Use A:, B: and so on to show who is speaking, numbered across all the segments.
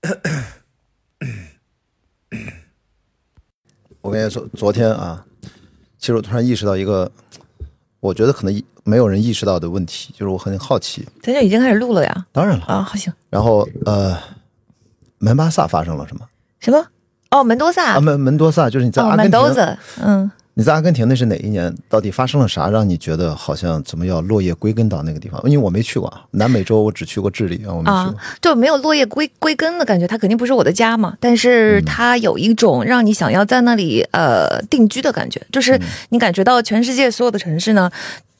A: 我跟你说，昨天啊，其实我突然意识到一个，我觉得可能没有人意识到的问题，就是我很好奇。
B: 咱就已经开始录了呀？
A: 当然了
B: 啊，好行。
A: 然后呃，门巴萨发生了什么？
B: 什么？哦，门多萨
A: 啊，门门多萨就是你在阿根廷，
B: 嗯。
A: 你在阿根廷那是哪一年？到底发生了啥，让你觉得好像怎么要落叶归根到那个地方？因为我没去过南美洲，我只去过智利啊，我没去过，
B: 就没有落叶归归根的感觉。它肯定不是我的家嘛，但是它有一种让你想要在那里呃定居的感觉，就是你感觉到全世界所有的城市呢，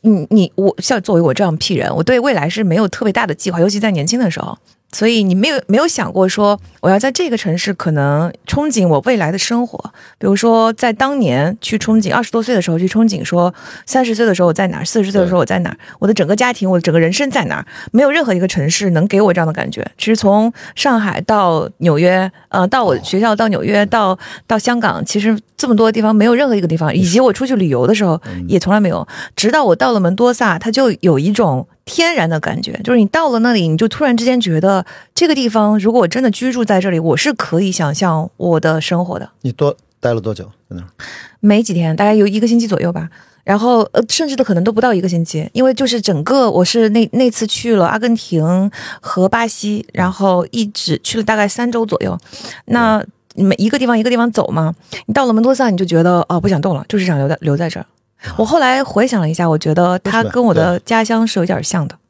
B: 你你我像作为我这样屁人，我对未来是没有特别大的计划，尤其在年轻的时候。所以你没有没有想过说我要在这个城市可能憧憬我未来的生活，比如说在当年去憧憬二十多岁的时候去憧憬说三十岁的时候我在哪儿，四十岁的时候我在哪儿，我的整个家庭，我的整个人生在哪儿？没有任何一个城市能给我这样的感觉。其实从上海到纽约，呃，到我学校到纽约到到香港，其实这么多地方没有任何一个地方，以及我出去旅游的时候也从来没有。直到我到了门多萨，它就有一种。天然的感觉，就是你到了那里，你就突然之间觉得这个地方，如果我真的居住在这里，我是可以想象我的生活的。
A: 你多待了多久在那儿？
B: 没几天，大概有一个星期左右吧。然后呃，甚至的可能都不到一个星期，因为就是整个我是那那次去了阿根廷和巴西，然后一直去了大概三周左右。那每一个地方一个地方走嘛，你到了门多萨，你就觉得哦不想动了，就是想留在留在这儿。我后来回想了一下，我觉得它跟我的家乡是有点像的。啊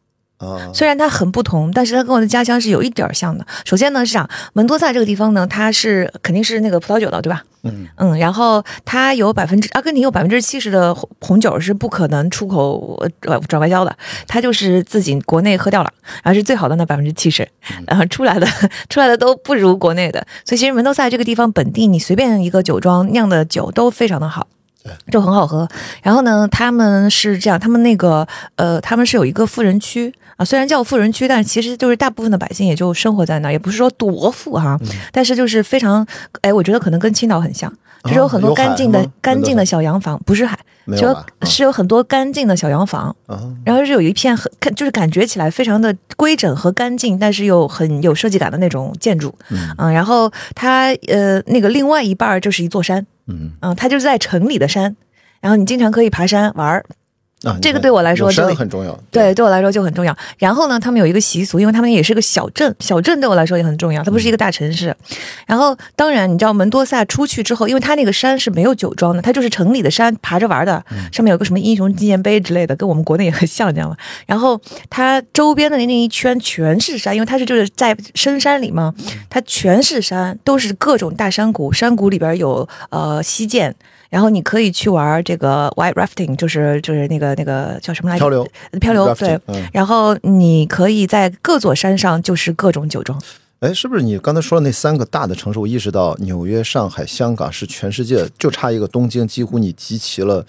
B: 虽然它很不同，但是它跟我的家乡是有一点像的。首先呢，是讲门多萨这个地方呢，它是肯定是那个葡萄酒的，对吧？嗯嗯。然后它有百分之阿根廷有百分之七十的红酒是不可能出口呃转外销的，它就是自己国内喝掉了，然后是最好的那百分之七十，然后出来的 出来的都不如国内的。所以其实门多萨这个地方本地，你随便一个酒庄酿的酒都非常的好。就很好喝，然后呢，他们是这样，他们那个呃，他们是有一个富人区啊，虽然叫富人区，但是其实就是大部分的百姓也就生活在那儿，也不是说多富哈，但是就是非常，哎，我觉得可能跟青岛很像，就是有很多干净的干净的小洋房，不是海，就是有很多干净的小洋房，然后是有一片很就是感觉起来非常的规整和干净，但是又很有设计感的那种建筑，嗯，然后它呃那个另外一半就是一座山。嗯嗯，它就是在城里的山，然后你经常可以爬山玩儿。
A: 啊，
B: 这个对我来说
A: 就很重要。
B: 对，对我来说就很重要。然后呢，他们有一个习俗，因为他们也是个小镇，小镇对我来说也很重要。它不是一个大城市。然后，当然你知道门多萨出去之后，因为它那个山是没有酒庄的，它就是城里的山，爬着玩的。上面有个什么英雄纪念碑之类的，跟我们国内也很像，你知道吗？然后它周边的那那一圈全是山，因为它是就是在深山里嘛，它全是山，都是各种大山谷，山谷里边有呃溪涧。然后你可以去玩这个 white rafting，就是就是那个那个叫什么来着？
A: 漂流，
B: 漂流。对。然后你可以在各座山上，就是各种酒庄。
A: 哎，是不是你刚才说的那三个大的城市？我意识到纽约、上海、香港是全世界就差一个东京，几乎你集齐了。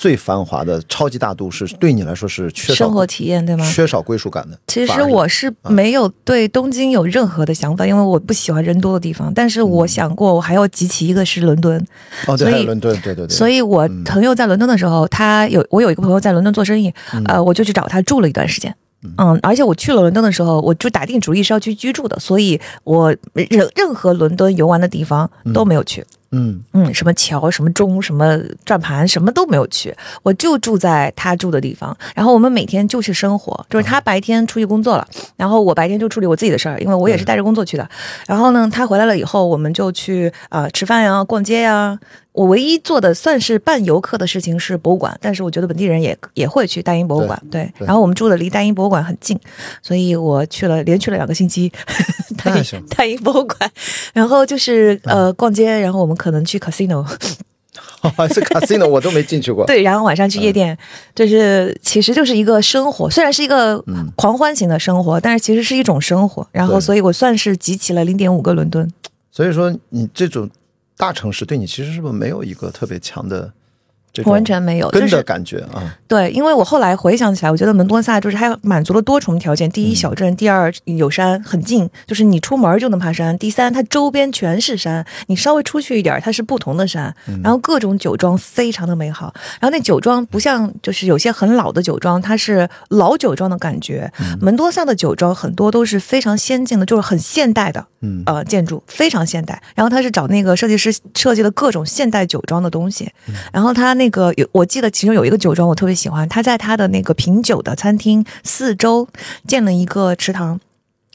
A: 最繁华的超级大都市，对你来说是缺
B: 少生活体验，对吗？
A: 缺少归属感的。
B: 其实我是没有对东京有任何的想法，因为我不喜欢人多的地方。但是我想过，我还要集齐一个是伦敦。
A: 哦，对，伦敦，对对对。
B: 所以我朋友在伦敦的时候，他有我有一个朋友在伦敦做生意，呃，我就去找他住了一段时间。嗯，而且我去了伦敦的时候，我就打定主意是要去居住的，所以我任任何伦敦游玩的地方都没有去。嗯嗯嗯，什么桥，什么钟，什么转盘，什么都没有去，我就住在他住的地方。然后我们每天就是生活，就是他白天出去工作了，然后我白天就处理我自己的事儿，因为我也是带着工作去的。然后呢，他回来了以后，我们就去啊吃饭呀，逛街呀。我唯一做的算是半游客的事情是博物馆，但是我觉得本地人也也会去大英博物馆。对，然后我们住的离大英博物馆很近，所以我去了，连去了两个星期 大英大英博物馆。然后就是呃逛街，然后我们可能去 casino，
A: 还 是 casino，我都没进去过。
B: 对，然后晚上去夜店，就是其实就是一个生活，虽然是一个狂欢型的生活，但是其实是一种生活。然后，所以我算是集齐了零点五个伦敦。
A: 所以说，你这种。大城市对你其实是不是没有一个特别强的
B: 完全没有，就
A: 根的感觉啊。
B: 对，因为我后来回想起来，我觉得门多萨就是它满足了多重条件：第一，小镇；第二，有山很近，就是你出门就能爬山；第三，它周边全是山，你稍微出去一点，它是不同的山。然后各种酒庄非常的美好，然后那酒庄不像就是有些很老的酒庄，它是老酒庄的感觉。门多萨的酒庄很多都是非常先进的，就是很现代的，
A: 嗯
B: 呃，建筑非常现代。然后他是找那个设计师设计了各种现代酒庄的东西。然后他那个有，我记得其中有一个酒庄我特别喜欢，他在他的那个品酒的餐厅四周建了一个池塘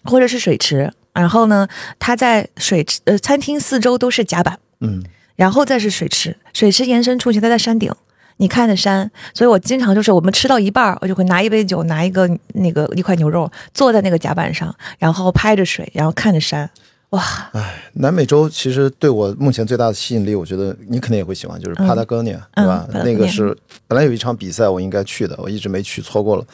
B: 或者是水池，然后呢，他在水池呃餐厅四周都是甲板，
A: 嗯，
B: 然后再是水池，水池延伸出去，他在山顶。你看着山，所以我经常就是我们吃到一半，我就会拿一杯酒，拿一个那个一块牛肉，坐在那个甲板上，然后拍着水，然后看着山，哇，
A: 南美洲其实对我目前最大的吸引力，我觉得你肯定也会喜欢，就是帕达哥尼亚，对吧？
B: 嗯
A: 那个是本来有一场比赛我应该去的，我一直没去，错过了。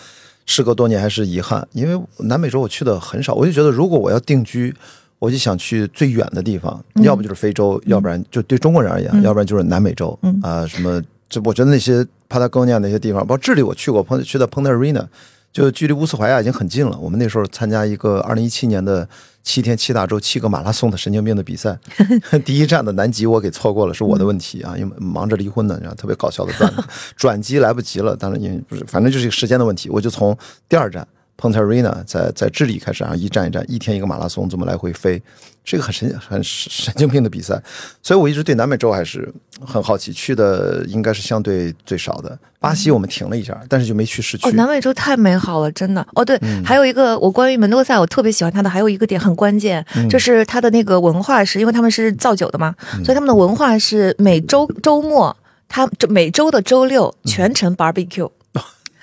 A: 事隔多年还是遗憾，因为南美洲我去的很少，我就觉得如果我要定居，我就想去最远的地方，要不就是非洲，要不然就对中国人而言，要不然就是南美洲啊、什么这我觉得那些帕达哥尼亚那些地方，包括智利我去过，碰去的蓬特 Arena，就距离乌斯怀亚已经很近了。我们那时候参加一个二零一七年的七天七大洲七个马拉松的神经病的比赛，第一站的南极我给错过了，是我的问题啊，因为忙着离婚呢，然后特别搞笑的段子，转机来不及了，当然因为不是，反正就是一个时间的问题，我就从第二站。蓬特 Arena 在在智利开始，然后一站一站，一天一个马拉松，这么来回飞，是一个很神很神经病的比赛，所以我一直对南美洲还是很好奇，去的应该是相对最少的。巴西我们停了一下，但是就没去市区。
B: 哦，南美洲太美好了，真的。哦，对，还有一个我关于门多萨，我特别喜欢它的，还有一个点很关键，就是它的那个文化是，因为他们是造酒的嘛，所以他们的文化是每周周末，他就每周的周六全程 barbecue。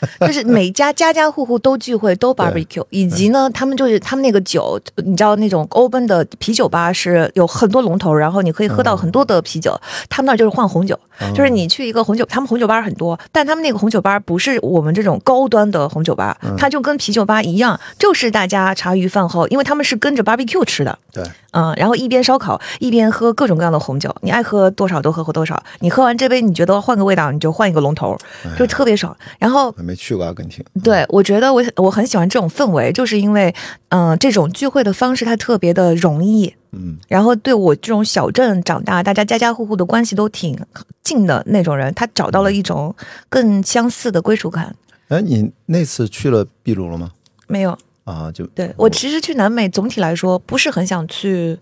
B: 就是每家家家户户都聚会，都 barbecue，以及呢，他们就是他们那个酒，你知道那种欧奔的啤酒吧是有很多龙头，然后你可以喝到很多的啤酒。他们那儿就是换红酒，就是你去一个红酒，他们红酒吧很多，但他们那个红酒吧不是我们这种高端的红酒吧，它就跟啤酒吧一样，就是大家茶余饭后，因为他们是跟着 barbecue 吃的，
A: 对，
B: 嗯，然后一边烧烤一边喝各种各样的红酒，你爱喝多少都喝喝多少，你喝完这杯你觉得换个味道，你就换一个龙头，就特别爽。然后
A: 我没去过阿根廷。
B: 对，我觉得我我很喜欢这种氛围，就是因为，嗯、这种聚会的方式它特别的容易，
A: 嗯，
B: 然后对我这种小镇长大，大家家家户户的关系都挺近的那种人，他找到了一种更相似的归属感。
A: 哎，你那次去了秘鲁了吗？
B: 没有，
A: 啊，就
B: 对我其实去南美总体来说不是很想去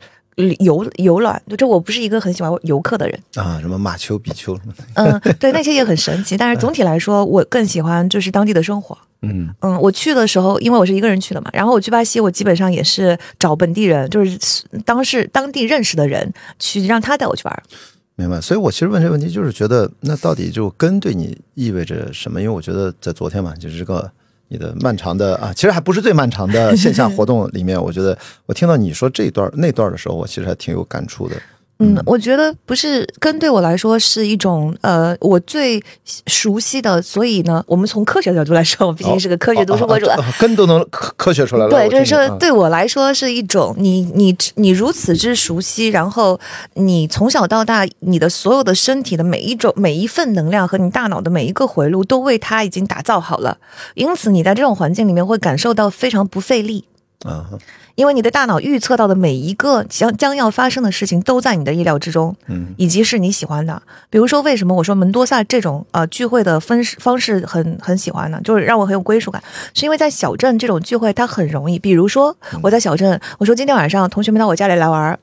B: 游游览，就这我不是一个很喜欢游客的人。
A: 啊，什么马丘比丘什么的，
B: 嗯，对，那些也很神奇，但是总体来说，我更喜欢就是当地的生活。
A: 嗯
B: 嗯，我去的时候，因为我是一个人去的嘛，然后我去巴西，我基本上也是找本地人，就是当时当地认识的人去让他带我去玩。
A: 明白。所以我其实问这个问题，就是觉得那到底就跟对你意味着什么？因为我觉得在昨天嘛，就是这个你的漫长的啊，其实还不是最漫长的线下活动里面，我觉得我听到你说这段那段的时候，我其实还挺有感触的。
B: 嗯，我觉得不是根对我来说是一种呃我最熟悉的，所以呢，我们从科学角度来说，我毕竟是个科学读书博主。
A: 根都能科科学出来了。
B: 对，就是说，对我来说是一种你你你如此之熟悉，然后你从小到大，你的所有的身体的每一种每一份能量和你大脑的每一个回路都为它已经打造好了，因此你在这种环境里面会感受到非常不费力。
A: 啊，
B: 因为你的大脑预测到的每一个将将要发生的事情都在你的意料之中，
A: 嗯，
B: 以及是你喜欢的。比如说，为什么我说门多萨这种呃聚会的分式方式很很喜欢呢？就是让我很有归属感，是因为在小镇这种聚会它很容易。比如说我在小镇，我说今天晚上同学们到我家里来玩儿。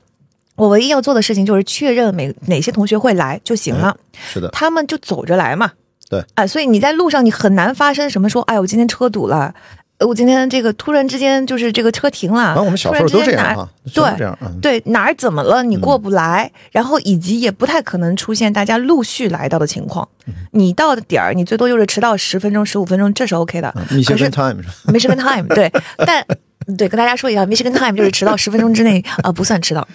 B: 我唯一要做的事情就是确认每哪些同学会来就行了，
A: 是的，
B: 他们就走着来嘛。
A: 对，
B: 啊、所以你在路上你很难发生什么说，哎，我今天车堵了，呃我今天这个突然之间就是这个车停了，
A: 反正我们小时候都这样哈，
B: 突然之间哪
A: 都这样啊。
B: 对哪儿怎么了你过不来，然后以及也不太可能出现大家陆续来到的情况。你到的点儿，你最多就是迟到十分钟、十五分钟，这是 OK 的。
A: Michigan time 是
B: Michigan time 对，但对跟大家说一下，Michigan time 就是迟到十分钟之内啊、呃不算迟到。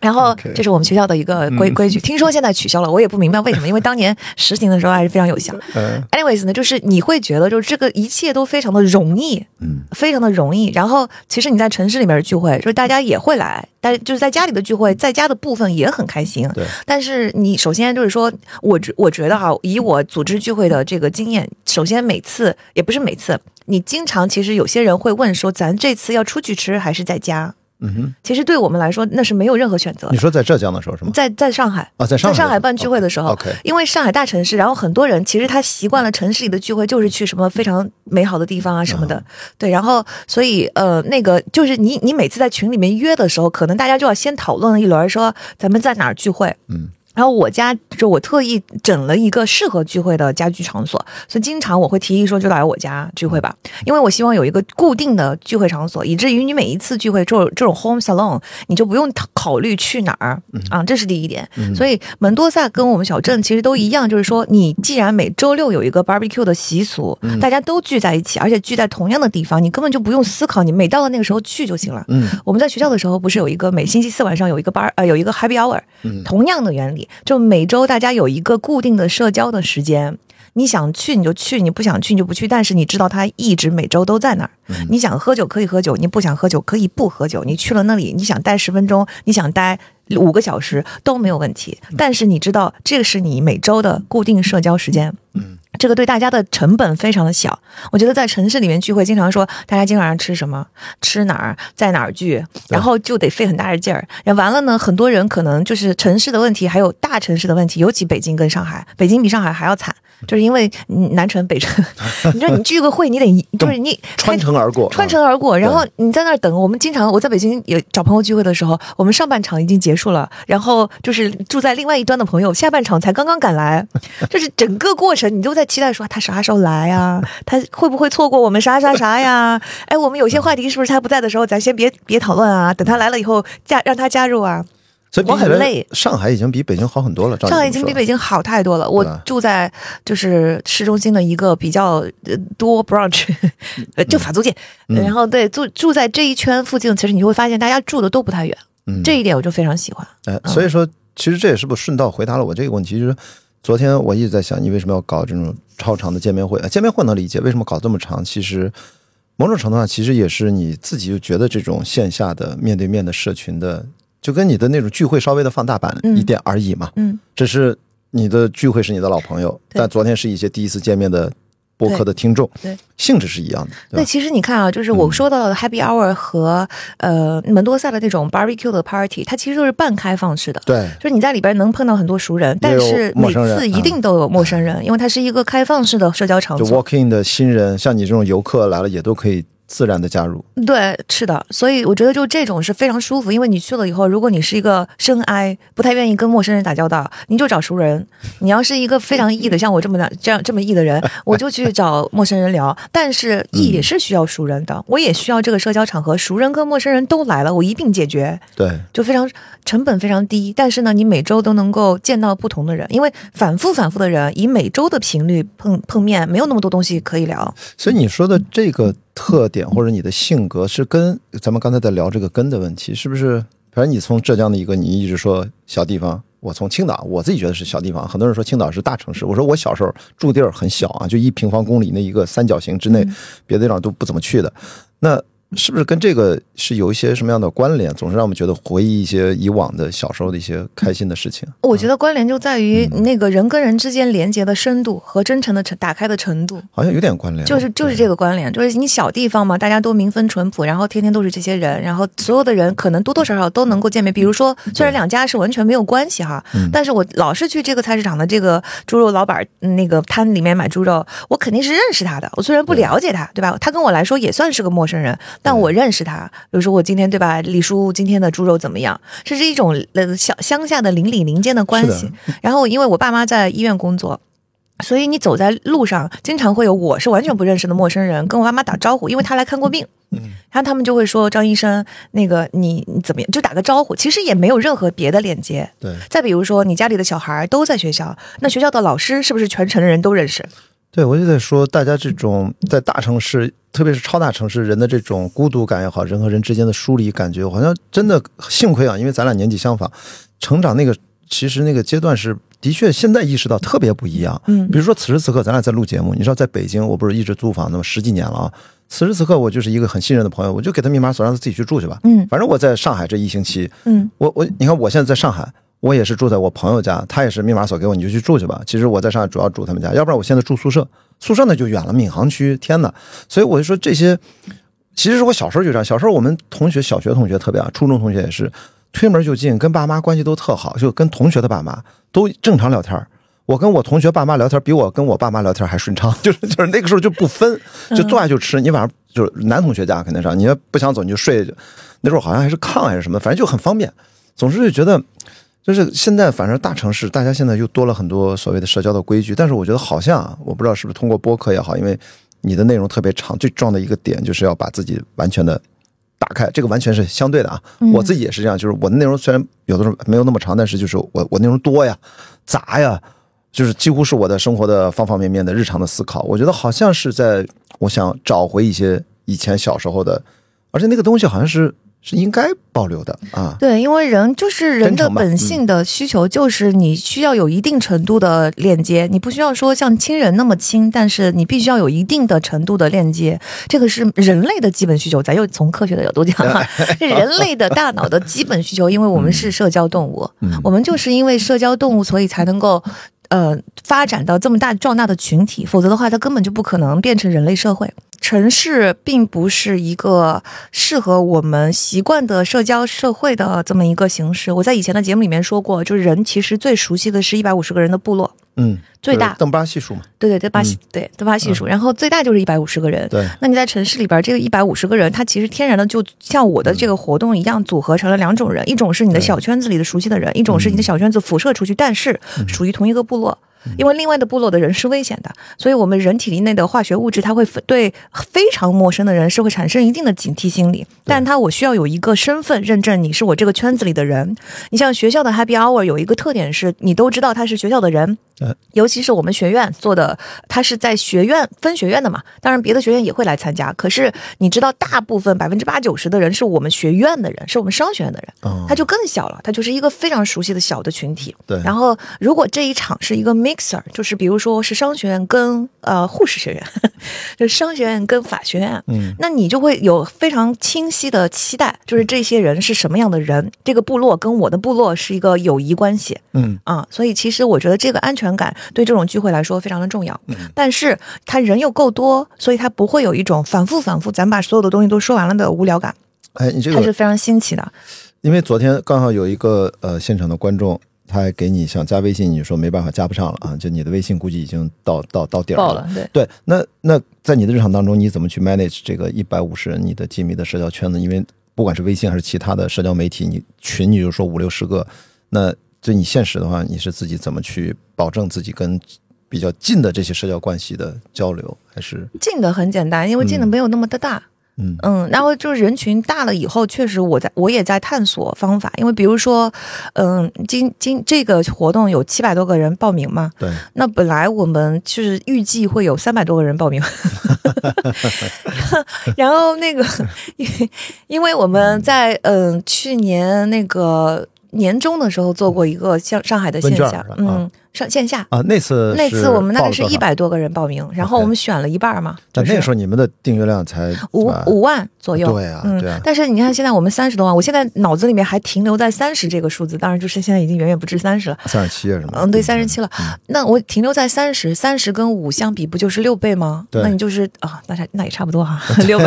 B: 然后这是我们学校的一个规规矩，听说现在取消了，我也不明白为什么，因为当年实行的时候还是非常有效。
A: 嗯
B: Anyways 呢，就是你会觉得就是这个一切都非常的容易，
A: 嗯，
B: 非常的容易。然后其实你在城市里面聚会，就是大家也会来，但就是在家里的聚会，在家的部分也很开心。
A: 对，
B: 但是你首先就是说，我觉我觉得哈，以我组织聚会的这个经验，首先每次也不是每次，你经常其实有些人会问说，咱这次要出去吃还是在家？
A: 嗯哼，
B: 其实对我们来说，那是没有任何选择
A: 你。说在浙江的时候是吗？
B: 在在上海。
A: 啊，在上海
B: 办聚会的时候。
A: OK，
B: 因为上海大城市，然后很多人其实他习惯了城市里的聚会，就是去什么非常美好的地方啊什么的，对，然后所以呃那个就是你你每次在群里面约的时候，可能大家就要先讨论一轮，说咱们在哪儿聚会，
A: 嗯。
B: 然后我家就我特意整了一个适合聚会的家居场所，所以经常我会提议说就来我家聚会吧，因为我希望有一个固定的聚会场所，以至于你每一次聚会这种这种 home salon，你就不用考考虑去哪儿。啊，这是第一点。所以门多萨跟我们小镇其实都一样，就是说你既然每周六有一个 barbecue 的习俗，大家都聚在一起，而且聚在同样的地方，你根本就不用思考，你每到了那个时候去就行了。
A: 嗯，
B: 我们在学校的时候不是有一个每星期四晚上有一个 bar 呃有一个 happy hour，
A: 嗯。
B: 同样的原理，就每周大家有一个固定的社交的时间。你想去你就去，你不想去你就不去，但是你知道他一直每周都在那儿。你想喝酒可以喝酒，你不想喝酒可以不喝酒。你去了那里，你想待十分钟，你想待五个小时都没有问题。但是你知道，这个是你每周的固定社交时间。这个对大家的成本非常的小。我觉得在城市里面聚会，经常说大家今晚上吃什么，吃哪儿，在哪儿聚，然后就得费很大的劲儿。然后完了呢，很多人可能就是城市的问题，还有大城市的问题，尤其北京跟上海，北京比上海还要惨，就是因为嗯南城北城，你说你聚个会，你得就是你
A: 穿城而过，
B: 穿城而过，然后你在那儿等。我们经常我在北京有找朋友聚会的时候，我们上半场已经结束了，然后就是住在另外一端的朋友，下半场才刚刚赶来，就是整个过程你都在期待说他啥时候来呀？他会不会错过我们啥啥啥呀？哎，我们有些话题是不是他不在的时候，咱先别别讨论啊，等他来了以后加让他加入啊。我
A: 所以我
B: 很累
A: 上海已经比北京好很多了。
B: 上海已经比北京好太多了。我住在就是市中心的一个比较呃多 branch，呃就法租界，
A: 嗯
B: 然后对住住在这一圈附近，其实你就会发现大家住的都不太远，
A: 嗯
B: 这一点我就非常喜欢。
A: 哎，所以说，其实这也是不是顺道回答了我这个问题？就是昨天我一直在想，你为什么要搞这种超长的见面会？呃见面会能理解，为什么搞这么长？其实某种程度上，其实也是你自己就觉得这种线下的面对面的社群的，就跟你的那种聚会稍微的放大版
B: 嗯
A: 一点而已嘛。
B: 嗯，
A: 只是你的聚会是你的老朋友，但昨天是一些第一次见面的播客的听众，
B: 对对
A: 性质是一样的，
B: 对，
A: 对？
B: 其实你看啊，就是我说到的 Happy Hour 和、呃门多萨的那种 barbecue 的 party，它其实都是半开放式的。
A: 对，
B: 就是你在里边能碰到很多熟人，但是每次一定都有陌生人，因为它是一个开放式的社交场所就。
A: walk in 的新人，像你这种游客来了，也都可以自然的加入。
B: 对，是的，所以我觉得就这种是非常舒服，因为你去了以后，如果你是一个深 I，不太愿意跟陌生人打交道，你就找熟人；你要是一个非常 E 的，像我这么的这样这么 E 的人，我就去找陌生人聊。但是 E 也是需要熟人的，我也需要这个社交场合，熟人跟陌生人都来了，我一并解决。
A: 对，
B: 就非常成本非常低，但是呢，你每周都能够见到不同的人，因为反复反复的人，以每周的频率碰碰面，没有那么多东西可以聊。
A: 所以你说的这个特点或者你的性格是跟咱们刚才在聊这个根的问题，是不是？反正你从浙江的一个，你一直说小地方，我从青岛，我自己觉得是小地方，很多人说青岛是大城市，我说我小时候住地儿很小啊，就一平方公里那一个三角形之内，别的地方都不怎么去的。那是不是跟这个是有一些什么样的关联？总是让我们觉得回忆一些以往的小时候的一些开心的事情。
B: 我觉得关联就在于那个人跟人之间连接的深度和真诚的程打开的程度。
A: 好像有点关联，
B: 就是就是这个关联，就是你小地方嘛，大家都民风淳朴，然后天天都是这些人，然后所有的人可能多多少少都能够见面。比如说，虽然两家是完全没有关系哈，但是我老是去这个菜市场的这个猪肉老板那个摊里面买猪肉，我肯定是认识他的。我虽然不了解他，对吧？他跟我来说也算是个陌生人，但我认识他。比如说我今天对吧，李叔今天的猪肉怎么样？这是一种呃小乡下的邻里邻间的关系。然后因为我爸妈在医院工作。所以你走在路上，经常会有我是完全不认识的陌生人跟我妈妈打招呼，因为他来看过病。
A: 嗯，
B: 然后他们就会说张医生，那个你你怎么样？就打个招呼，其实也没有任何别的链接。
A: 对，
B: 再比如说，你家里的小孩都在学校，那学校的老师是不是全城的人都认识？
A: 对，我就在说，大家这种在大城市，特别是超大城市，人的这种孤独感也好，人和人之间的疏离感觉，好像真的幸亏啊，因为咱俩年纪相仿，成长那个其实那个阶段是的确，现在意识到特别不一样。
B: 嗯
A: 比如说此时此刻咱俩在录节目，你知道在北京，我不是一直租房那么十几年了啊。此时此刻我就是一个很信任的朋友，我就给他密码锁，让他自己去住去吧。
B: 嗯
A: 反正我在上海这一星期，
B: 嗯
A: 我我你看我现在在上海，我也是住在我朋友家，他也是密码锁给我，你就去住去吧。其实我在上海主要住他们家，要不然我现在住宿舍，宿舍呢就远了，闵行区，天哪！所以我就说这些，其实是我小时候就这样。小时候我们同学，小学同学特别啊，初中同学也是，推门就进，跟爸妈关系都特好，就跟同学的爸妈都正常聊天儿我跟我同学爸妈聊天，比我跟我爸妈聊天还顺畅，就是就是那个时候就不分，就坐下就吃。你晚上就是男同学家肯定上，你要不想走你就睡。那时候好像还是炕还是什么，反正就很方便。总之就觉得，就是现在反正大城市，大家现在又多了很多所谓的社交的规矩。但是我觉得好像啊，我不知道是不是通过播客也好，因为你的内容特别长，最重要的一个点就是要把自己完全的打开。这个完全是相对的啊，我自己也是这样，就是我的内容虽然有的时候没有那么长，但是就是我我内容多呀、杂呀。就是几乎是我的生活的方方面面的日常的思考，我觉得好像是在我想找回一些以前小时候的，而且那个东西好像是是应该保留的啊。
B: 对，因为人就是人的本性的需求，就是你需要有一定程度的链接，你不需要说像亲人那么亲，但是你必须要有一定的程度的链接，这个是人类的基本需求。咱又从科学的角度讲 人类的大脑的基本需求，因为我们是社交动物，
A: 嗯
B: 我们就是因为社交动物，所以才能够。呃，发展到这么大壮大的群体，否则的话，它根本就不可能变成人类社会。城市并不是一个适合我们习惯的社交社会的这么一个形式。我在以前的节目里面说过，就是人其实最熟悉的是一百五十个人的部落，
A: 嗯，
B: 最大。
A: 就是邓巴系数嘛，
B: 对对对，巴西、对邓巴系数，然后最大就是一百五十个人。
A: 对，
B: 那你在城市里边，这个一百五十个人，他其实天然的就像我的这个活动一样，组合成了两种人，一种是你的小圈子里的熟悉的人，一种是你的小圈子辐射出去，但是属于同一个部落。因为另外的部落的人是危险的，所以我们人体内的化学物质，它会对非常陌生的人是会产生一定的警惕心理。但它我需要有一个身份认证，你是我这个圈子里的人。你像学校的 Happy Hour 有一个特点是，你都知道他是学校的人，尤其是我们学院做的，他是在学院分学院的嘛，当然别的学院也会来参加。可是你知道，大部分百分之八九十的人是我们学院的人，是我们商学院的人，
A: 哦
B: 他就更小了，他就是一个非常熟悉的小的群体。
A: 对
B: 然后如果这一场是一个 mixer，就是比如说是商学院跟呃护士学院，就是商学院跟法学院，
A: 嗯，
B: 那你就会有非常清晰的期待，就是这些人是什么样的人，这个部落跟我的部落是一个友谊关系。
A: 嗯
B: 啊、所以其实我觉得这个安全感对这种聚会来说非常的重要。
A: 嗯
B: 但是他人又够多，所以他不会有一种反复反复，咱把所有的东西都说完了的无聊感，
A: 哎，你这个，
B: 还是非常新奇的。
A: 因为昨天刚好有一个呃现场的观众，他还给你想加微信，你说没办法加不上了啊，就你的微信估计已经到到到顶
B: 爆了，对。
A: 对，那那在你的日常当中，你怎么去 manage 这个一百五十人你的紧密的社交圈子？因为不管是微信还是其他的社交媒体，你群你就说五六十个，那就你现实的话，你是自己怎么去保证自己跟比较近的这些社交关系的交流？还是
B: 近的很简单，因为近的没有那么的大。
A: 嗯
B: 嗯，然后就是人群大了以后，确实我在我也在探索方法，因为比如说，嗯，今今这个活动有七百多个人报名嘛，
A: 对。
B: 那本来我们就是预计会有三百多个人报名，然后那个，因为我们在嗯、去年那个年终的时候做过一个像上海的线下嗯，上线下。
A: 啊，那次
B: 那次我们那个是一百多个人报名，然后我们选了一半嘛，就是
A: 但那个时候你们的订阅量才
B: 五
A: 啊
B: 五万左右。
A: 对啊
B: 嗯
A: 对啊
B: 但是你看现在我们三十多万，我现在脑子里面还停留在三十这个数字，当然就是现在已经远远不止三十了。
A: 三十七是吗？
B: 嗯，对，三十七了。那我停留在三十，三十跟五相比，不就是六倍吗？
A: 对
B: 那你就是啊，那差那也差不多哈，六倍。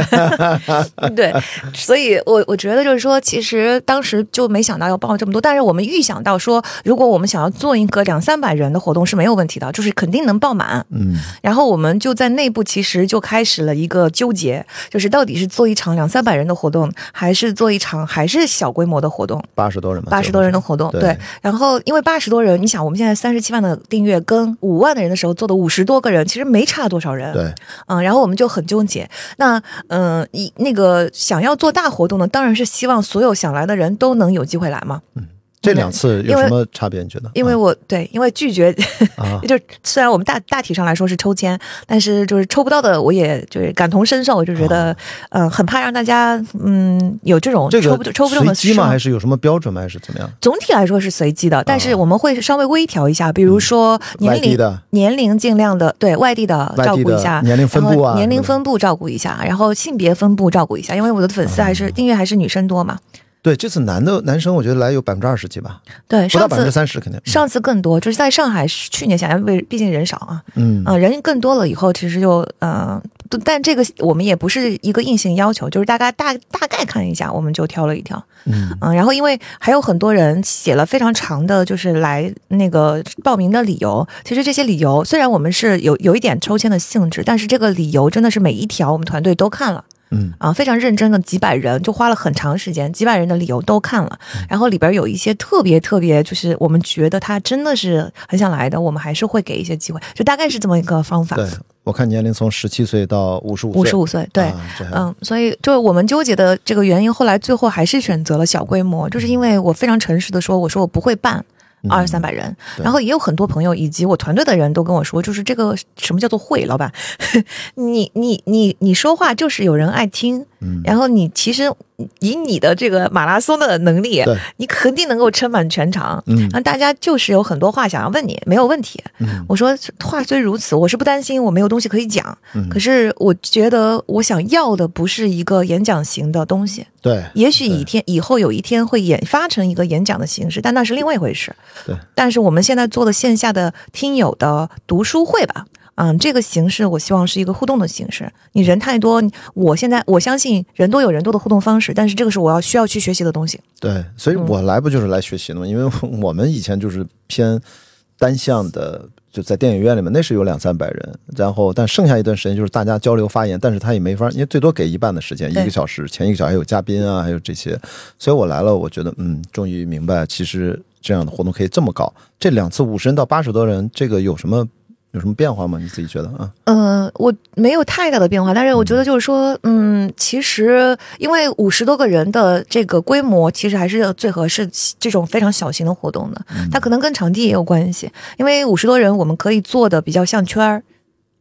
B: 对，所以我我觉得就是说，其实当时就没想到要报这么多，但是我们预想到说，如果我们想要做一个两三百人的活动是没有问题的，就是肯定能爆满。
A: 嗯
B: 然后我们就在内部其实就开始了一个纠结，就是到底是做一场两三百人的活动，还是做一场还是小规模的活动？
A: 八十多人嘛，
B: 八十多人的活动，
A: 对
B: 对。然后因为八十多人，你想我们现在三十七万的订阅，跟五万的人的时候做的五十多个人，其实没差多少人。
A: 对，
B: 嗯，然后我们就很纠结。那嗯，一那个想要做大活动呢，当然是希望所有想来的人都能有机会来嘛。
A: 嗯。这两次有什么差别？你觉得？
B: 因为我对，因为拒绝，
A: 啊，
B: 就虽然我们大大体上来说是抽签，但是就是抽不到的，我也就是感同身受，我就觉得，呃、很怕让大家嗯有这种抽不
A: 个
B: 抽不中的
A: 随机吗？还是有什么标准吗？还是怎么样？
B: 总体来说是随机的，但是我们会稍微微调一下，比如说年龄
A: 的
B: 年龄尽量的对外地的照顾一下，
A: 年龄分布啊
B: 年龄分布照顾一下，然后性别分布照顾一下，因为我的粉丝还是订阅还是女生多嘛。
A: 对，这次男的男生我觉得来有百分之二十几吧，
B: 对，
A: 不到百分之三十肯定。
B: 上次更多，就是在上海去年想因为毕竟人少啊，
A: 嗯
B: 啊、人更多了以后，其实就呃，但这个我们也不是一个硬性要求，就是大概大大概看一下，我们就挑了一挑。
A: 嗯
B: 嗯，然后因为还有很多人写了非常长的，就是来那个报名的理由。其实这些理由虽然我们是有有一点抽签的性质，但是这个理由真的是每一条我们团队都看了。
A: 嗯
B: 啊，非常认真的几百人，就花了很长时间，几百人的理由都看了，然后里边有一些特别特别，就是我们觉得他真的是很想来的，我们还是会给一些机会，就大概是这么一个方法。
A: 对，我看年龄从十七岁到五十五岁，
B: 五十五岁，对，
A: 啊
B: 嗯，所以就是我们纠结的这个原因，后来最后还是选择了小规模，就是因为我非常诚实的说，我说我不会办。二三百人，
A: 嗯
B: 然后也有很多朋友以及我团队的人都跟我说，就是这个什么叫做会，老板，你你你你说话就是有人爱听，
A: 嗯。
B: 然后你其实以你的这个马拉松的能力
A: 对，
B: 你肯定能够撑满全场。
A: 嗯
B: 那大家就是有很多话想要问你，没有问题。
A: 嗯
B: 我说话虽如此，我是不担心我没有东西可以讲，
A: 嗯
B: 可是我觉得我想要的不是一个演讲型的东西，
A: 对，
B: 也许一天以后有一天会演发成一个演讲的形式，但那是另外一回事。
A: 对，
B: 但是我们现在做的线下的听友的读书会吧。嗯，这个形式我希望是一个互动的形式。你人太多，我现在我相信人多有人多的互动方式，但是这个是我要需要去学习的东西。
A: 对，所以
B: 嗯
A: 我来不就是来学习的吗？因为我们以前就是偏单向的，就在电影院里面，那是有两三百人，然后但剩下一段时间就是大家交流发言，但是他也没法，因为最多给一半的时间，一个小时，前一个小时还有嘉宾啊，还有这些，所以我来了，我觉得嗯，终于明白，其实这样的活动可以这么搞。这两次五十人到八十多人，这个有什么有什么变化吗？你自己觉得啊？
B: 呃，我没有太大的变化，但是我觉得就是说，嗯，其实因为五十多个人的这个规模，其实还是最合适这种非常小型的活动的。它可能跟场地也有关系，因为五十多人我们可以做的比较像圈儿。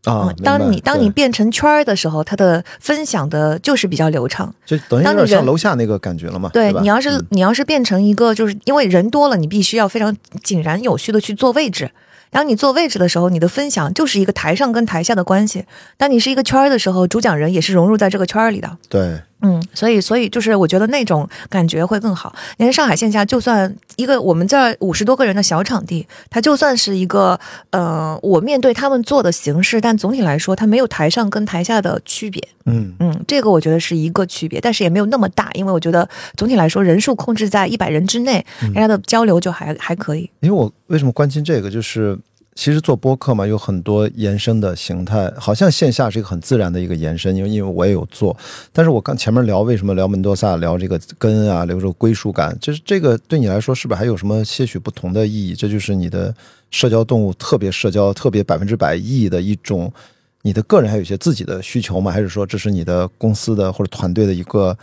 A: 啊
B: 嗯，当你当你变成圈儿的时候，它的分享的就是比较流畅。
A: 就等于有点像楼下那个感觉了嘛？吧
B: 对你要是、
A: 嗯
B: 你要是变成一个，就是因为人多了，你必须要非常井然有序的去做位置。当你坐位置的时候，你的分享就是一个台上跟台下的关系。当你是一个圈儿的时候，主讲人也是融入在这个圈儿里的。
A: 对
B: 嗯，所以所以就是我觉得那种感觉会更好。因为上海线下就算一个我们这儿五十多个人的小场地，它就算是一个呃，我面对他们做的形式，但总体来说它没有台上跟台下的区别。
A: 嗯
B: 嗯，这个我觉得是一个区别，但是也没有那么大，因为我觉得总体来说人数控制在一百人之内，
A: 嗯
B: 大家的交流就还还可以。
A: 因为我为什么关心这个，就是其实做播客嘛，有很多延伸的形态，好像线下是一个很自然的一个延伸，因为因为我也有做，但是我刚前面聊为什么聊门多萨，聊这个根啊，聊这个归属感，就是这个对你来说是不是还有什么些许不同的意义？这就是你的社交动物特别社交、特别百分之百意义的一种。你的个人还有一些自己的需求吗？还是说这是你的公司的或者团队的一个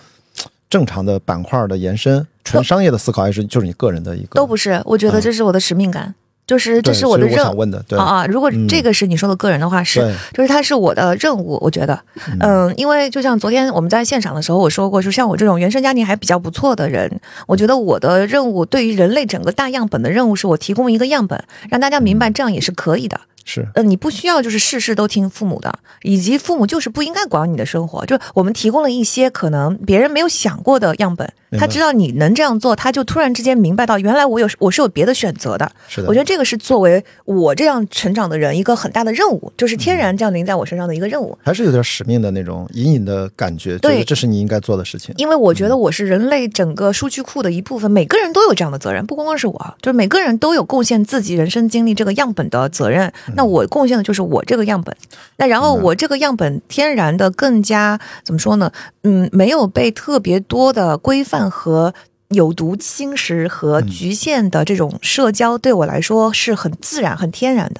A: 正常的板块的延伸？纯商业的思考，还是就是你个人的一个？
B: 都不是，我觉得这是我的使命感，就是这是我的任务。啊啊！如果
A: 嗯
B: 这个是你说的个人的话，是，就是它是我的任务，我觉得，嗯，因为就像昨天我们在现场的时候，我说过，就像我这种原生家庭还比较不错的人，我觉得我的任务对于人类整个大样本的任务是我提供一个样本，让大家明白这样也是可以的。
A: 是
B: 呃，你不需要就是事事都听父母的，以及父母就是不应该管你的生活。就我们提供了一些可能别人没有想过的样本，他知道你能这样做，他就突然之间明白到原来我有我是有别的选择的。
A: 是的，
B: 我觉得这个是作为我这样成长的人一个很大的任务，就是天然降临在我身上的一个任务。
A: 还是有点使命的那种隐隐的感觉，觉
B: 对
A: 得这是你应该做的事情。
B: 因为我觉得我是人类整个数据库的一部分，每个人都有这样的责任，不光光是我，就是每个人都有贡献自己人生经历这个样本的责任。那我贡献的就是我这个样本，那然后我这个样本天然的更加怎么说呢？嗯，没有被特别多的规范和。有毒侵蚀和局限的这种社交，对我来说是很自然、很天然的。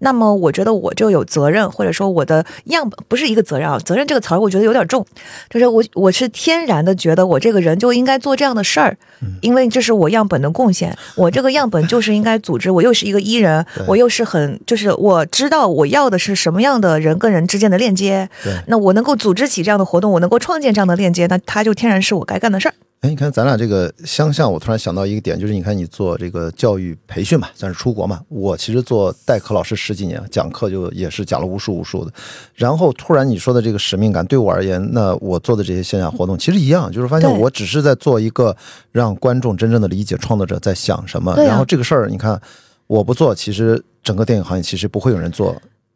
B: 那么我觉得我就有责任，或者说我的样本不是一个责任啊，责任这个词儿我觉得有点重，就是我我是天然的觉得我这个人就应该做这样的事儿，因为这是我样本的贡献，我这个样本就是应该组织，我又是一个艺人，我又是很就是我知道我要的是什么样的人跟人之间的链接，那我能够组织起这样的活动，我能够创建这样的链接，那它就天然是我该干的事儿。
A: 哎，你看咱俩这个相像，我突然想到一个点，就是你看你做这个教育培训嘛，算是出国嘛。我其实做代课老师十几年，讲课就也是讲了无数无数的。然后突然你说的这个使命感，对我而言，那我做的这些线下活动其实一样，就是发现我只是在做一个让观众真正的理解创作者在想什么。然后这个事儿，你看我不做，其实整个电影行业其实不会有人做。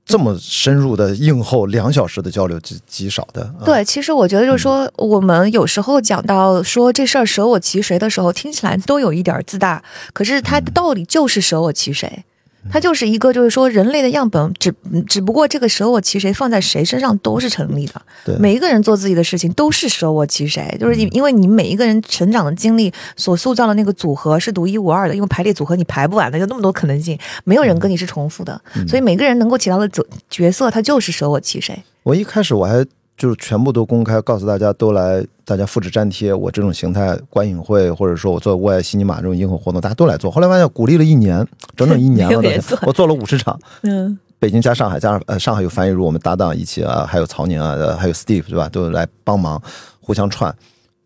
A: 这么深入的应后两小时的交流极极少的。
B: 对，其实我觉得就是说，我们有时候讲到说这事儿舍我其谁的时候，听起来都有一点自大，可是它的道理就是舍我其谁。它就是一个，就是说，人类的样本只只不过这个舍我其谁放在谁身上都是成立的。
A: 对，
B: 每一个人做自己的事情都是舍我其谁，就是因因为你每一个人成长的经历所塑造的那个组合是独一无二的，因为排列组合你排不完的，有那么多可能性，没有人跟你是重复的，所以每个人能够起到的角角色，他就是舍我其谁。
A: 我一开始我还。就是全部都公开，告诉大家都来，大家复制粘贴我这种形态观影会，或者说我做沃爱西尼玛这种映后活动，大家都来做。后来发现鼓励了一年，整整一年了，我做了五十场。嗯，北京加上海加上呃上海有樊亦茹，我们搭档一起啊，还有曹宁啊，还有 Steve 对吧，都来帮忙互相串，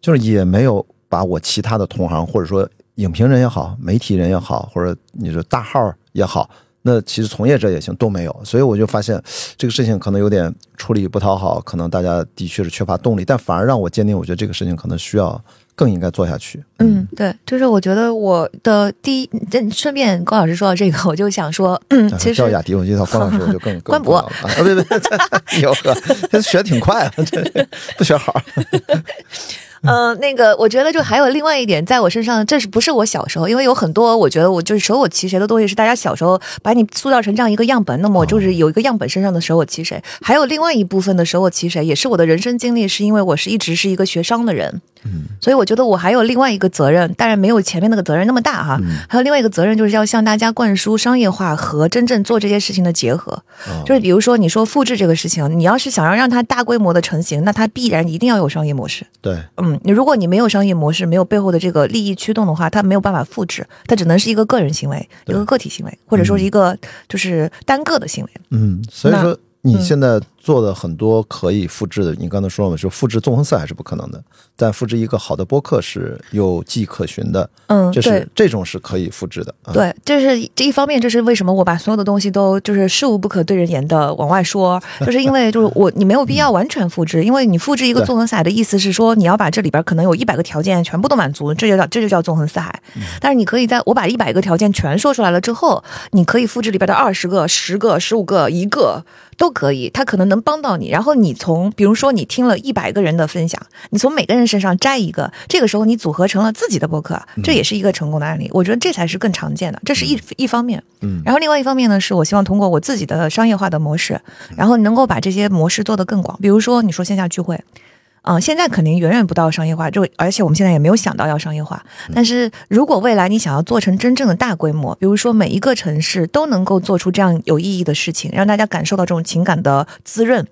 A: 就是也没有把我其他的同行或者说影评人也好，媒体人也好，或者你说大号也好。那其实从业者也行都没有，所以我就发现这个事情可能有点处理不讨好，可能大家的确是缺乏动力，但反而让我坚定，我觉得这个事情可能需要更应该做下去。
B: 嗯，对，就是我觉得我的第一，顺便郭老师说到这个，我就想说，嗯，其实
A: 叫雅迪，我觉得关老师我就更
B: 关博
A: 啊，别别，有个学的挺快啊，不学好。
B: 嗯，那个，我觉得就还有另外一点，在我身上，这是不是我小时候？因为有很多，我觉得我就是舍我其谁的东西，是大家小时候把你塑造成这样一个样本。那么我就是有一个样本身上的舍我其谁。还有另外一部分的舍我其谁，也是我的人生经历，是因为我是一直是一个学商的人。
A: 嗯，
B: 所以我觉得我还有另外一个责任，当然没有前面那个责任那么大哈。还有另外一个责任，就是要向大家灌输商业化和真正做这些事情的结合。就是比如说，你说复制这个事情，你要是想要让它大规模的成型，那它必然一定要有商业模式。
A: 对，
B: 嗯，你如果你没有商业模式，没有背后的这个利益驱动的话，它没有办法复制，它只能是一个个人行为，一个个体行为，或者说是一个就是单个的行为。
A: 嗯，所以说你现在。做的很多可以复制的，你刚才说了嘛，就复制纵横四海是不可能的，但复制一个好的播客是有迹可循的，
B: 嗯，
A: 就是这种是可以复制的。
B: 对，这是这一方面，这是为什么我把所有的东西都就是事无不可对人言的往外说，就是因为就是我你没有必要完全复制，因为你复制一个纵横四海的意思是说你要把这里边可能有一百个条件全部都满足，这就叫这就叫纵横四海。但是你可以在我把一百个条件全说出来了之后，你可以复制里边的二十个、十个、十五个、一个都可以，它可能能帮到你。然后你从，比如说你听了一百个人的分享，你从每个人身上摘一个，这个时候你组合成了自己的博客，这也是一个成功的案例。我觉得这才是更常见的，这是一一方面。
A: 嗯，
B: 然后另外一方面呢，是我希望通过我自己的商业化的模式，然后能够把这些模式做得更广。比如说你说线下聚会。嗯，现在肯定远远不到商业化，就而且我们现在也没有想到要商业化。但是如果未来你想要做成真正的大规模，比如说每一个城市都能够做出这样有意义的事情，让大家感受到这种情感的滋润，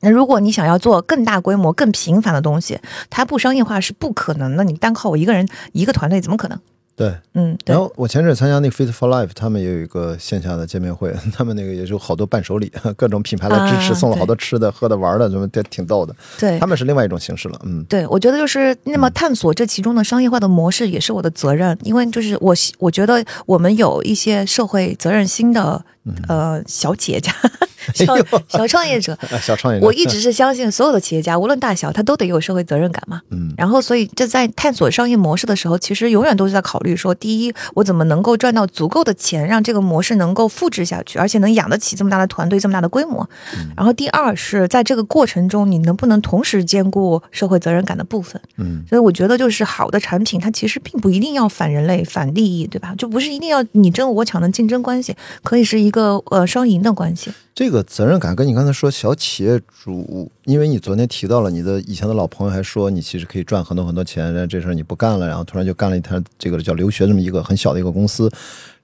B: 那如果你想要做更大规模、更频繁的东西，它不商业化是不可能的。你单靠我一个人、一个团队，怎么可能？
A: 对，
B: 嗯，
A: 然后我前阵参加那个 Fit for Life，他们也有一个线下的见面会，他们那个也就好多伴手礼，各种品牌的支持，送了好多吃的、喝的、玩的，什么挺挺逗的。
B: 对，
A: 他们是另外一种形式了，嗯，
B: 对，我觉得就是那么探索这其中的商业化的模式，也是我的责任，因为就是我我觉得我们有一些社会责任心的。呃，小企业家，小小创业者，
A: 小创业者，
B: 我一直是相信所有的企业家，无论大小，他都得有社会责任感嘛。
A: 嗯，
B: 然后所以这在探索商业模式的时候，其实永远都是在考虑说，第一，我怎么能够赚到足够的钱，让这个模式能够复制下去，而且能养得起这么大的团队，这么大的规模。然后第二是在这个过程中，你能不能同时兼顾社会责任感的部分？
A: 嗯，
B: 所以我觉得就是好的产品，它其实并不一定要反人类、反利益，对吧？就不是一定要你争我抢的竞争关系，可以是一个呃双赢的关系。
A: 这个责任感跟你刚才说小企业主，因为你昨天提到了你的以前的老朋友，还说你其实可以赚很多很多钱，然后这事儿你不干了，然后突然就干了一摊这个叫留学这么一个很小的一个公司，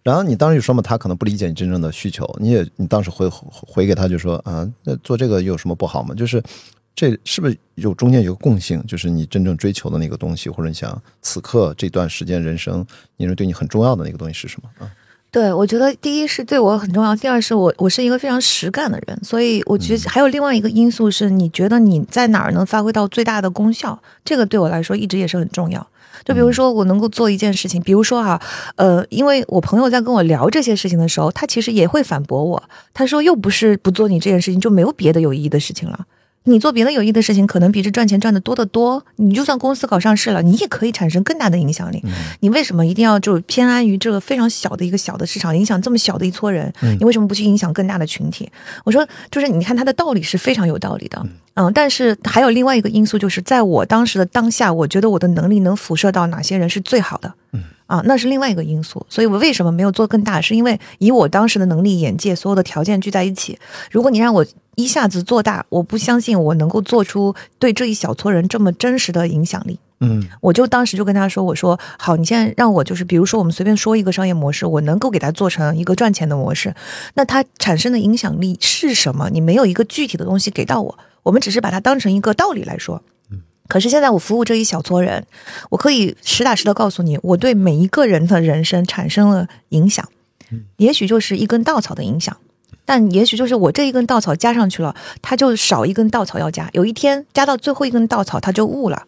A: 然后你当时就说嘛，他可能不理解你真正的需求，你也你当时回回给他就说啊，那做这个有什么不好吗？就是这是不是有中间有个共性，就是你真正追求的那个东西，或者你想此刻这段时间人生，你认为对你很重要的那个东西是什么啊？
B: 对，我觉得第一是对我很重要，第二是我我是一个非常实干的人，所以我觉得还有另外一个因素是，你觉得你在哪儿能发挥到最大的功效，这个对我来说一直也是很重要。就比如说我能够做一件事情，比如说哈，呃，因为我朋友在跟我聊这些事情的时候，他其实也会反驳我，他说又不是不做你这件事情就没有别的有意义的事情了。你做别的有益的事情，可能比这赚钱赚的多得多。你就算公司搞上市了，你也可以产生更大的影响力。你为什么一定要就偏安于这个非常小的一个小的市场，影响这么小的一撮人？你为什么不去影响更大的群体？我说，就是你看他的道理是非常有道理的，嗯。但是还有另外一个因素，就是在我当时的当下，我觉得我的能力能辐射到哪些人是最好的，嗯啊，那是另外一个因素。所以我为什么没有做更大？是因为以我当时的能力、眼界，所有的条件聚在一起，如果你让我。一下子做大，我不相信我能够做出对这一小撮人这么真实的影响力。
A: 嗯，
B: 我就当时就跟他说：“我说好，你现在让我就是，比如说我们随便说一个商业模式，我能够给它做成一个赚钱的模式，那它产生的影响力是什么？你没有一个具体的东西给到我，我们只是把它当成一个道理来说。可是现在我服务这一小撮人，我可以实打实的告诉你，我对每一个人的人生产生了影响，也许就是一根稻草的影响。”但也许就是我这一根稻草加上去了，它就少一根稻草要加。有一天加到最后一根稻草，它就悟了。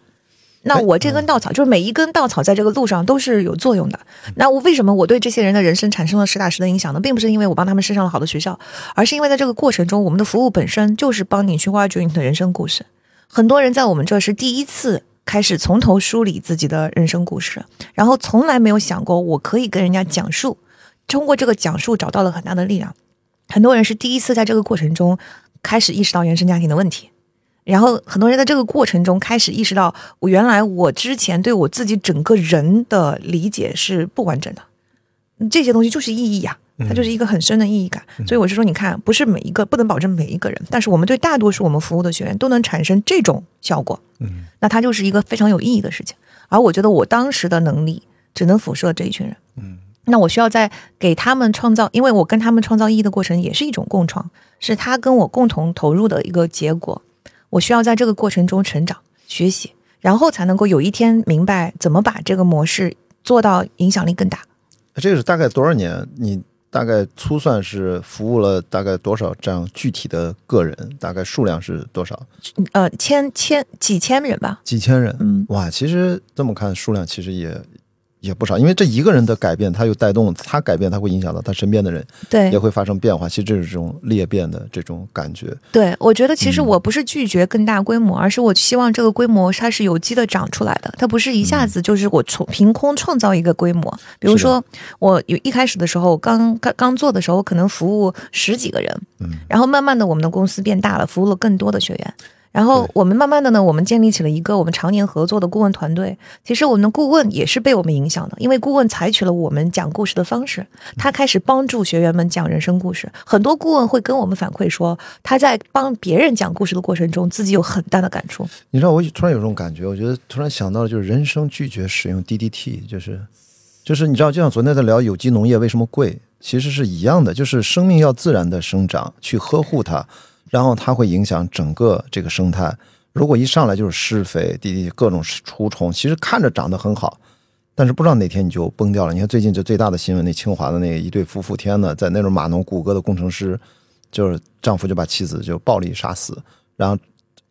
B: 那我这根稻草就是每一根稻草在这个路上都是有作用的。那我为什么我对这些人的人生产生了实打实的影响呢？并不是因为我帮他们升上了好的学校，而是因为在这个过程中，我们的服务本身就是帮你去挖掘你的人生故事。很多人在我们这是第一次开始从头梳理自己的人生故事，然后从来没有想过我可以跟人家讲述，通过这个讲述找到了很大的力量。很多人是第一次在这个过程中开始意识到原生家庭的问题，然后很多人在这个过程中开始意识到，我原来我之前对我自己整个人的理解是不完整的，这些东西就是意义呀，它就是一个很深的意义感。所以我是说，你看，不是每一个不能保证每一个人，但是我们对大多数我们服务的学员都能产生这种效果，
A: 嗯，
B: 那它就是一个非常有意义的事情。而我觉得我当时的能力只能辐射这一群人，
A: 嗯。
B: 那我需要在给他们创造，因为我跟他们创造意义的过程也是一种共创，是他跟我共同投入的一个结果。我需要在这个过程中成长、学习，然后才能够有一天明白怎么把这个模式做到影响力更大。
A: 这个是大概多少年？你大概粗算是服务了大概多少这样具体的个人？大概数量是多少？
B: 呃，千千几千人吧。
A: 几千人，
B: 嗯，
A: 哇，其实这么看数量其实也。也不少，因为这一个人的改变，他又带动他改变，他会影响到他身边的人，
B: 对，
A: 也会发生变化。其实这是这种裂变的这种感觉。
B: 对，我觉得其实我不是拒绝更大规模，而是我希望这个规模它是有机的长出来的，它不是一下子就是我从凭空创造一个规模。比如说，我有一开始的时候，刚刚刚做的时候，可能服务十几个人，
A: 嗯，
B: 然后慢慢的我们的公司变大了，服务了更多的学员。然后我们慢慢的呢，我们建立起了一个我们常年合作的顾问团队。其实我们的顾问也是被我们影响的，因为顾问采取了我们讲故事的方式，他开始帮助学员们讲人生故事。很多顾问会跟我们反馈说，他在帮别人讲故事的过程中，自己有很大的感触。
A: 你知道，我突然有这种感觉，我觉得突然想到了，就是人生拒绝使用 DDT，就是就是你知道，就像昨天在聊有机农业为什么贵，其实是一样的，就是生命要自然的生长，去呵护它。然后它会影响整个这个生态。如果一上来就是施肥、滴滴各种除虫，其实看着长得很好，但是不知道哪天你就崩掉了。你看最近就最大的新闻，那清华的那一对夫妇，天呐，在那种码农谷歌的工程师，就是丈夫就把妻子就暴力杀死。然后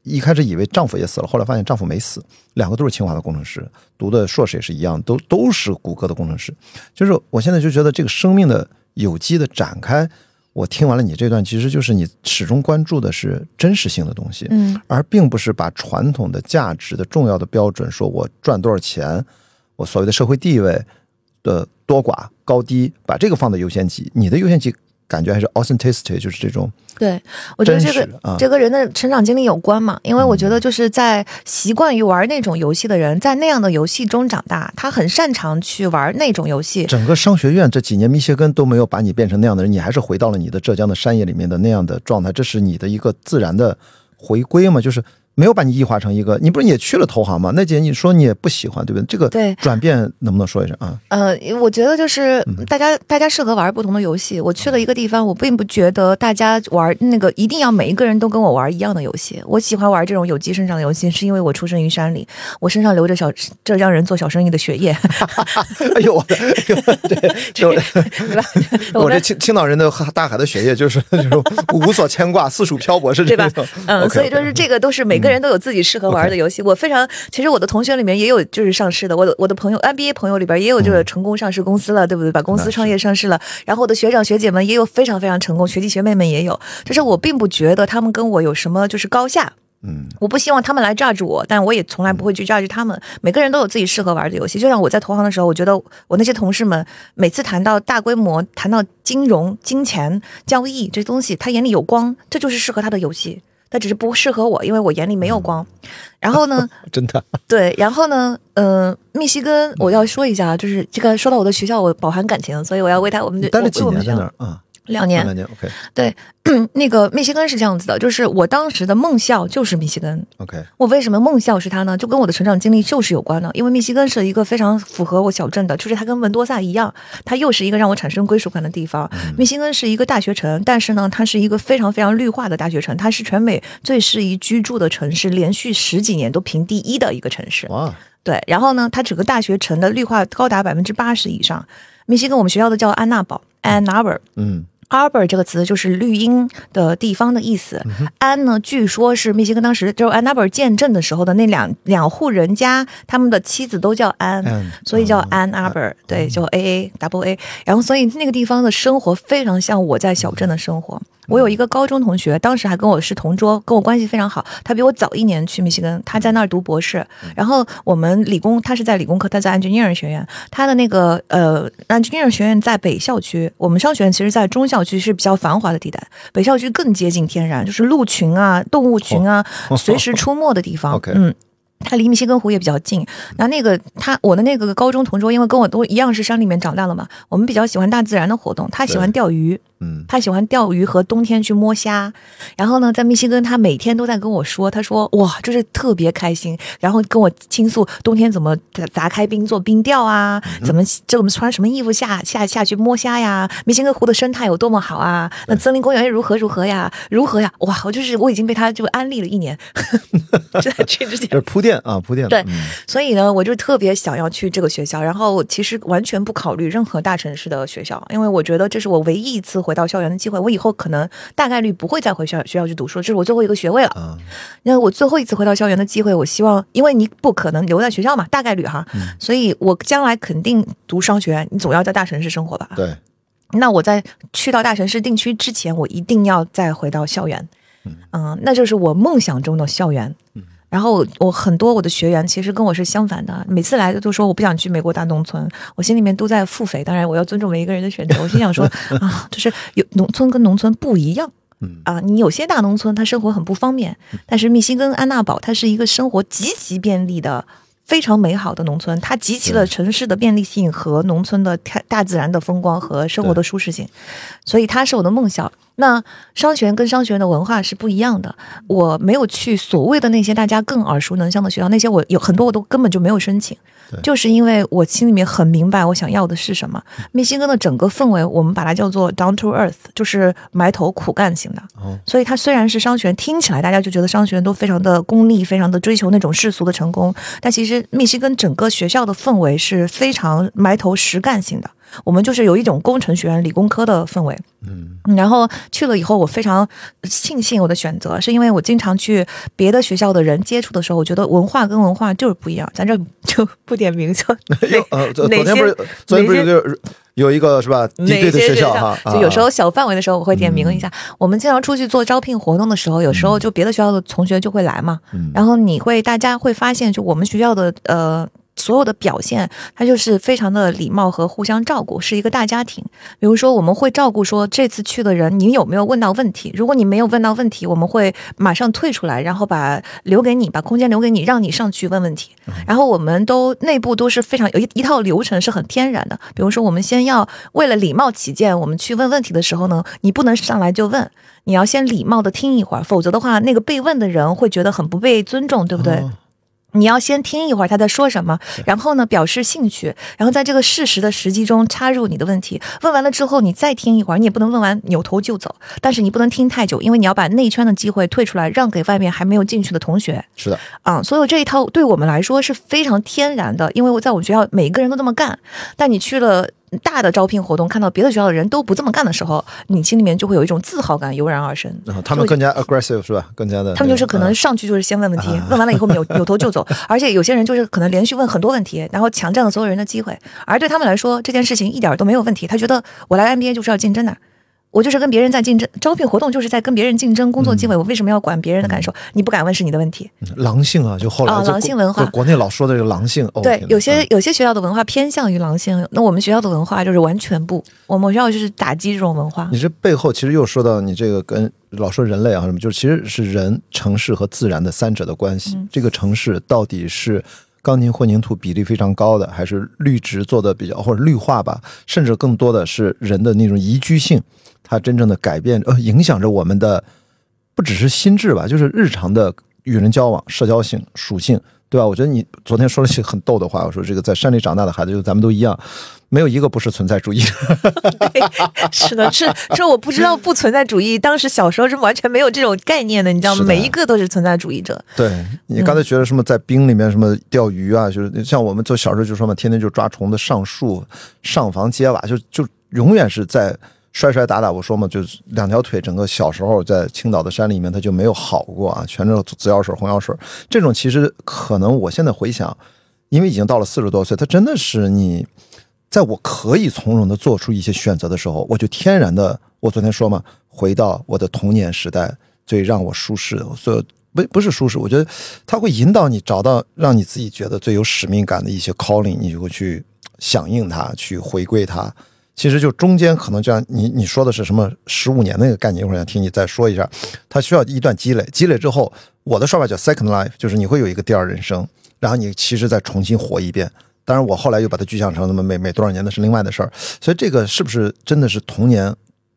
A: 一开始以为丈夫也死了，后来发现丈夫没死，两个都是清华的工程师，读的硕士也是一样，都都是谷歌的工程师。就是我现在就觉得这个生命的有机的展开。我听完了你这段，其实就是你始终关注的是真实性的东西，
B: 嗯，
A: 而并不是把传统的价值的重要的标准，说我赚多少钱，我所谓的社会地位的多寡高低，把这个放在优先级。你的优先级。感觉还是 authenticity，就是这种。
B: 对，我觉得这个这个人的成长经历有关嘛，因为我觉得就是在习惯于玩那种游戏的人，在那样的游戏中长大，他很擅长去玩那种游戏。
A: 整个商学院这几年，密歇根都没有把你变成那样的人，你还是回到了你的浙江的山野里面的那样的状态，这是你的一个自然的回归嘛？就是没有把你异化成一个，你不是也去了投行吗？那姐你说你也不喜欢，对不对？这个
B: 对
A: 转变能不能说一声啊？
B: 呃，我觉得就是
A: 嗯
B: 大家大家适合玩不同的游戏。我去了一个地方，我并不觉得大家玩那个一定要每一个人都跟我玩一样的游戏。我喜欢玩这种有机生长的游戏，是因为我出生于山里，我身上流着小浙江人做小生意的血液，
A: 哎呦我的，对，就
B: 对吧？
A: 我这青青岛人的大海的血液就是就是无所牵挂，四处漂泊是这
B: 对吧
A: 种。
B: 嗯所以就是这个都是每个人都有自己适合玩的游戏。我非常，其实我的同学里面也有就是上市的，我的我的朋友 NBA 朋友里边也有就是成功上市公司了，对不对？把公司创业上市了。然后我的学长学姐们也有非常非常成功，学弟学妹们也有。就是我并不觉得他们跟我有什么就是高下。
A: 嗯，
B: 我不希望他们来 judge 我，但我也从来不会去 judge 他们。每个人都有自己适合玩的游戏。就像我在投行的时候，我觉得我那些同事们每次谈到大规模、谈到金融、金钱交易这东西，他眼里有光，这就是适合他的游戏。他只是不适合我，因为我眼里没有光。然后呢，
A: 真的，
B: 对，然后呢，呃，密西根，我要说一下，就是这个说到我的学校，我饱含感情，所以我要为他我们的
A: 待了几年在那儿啊？
B: 两年
A: 两年，OK
B: 对，那个密西根是这样子的，就是我当时的梦校就是密西根。
A: OK，
B: 我为什么梦校是它呢？就跟我的成长经历就是有关的。因为密西根是一个非常符合我小镇的，就是它跟文多萨一样，它又是一个让我产生归属感的地方。密西根是一个大学城，但是呢，它是一个非常非常绿化的大学城，它是全美最适宜居住的城市，连续十几年都评第一的一个城市。
A: 哇，
B: 对，然后呢，它整个大学城的绿化高达百分之八十以上。密西根我们学校的叫安娜堡 （Ann Arbor）。
A: 嗯
B: Arbor 这个词就是绿荫的地方的意思。
A: 嗯
B: 安呢，据说是密歇根当时就是安 Arbor 建镇的时候的那两两户人家，他们的妻子都叫安。
A: 安
B: 所以叫
A: 哦
B: Ann Arbor，、对，就 A A double A，然后所以那个地方的生活非常像我在小镇的生活。我有一个高中同学，当时还跟我是同桌，跟我关系非常好。他比我早一年去密西根，他在那儿读博士。然后我们理工，他是在理工科，他在 engineering 学院。他的那个呃 engineering 学院在北校区，我们商学院其实在中校区是比较繁华的地带，北校区更接近天然，就是鹿群啊、动物群啊、随时出没的地方。嗯。它离密歇根湖也比较近，那那个他我的那个高中同桌，因为跟我都一样是山里面长大的嘛，我们比较喜欢大自然的活动。他喜欢钓鱼，
A: 嗯
B: 他喜欢钓鱼和冬天去摸虾。然后呢，在密西根，他每天都在跟我说，他说哇，就是特别开心，然后跟我倾诉冬天怎么砸砸开冰做冰钓啊，怎么这我们穿什么衣服下下下去摸虾呀？密西根湖的生态有多么好啊？那森林公园如何如何呀？如何呀？哇，我就是我已经被他就安利了一年，就在去之前
A: 就是铺垫啊，铺垫。
B: 对
A: 嗯
B: 所以呢，我就特别想要去这个学校，然后其实完全不考虑任何大城市的学校，因为我觉得这是我唯一一次回到校园的机会。我以后可能大概率不会再回校学校去读书，这是我最后一个学位了。
A: 啊，
B: 那我最后一次回到校园的机会，我希望，因为你不可能留在学校嘛，大概率哈，所以我将来肯定读商学院，你总要在大城市生活吧？
A: 对，
B: 那我在去到大城市定居之前，我一定要再回到校园，嗯、那就是我梦想中的校园。然后我很多我的学员其实跟我是相反的，每次来的都说我不想去美国大农村，我心里面都在腹诽。当然，我要尊重每一个人的选择。我心想说 啊，就是有农村跟农村不一样。
A: 嗯
B: 啊，你有些大农村它生活很不方便，但是密西根安娜堡它是一个生活极其便利的。非常美好的农村，它集齐了城市的便利性和农村的大大自然的风光和生活的舒适性，所以它是我的梦想。那商学院跟商学院的文化是不一样的，我没有去所谓的那些大家更耳熟能详的学校，那些我有很多我都根本就没有申请，就是因为我心里面很明白我想要的是什么。密西根的整个氛围，我们把它叫做 down to earth，就是埋头苦干型的。
A: 哦
B: 所以它虽然是商学院，听起来大家就觉得商学院都非常的功利，非常的追求那种世俗的成功，但其实密西根整个学校的氛围是非常埋头实干型的。我们就是有一种工程学院、理工科的氛围。
A: 嗯
B: 然后去了以后，我非常庆幸我的选择，是因为我经常去别的学校的人接触的时候，我觉得文化跟文化就是不一样。咱这就不点名，就
A: 有呃，昨天不是
B: 些
A: 昨天不是
B: 哪
A: 有一个是吧？敌
B: 哪
A: 对的
B: 些学
A: 学校哈，啊
B: 就有时候小范围的时候，我会点名一下。我们经常出去做招聘活动的时候，有时候就别的学校的同学就会来嘛，
A: 嗯
B: 然后你会大家会发现，就我们学校的呃。所有的表现，它就是非常的礼貌和互相照顾，是一个大家庭。比如说，我们会照顾说这次去的人，你有没有问到问题？如果你没有问到问题，我们会马上退出来，然后把留给你，把空间留给你，让你上去问问题。然后我们都内部都是非常有一一套流程是很天然的。比如说，我们先要为了礼貌起见，我们去问问题的时候呢，你不能上来就问，你要先礼貌的听一会儿，否则的话，那个被问的人会觉得很不被尊重，对不对？
A: 哦
B: 你要先听一会儿他在说什么，然后呢表示兴趣，然后在这个适时的时机中插入你的问题。问完了之后，你再听一会儿，你也不能问完扭头就走，但是你不能听太久，因为你要把内圈的机会退出来，让给外面还没有进去的同学。
A: 是的，
B: 啊、所有这一套对我们来说是非常天然的，因为我在我们学校每个人都这么干。但你去了大的招聘活动，看到别的学校的人都不这么干的时候，你心里面就会有一种自豪感油然而生。
A: 然后他们更加 aggressive 是吧？更加的，
B: 他们就是可能
A: 嗯
B: 上去就是先问问题，问完了以后扭扭头就走，而且有些人就是可能连续问很多问题，然后抢占了所有人的机会。而对他们来说，这件事情一点都没有问题，他觉得我来 NBA 就是要竞争的。我就是跟别人在竞争，招聘活动就是在跟别人竞争工作机会，我为什么要管别人的感受？你不敢问是你的问题。
A: 狼性啊，就后来
B: 啊
A: 就
B: 狼性文化
A: 国内老说的这个狼性，
B: 对有些
A: 嗯
B: 有些学校的文化偏向于狼性，那我们学校的文化就是完全不，我们学校就是打击这种文化。
A: 你这背后其实又说到你这个跟老说人类啊什么，就是其实是人、城市和自然的三者的关系。
B: 嗯
A: 这个城市到底是钢筋混凝土比例非常高的，还是绿植做的比较或者绿化吧，甚至更多的是人的那种宜居性，它真正的改变呃影响着我们的不只是心智吧，就是日常的与人交往、社交性、属性。对吧？我觉得你昨天说了些很逗的话。我说这个在山里长大的孩子，就咱们都一样，没有一个不是存在主义。
B: 是的，是是，我不知道不存在主义，当时小时候是完全没有这种概念的，你知道吗？每一个都是存在主义者。
A: 对你刚才觉得什么在冰里面什么钓鱼啊，就是像我们做小时候就说嘛，天天就抓虫子、上树、上房揭瓦，就就永远是在摔摔打打。我说嘛，就是两条腿，整个小时候在青岛的山里面，它就没有好过啊，全是紫药水、红药水。这种其实可能我现在回想，因为已经到了四十多岁，它真的是你。在我可以从容的做出一些选择的时候，我就天然的，我昨天说嘛，回到我的童年时代最让我舒适的，所有不不是舒适，我觉得它会引导你找到让你自己觉得最有使命感的一些 calling，你就会去响应它，去回归它。其实就中间可能就像，你你说的是什么十五年那个概念，一会儿想听你再说一下。它需要一段积累，积累之后，我的说法叫 second life，就是你会有一个第二人生，然后你其实再重新活一遍。当然，我后来又把它具象成那么每每多少年那是另外的事儿。所以这个是不是真的是童年，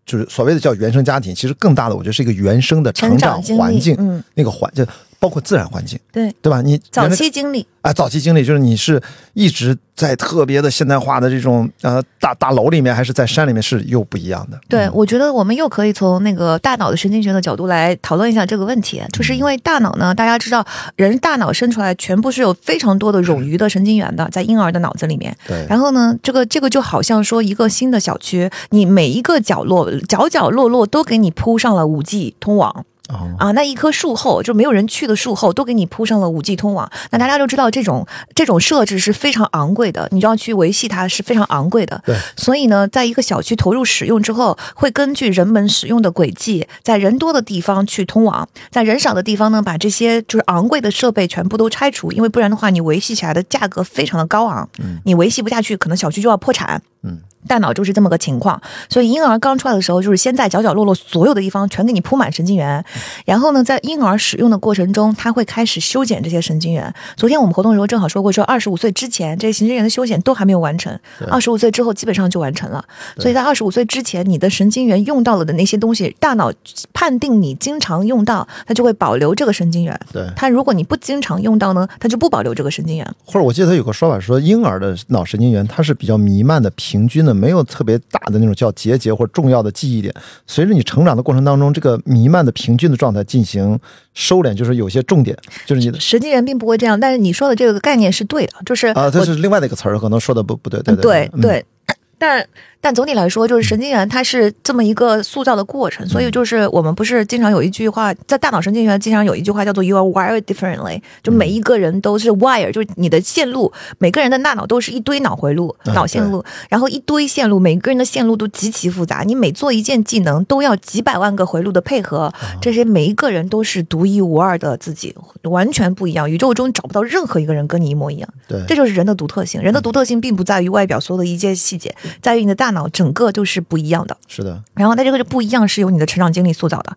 A: 就是所谓的叫原生家庭？其实更大的，我觉得是一个原生的成长环境，
B: 嗯，
A: 那个环境包括自然环境，
B: 对，
A: 对吧？你
B: 早期经历，
A: 啊，早期经历就是你是一直在特别的现代化的这种呃大大楼里面，还是在山里面是又不一样的。
B: 对，我觉得我们又可以从那个大脑的神经学的角度来讨论一下这个问题，就是因为大脑呢，大家知道，人大脑生出来全部是有非常多的冗余的神经元的，在婴儿的脑子里面。
A: 对，
B: 然后呢，这个这个就好像说一个新的小区，你每一个角落角角落落都给你铺上了五 G 通网。
A: 哦，
B: 啊，那一棵树后就没有人去的树后，都给你铺上了五 G 通网。那大家都知道，这种这种设置是非常昂贵的，你就要去维系它是非常昂贵的。
A: 对，
B: 所以呢，在一个小区投入使用之后，会根据人们使用的轨迹，在人多的地方去通网，在人少的地方呢，把这些就是昂贵的设备全部都拆除，因为不然的话，你维系起来的价格非常的高昂，
A: 嗯
B: 你维系不下去，可能小区就要破产。
A: 嗯。
B: 大脑就是这么个情况，所以婴儿刚出来的时候，就是先在角角落落所有的地方全给你铺满神经元，然后呢，在婴儿使用的过程中，他会开始修剪这些神经元。昨天我们活动的时候正好说过，说二十五岁之前这些神经元的修剪都还没有完成，二十五岁之后基本上就完成了。所以在二十五岁之前，你的神经元用到了的那些东西，大脑判定你经常用到，它就会保留这个神经元。
A: 对，
B: 它如果你不经常用到呢，它就不保留这个神经元。
A: 或者我记得他有个说法说，婴儿的脑神经元它是比较弥漫的、平均的，没有特别大的那种叫结节或者重要的记忆点。随着你成长的过程当中，这个弥漫的平均的状态进行收敛，就是有些重点，就是你的
B: 实际人并不会这样，但是你说的这个概念是对的，就是
A: 啊，这是另外的一个词儿，可能说的不不对，对
B: 对对
A: 嗯
B: 对。但但总体来说，就是神经元它是这么一个塑造的过程，所以就是我们不是经常有一句话，在大脑神经元经常有一句话叫做 “you are wired differently”，就每一个人都是 wire，就是你的线路，每个人的大脑都是一堆脑回路、脑线路，然后一堆线路，每个人的线路都极其复杂，你每做一件技能都要几百万个回路的配合，这些每一个人都是独一无二的自己，完全不一样，宇宙中找不到任何一个人跟你一模一样。
A: 对，
B: 这就是人的独特性。人的独特性并不在于外表所有的一些细节，在于你的大脑整个就是不一样的。
A: 是的，
B: 然后它这个不一样是由你的成长经历塑造的。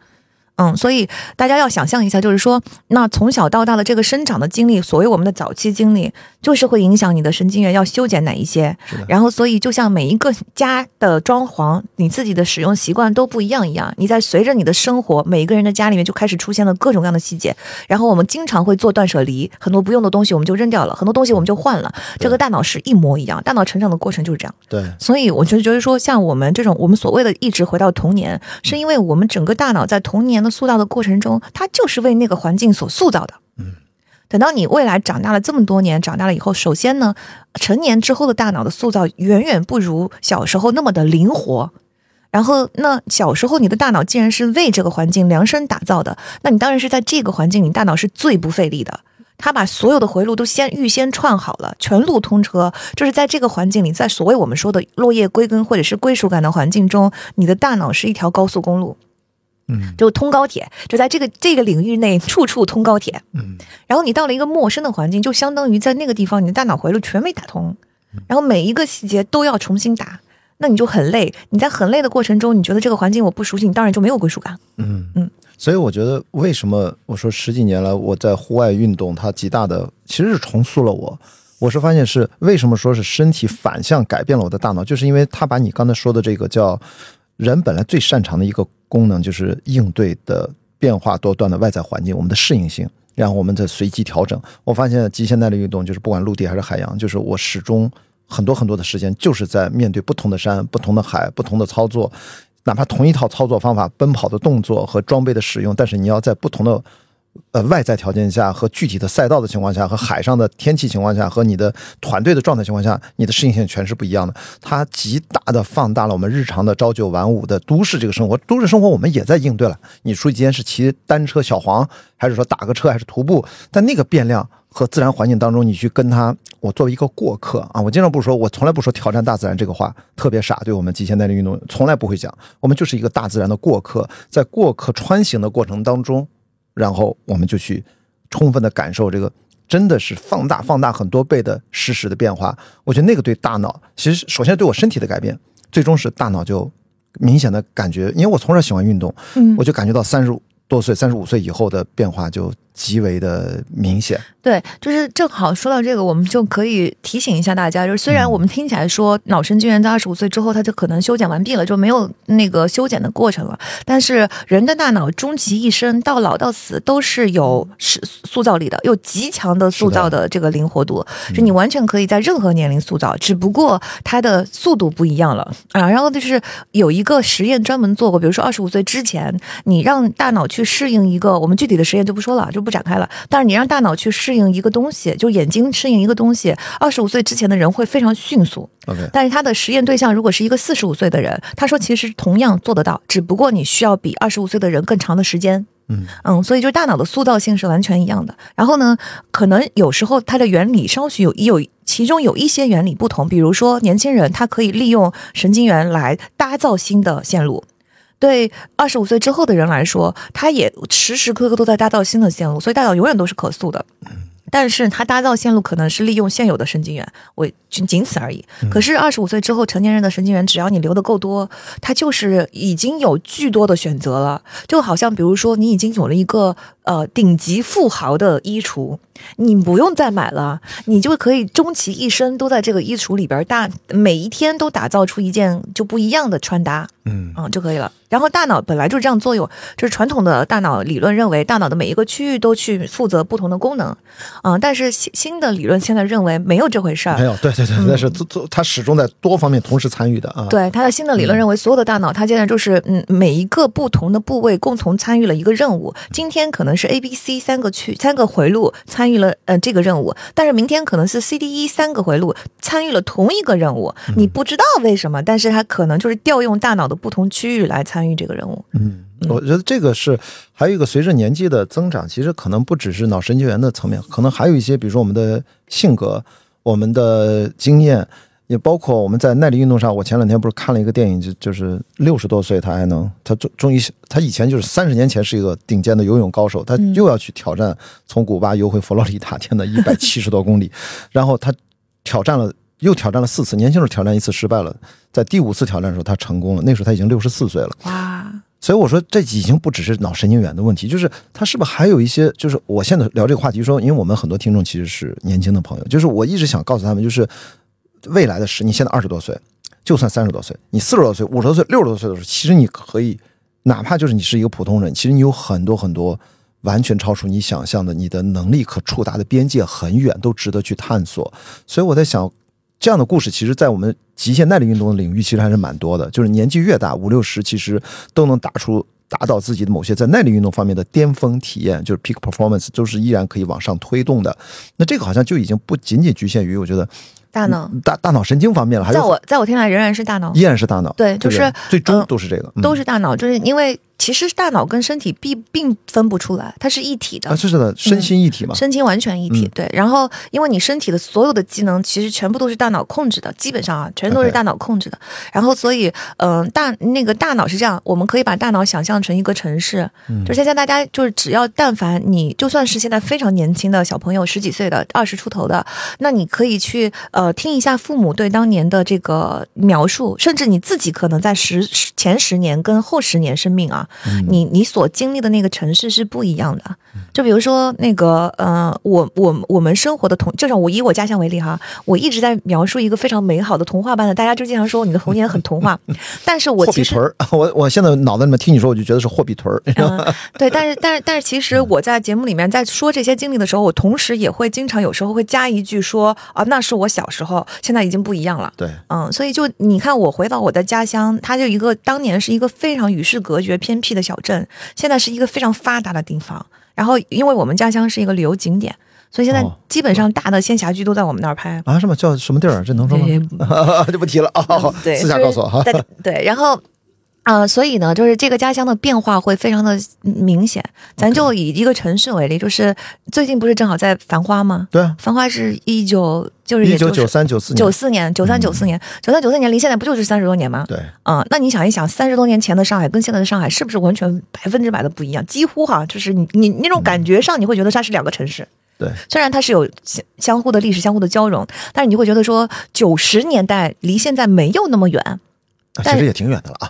B: 嗯，所以大家要想象一下，就是说，那从小到大的这个生长的经历，所谓我们的早期经历，就是会影响你的神经元要修剪哪一些。然后，所以就像每一个家的装潢，你自己的使用习惯都不一样一样。你在随着你的生活，每一个人的家里面就开始出现了各种各样的细节。然后我们经常会做断舍离，很多不用的东西我们就扔掉了，很多东西我们就换了。这个大脑是一模一样，大脑成长的过程就是这样。
A: 对，
B: 所以我就觉得说，像我们这种我们所谓的一直回到童年，是因为我们整个大脑在童年的塑造的过程中，它就是为那个环境所塑造的。
A: 嗯，
B: 等到你未来长大了这么多年，长大了以后，首先呢，成年之后的大脑的塑造远远不如小时候那么的灵活。然后，那小时候你的大脑既然是为这个环境量身打造的，那你当然是在这个环境里，大脑是最不费力的。他把所有的回路都先预先串好了，全路通车，就是在这个环境里，在所谓我们说的落叶归根或者是归属感的环境中，你的大脑是一条高速公路。
A: 嗯
B: 就通高铁，就在这个这个领域内，处处通高铁。
A: 嗯，
B: 然后你到了一个陌生的环境，就相当于在那个地方，你的大脑回路全没打通，然后每一个细节都要重新打，那你就很累。你在很累的过程中，你觉得这个环境我不熟悉，你当然就没有归属感。
A: 嗯
B: 嗯，
A: 所以我觉得，为什么我说十几年来我在户外运动，它极大的其实是重塑了我。我是发现是为什么说是身体反向改变了我的大脑，就是因为它把你刚才说的这个叫人本来最擅长的一个功能，就是应对的变化多端的外在环境，我们的适应性，然后我们再随机调整。我发现极限耐力运动就是不管陆地还是海洋，就是我始终很多很多的时间就是在面对不同的山、不同的海、不同的操作。哪怕同一套操作方法、奔跑的动作和装备的使用，但是你要在不同的呃外在条件下和具体的赛道的情况下，和海上的天气情况下，和你的团队的状态情况下，你的适应性全是不一样的。它极大的放大了我们日常的朝九晚五的都市这个生活。都市生活我们也在应对了。你出去今天是骑单车小黄，还是说打个车，还是徒步？但那个变量和自然环境当中，你去跟它，我作为一个过客啊，我经常不说，我从来不说挑战大自然这个话，特别傻。对我们极限耐力运动从来不会讲，我们就是一个大自然的过客，在过客穿行的过程当中，然后我们就去充分的感受这个。真的是放大放大很多倍的实时的变化，我觉得那个对大脑，其实首先对我身体的改变，最终是大脑就明显的感觉，因为我从小喜欢运动，
B: 嗯
A: 我就感觉到三十多岁、三十五岁以后的变化就极为的明显。
B: 对，就是正好说到这个，我们就可以提醒一下大家，就是虽然我们听起来说脑神经元在二十五岁之后，它就可能修剪完毕了，就没有那个修剪的过程了，但是人的大脑终其一生，到老到死都是有是塑造力的，有极强的塑造的这个灵活度，是你完全可以在任何年龄塑造，只不过它的速度不一样了啊。然后就是有一个实验专门做过，比如说二十五岁之前，你让大脑去适应一个，我们具体的实验就不说了，就不展开了。但是你让大脑去适应一个东西，就眼睛适应一个东西，二十五岁之前的人会非常迅速。
A: OK，
B: 但是他的实验对象如果是一个四十五岁的人，他说其实同样做得到，只不过你需要比二十五岁的人更长的时间。
A: 嗯
B: 嗯，所以就大脑的塑造性是完全一样的。然后呢，可能有时候它的原理稍许有有其中有一些原理不同，比如说年轻人他可以利用神经元来搭造新的线路。对二十五岁之后的人来说，他也时时刻刻都在搭造新的线路，所以大脑永远都是可塑的。但是他搭造线路可能是利用现有的神经元，我仅仅此而已。可是二十五岁之后，成年人的神经元，只要你留的够多，它就是已经有巨多的选择了。就好像比如说，你已经有了一个呃顶级富豪的衣橱，你不用再买了，你就可以终其一生都在这个衣橱里边大每一天都打造出一件就不一样的穿搭。
A: 嗯
B: 嗯，就可以了。然后大脑本来就是这样作用，就是传统的大脑理论认为，大脑的每一个区域都去负责不同的功能，啊、但是新新的理论现在认为没有这回事儿
A: 没。有，对对对，但是做做它始终在多方面同时参与的啊。
B: 对，它的新的理论认为，所有的大脑它现在就是嗯，每一个不同的部位共同参与了一个任务。今天可能是 A、B、C 三个区三个回路参与了呃这个任务，但是明天可能是 C、D、E 三个回路参与了同一个任务，你不知道为什么，但是它可能就是调用大脑的不同区域来参与这个任务。
A: 嗯，我觉得这个是还有一个随着年纪的增长，其实可能不只是脑神经元的层面，可能还有一些，比如说我们的性格、我们的经验，也包括我们在耐力运动上。我前两天不是看了一个电影，就就是六十多岁他还能，他终终于他以前就是三十年前是一个顶尖的游泳高手，他又要去挑战从古巴游回佛罗里达，天呐，一百七十多公里，然后他挑战了。又挑战了四次，年轻时候挑战一次失败了，在第五次挑战的时候他成功了，那时候他已经六十四岁了。
B: 哇！
A: 所以我说这已经不只是脑神经元的问题，就是他是不是还有一些？就是我现在聊这个话题，说因为我们很多听众其实是年轻的朋友，就是我一直想告诉他们，就是未来的十，你现在二十多岁，就算三十多岁，你四十多岁、五十多岁、六十多岁的时候，其实你可以，哪怕就是你是一个普通人，其实你有很多很多完全超出你想象的，你的能力可触达的边界很远，都值得去探索。所以我在想。这样的故事，其实，在我们极限耐力运动的领域，其实还是蛮多的。就是年纪越大，五六十，其实都能打出达到自己的某些在耐力运动方面的巅峰体验，就是 peak performance，都是依然可以往上推动的。那这个好像就已经不仅仅局限于，我觉得
B: 大脑、
A: 大大脑神经方面了。
B: 在我在我听来，仍然是大脑，
A: 依然是大脑。
B: 对，就是
A: 最终都是这个，
B: 都是大脑，就是因为。其实大脑跟身体并并分不出来，它是一体的。
A: 啊，是的，身心一体嘛。
B: 身心完全一体，对。然后，因为你身体的所有的机能，其实全部都是大脑控制的，基本上啊，全都是大脑控制的。然后，所以，嗯，大那个大脑是这样，我们可以把大脑想象成一个城市。嗯。就现在大家就是只要但凡你就算是现在非常年轻的小朋友，十几岁的、二十出头的，那你可以去呃听一下父母对当年的这个描述，甚至你自己可能在十前十年跟后十年生命啊，你你。所经历的那个城市是不一样的，就比如说那个，呃，我我我们生活的童，就像我以我家乡为例哈，我一直在描述一个非常美好的童话般的，大家就经常说你的童年很童话，但是我其实
A: 我我现在脑子里面听你说，我就觉得是货比屯儿，
B: 对，但是但是但是其实我在节目里面在说这些经历的时候，我同时也会经常有时候会加一句说啊，那是我小时候，现在已经不一样了，
A: 对，
B: 嗯，所以就你看我回到我的家乡，它就一个当年是一个非常与世隔绝、偏僻的小镇。现在是一个非常发达的地方，然后因为我们家乡是一个旅游景点，所以现在基本上大的仙侠剧都在我们那儿拍
A: 啊。什么叫什么地儿？这能说吗？就不提了啊。好，
B: 对，
A: 私下告诉我哈。
B: 对，然后。啊，所以呢，就是这个家乡的变化会非常的明显。咱就以一个城市为例，就是最近不是正好在繁花吗？
A: 对，
B: 繁花是一九就是
A: 一九九三九四
B: 九四年九三九四年九三九四年离现在不就是三十多年吗？
A: 对，
B: 嗯，那你想一想，三十多年前的上海跟现在的上海是不是完全百分之百的不一样？几乎哈，就是你你那种感觉上，你会觉得它是两个城市。
A: 对，
B: 虽然它是有相相互的历史、相互的交融，但是你会觉得说九十年代离现在没有那么远。
A: 其实也挺远的了啊，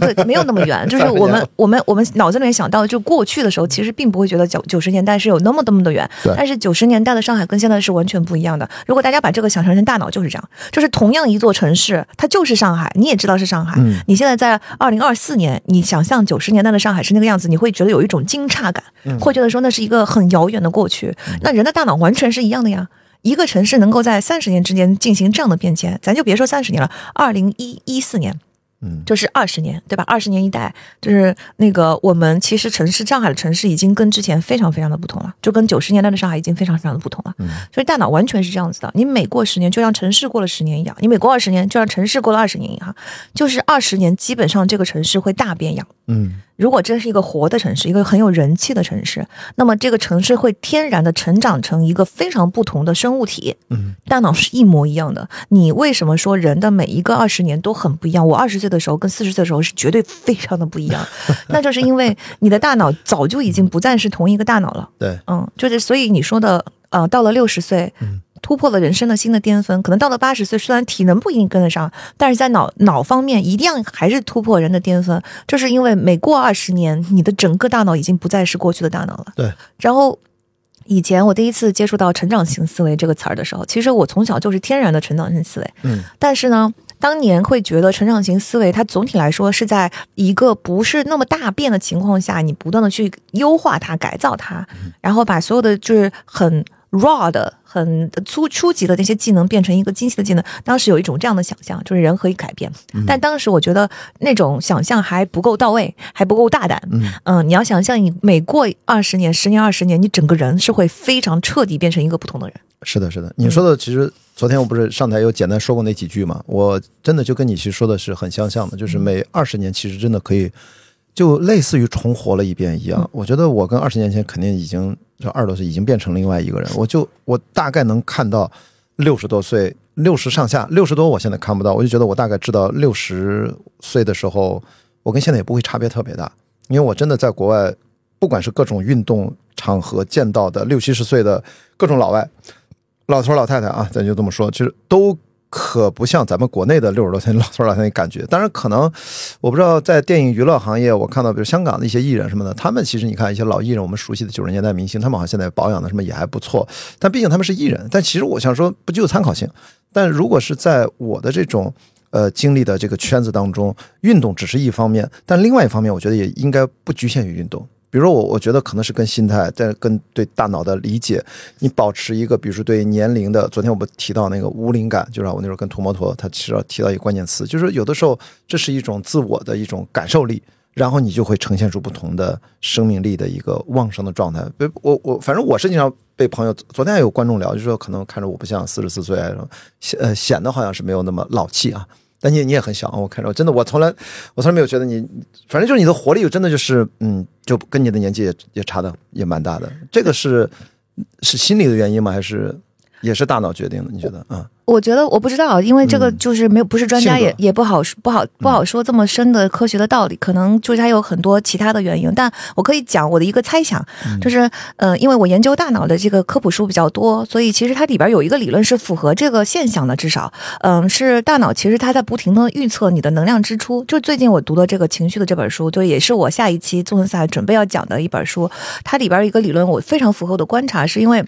B: 对，没有那么远。就是我们我们我们脑子里面想到，就过去的时候，其实并不会觉得九九十年代是有那么那么的远。但是九十年代的上海跟现在是完全不一样的。如果大家把这个想成成大脑，就是这样，就是同样一座城市，它就是上海，你也知道是上海。你现在在二零二四年，你想象九十年代的上海是那个样子，你会觉得有一种惊诧感，会觉得说那是一个很遥远的过去。那人的大脑完全是一样的呀。一个城市能够在三十年之间进行这样的变迁，咱就别说三十年了，二零一一四年，
A: 嗯，
B: 就是二十年，对吧？二十年一代，就是那个我们其实城市上海的城市已经跟之前非常非常的不同了，就跟九十年代的上海已经非常非常的不同了。嗯，所以大脑完全是这样子的，你每过十年就像城市过了十年一样，你每过二十年就像城市过了二十年一样，就是二十年基本上这个城市会大变样。
A: 嗯。
B: 如果这是一个活的城市，一个很有人气的城市，那么这个城市会天然的成长成一个非常不同的生物体。
A: 嗯，
B: 大脑是一模一样的。你为什么说人的每一个二十年都很不一样？我二十岁的时候跟四十岁的时候是绝对非常的不一样。那就是因为你的大脑早就已经不再是同一个大脑了。
A: 对，
B: 嗯，就是所以你说的，呃，到了六十岁，嗯。突破了人生的新的巅峰，可能到了八十岁，虽然体能不一定跟得上，但是在脑脑方面一定还是突破人的巅峰。就是因为每过二十年，你的整个大脑已经不再是过去的大脑了。
A: 对。
B: 然后，以前我第一次接触到成长型思维这个词儿的时候，其实我从小就是天然的成长型思维。
A: 嗯。
B: 但是呢，当年会觉得成长型思维它总体来说是在一个不是那么大变的情况下，你不断的去优化它、改造它，然后把所有的就是很。raw 的、很初初级的那些技能变成一个精细的技能。当时有一种这样的想象，就是人可以改变。但当时我觉得那种想象还不够到位，还不够大胆。嗯，你要想象你每过二十年、十年、二十年，你整个人是会非常彻底变成一个不同的人。
A: 是的，是的，你说的其实昨天我不是上台有简单说过那几句嘛？我真的就跟你其实说的是很相像的，就是每二十年其实真的可以就类似于重活了一遍一样。我觉得我跟二十年前肯定已经就二十多岁已经变成另外一个人，我就我大概能看到六十多岁、六十上下、六十多，我现在看不到，我就觉得我大概知道六十岁的时候，我跟现在也不会差别特别大，因为我真的在国外，不管是各种运动场合见到的六七十岁的各种老外。老头老太太啊，咱就这么说，其实都可不像咱们国内的六十多岁老头老太太感觉。当然，可能我不知道在电影娱乐行业，我看到比如香港的一些艺人什么的，他们其实你看一些老艺人，我们熟悉的九十年代明星，他们好像现在保养的什么也还不错。但毕竟他们是艺人，但其实我想说，不具有参考性。但如果是在我的这种呃经历的这个圈子当中，运动只是一方面，但另外一方面，我觉得也应该不局限于运动。比如说我，我觉得可能是跟心态，在跟对大脑的理解，你保持一个，比如说对年龄的。昨天我们提到那个无龄感，就是我那时候跟涂摩托，他其实提到一个关键词，就是有的时候这是一种自我的一种感受力，然后你就会呈现出不同的生命力的一个旺盛的状态。我我反正我是经常被朋友，昨天还有观众聊，就是说可能看着我不像四十四岁，显呃显得好像是没有那么老气啊。但你你也很小，我看着真的，我从来我从来没有觉得你，反正就是你的活力，真的就是嗯，就跟你的年纪也也差的也蛮大的。这个是是心理的原因吗？还是也是大脑决定的？你觉得啊？
B: 我觉得我不知道，因为这个就是没有不是专家，也也不好不好不好说这么深的科学的道理，可能就是它有很多其他的原因。但我可以讲我的一个猜想，就是呃，因为我研究大脑的这个科普书比较多，所以其实它里边有一个理论是符合这个现象的，至少嗯，是大脑其实它在不停的预测你的能量支出。就最近我读的这个情绪的这本书，就也是我下一期纵横赛准备要讲的一本书，它里边一个理论我非常符合我的观察，是因为。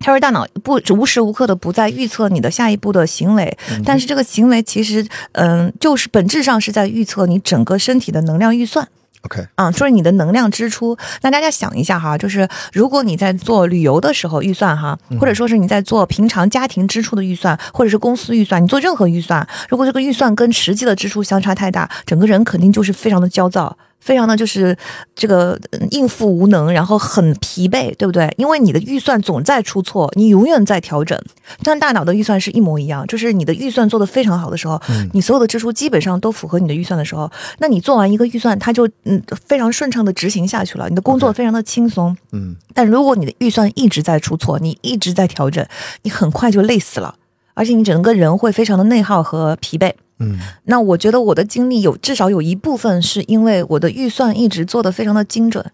B: 他说：“大脑不无时无刻的不在预测你的下一步的行为，但是这个行为其实，嗯，就是本质上是在预测你整个身体的能量预算。
A: OK，
B: 啊，就是你的能量支出。那大家想一下哈，就是如果你在做旅游的时候预算哈，或者说是你在做平常家庭支出的预算，或者是公司预算，你做任何预算，如果这个预算跟实际的支出相差太大，整个人肯定就是非常的焦躁。”非常的就是这个应付无能，然后很疲惫，对不对？因为你的预算总在出错，你永远在调整。但大脑的预算是一模一样，就是你的预算做得非常好的时候，你所有的支出基本上都符合你的预算的时候，那你做完一个预算，它就嗯非常顺畅的执行下去了，你的工作非常的轻松。嗯。但如果你的预算一直在出错，你一直在调整，你很快就累死了，而且你整个人会非常的内耗和疲惫。嗯，那我觉得我的经历有至少有一部分是因为我的预算一直做的非常的精准，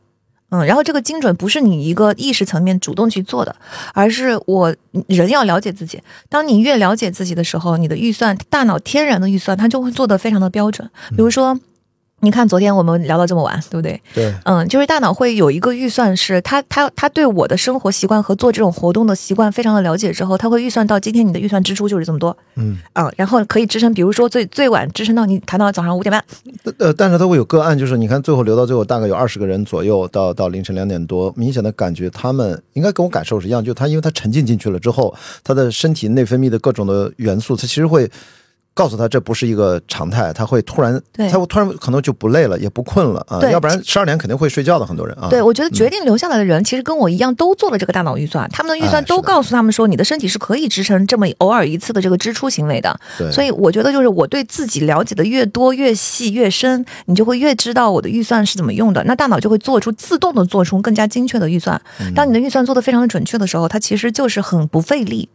B: 嗯，然后这个精准不是你一个意识层面主动去做的，而是我人要了解自己。当你越了解自己的时候，你的预算，大脑天然的预算，它就会做的非常的标准。比如说。你看，昨天我们聊到这么晚，对不对？
A: 对，
B: 嗯，就是大脑会有一个预算，是他他他对我的生活习惯和做这种活动的习惯非常的了解之后，他会预算到今天你的预算支出就是这么多，嗯，啊，然后可以支撑，比如说最最晚支撑到你谈到早上五点半，
A: 呃，但是他会有个案，就是你看最后留到最后大概有二十个人左右，到到凌晨两点多，明显的感觉他们应该跟我感受是一样，就他因为他沉浸进去了之后，他的身体内分泌的各种的元素，他其实会。告诉他这不是一个常态，他会突然，他会突然可能就不累了，也不困了啊，要不然十二点肯定会睡觉的很多人啊。
B: 对，我觉得决定留下来的人，其实跟我一样都做了这个大脑预算，他们的预算都告诉他们说，你的身体是可以支撑这么偶尔一次的这个支出行为的。
A: 对，
B: 所以我觉得就是我对自己了解的越多、越细、越深，你就会越知道我的预算是怎么用的，那大脑就会做出自动的做出更加精确的预算。当你的预算做的非常的准确的时候，它其实就是很不费力。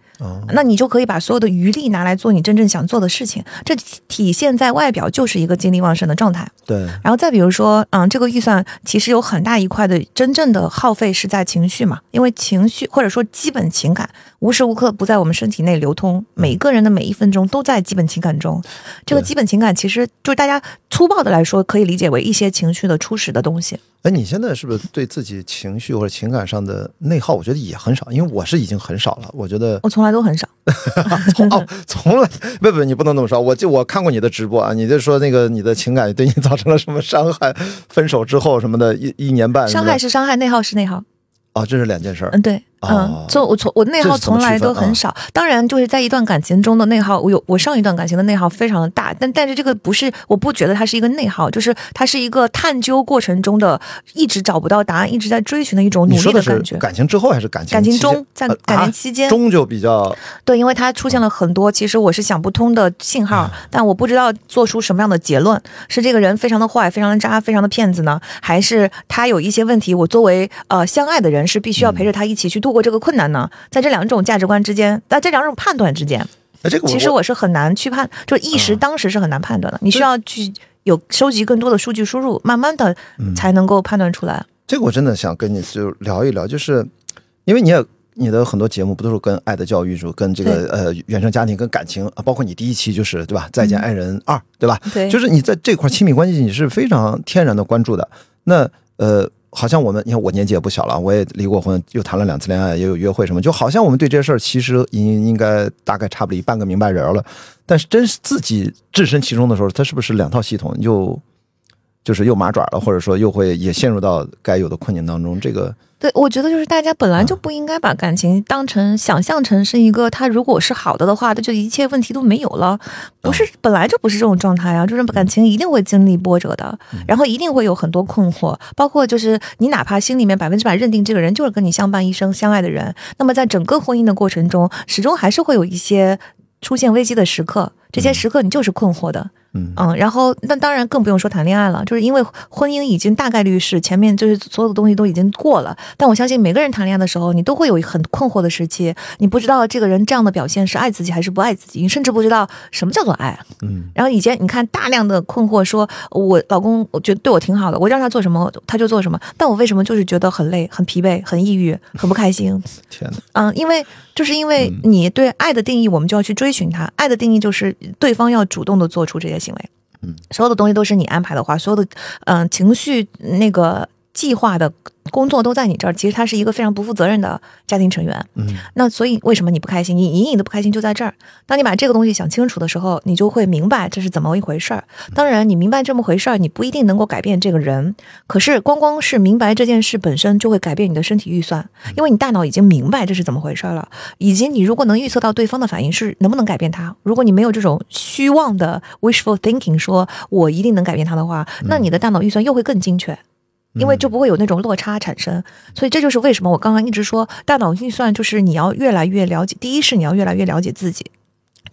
B: 那你就可以把所有的余力拿来做你真正想做的事情，这体现在外表就是一个精力旺盛的状态。
A: 对，
B: 然后再比如说，嗯，这个预算其实有很大一块的真正的耗费是在情绪嘛，因为情绪或者说基本情感无时无刻不在我们身体内流通，每一个人的每一分钟都在基本情感中。这个基本情感其实就是大家粗暴的来说，可以理解为一些情绪的初始的东西。
A: 哎，你现在是不是对自己情绪或者情感上的内耗？我觉得也很少，因为我是已经很少了。我觉得
B: 我从来都很少，
A: 从哦，从来不不，你不能这么说。我就我看过你的直播啊，你就说那个你的情感对你造成了什么伤害？分手之后什么的，一一年半，
B: 伤害是伤害，内耗是内耗。
A: 哦，这是两件事儿。
B: 嗯，对。嗯，就我从我内耗从来都很少。当然，就是在一段感情中的内耗，我有我上一段感情的内耗非常的大，但但是这个不是，我不觉得它是一个内耗，就是它是一个探究过程中的一直找不到答案，一直在追寻的一种努力
A: 的
B: 感觉。
A: 感情之后还是感情？
B: 感情中，在感情期间
A: 中就比较
B: 对，因为它出现了很多其实我是想不通的信号，但我不知道做出什么样的结论：是这个人非常的坏，非常的渣，非常的骗子呢，还是他有一些问题？我作为呃相爱的人是必须要陪着他一起去度过这个困难呢？在这两种价值观之间，在这两种判断之间，
A: 这个
B: 其实我是很难去判，就一时当时是很难判断的。你需要去有收集更多的数据输入，慢慢的才能够判断出来。
A: 这个我真的想跟你就聊一聊，就是因为你也你的很多节目不都是跟爱的教育，就跟这个呃原生家庭、跟感情啊，包括你第一期就是对吧？再见爱人二，对吧？
B: 对，
A: 就是你在这块亲密关系你是非常天然的关注的。那呃。好像我们，你看我年纪也不小了，我也离过婚，又谈了两次恋爱，也有约会什么，就好像我们对这事儿其实应应该大概差不离半个明白人了。但是真是自己置身其中的时候，他是不是两套系统又就是又麻爪了，或者说又会也陷入到该有的困境当中？这个。
B: 对，我觉得就是大家本来就不应该把感情当成想象成是一个，他如果是好的的话，那就一切问题都没有了。不是，本来就不是这种状态啊！就是感情一定会经历波折的，然后一定会有很多困惑，包括就是你哪怕心里面百分之百认定这个人就是跟你相伴一生、相爱的人，那么在整个婚姻的过程中，始终还是会有一些出现危机的时刻，这些时刻你就是困惑的。嗯然后那当然更不用说谈恋爱了，就是因为婚姻已经大概率是前面就是所有的东西都已经过了。但我相信每个人谈恋爱的时候，你都会有很困惑的时期，你不知道这个人这样的表现是爱自己还是不爱自己，你甚至不知道什么叫做爱。嗯，然后以前你看大量的困惑，说我老公我觉得对我挺好的，我让他做什么他就做什么，但我为什么就是觉得很累、很疲惫、很抑郁、很不开心？
A: 天哪！
B: 嗯，因为就是因为你对爱的定义，我们就要去追寻它。爱的定义就是对方要主动的做出这些。行为，嗯，所有的东西都是你安排的话，所有的嗯情绪那个计划的。工作都在你这儿，其实他是一个非常不负责任的家庭成员。嗯，那所以为什么你不开心？你隐隐的不开心就在这儿。当你把这个东西想清楚的时候，你就会明白这是怎么一回事儿。当然，你明白这么回事儿，你不一定能够改变这个人。可是，光光是明白这件事本身，就会改变你的身体预算，因为你大脑已经明白这是怎么回事儿了。以及你如果能预测到对方的反应是能不能改变他，如果你没有这种虚妄的 wishful thinking，说我一定能改变他的话，那你的大脑预算又会更精确。因为就不会有那种落差产生，所以这就是为什么我刚刚一直说大脑运算就是你要越来越了解，第一是你要越来越了解自己。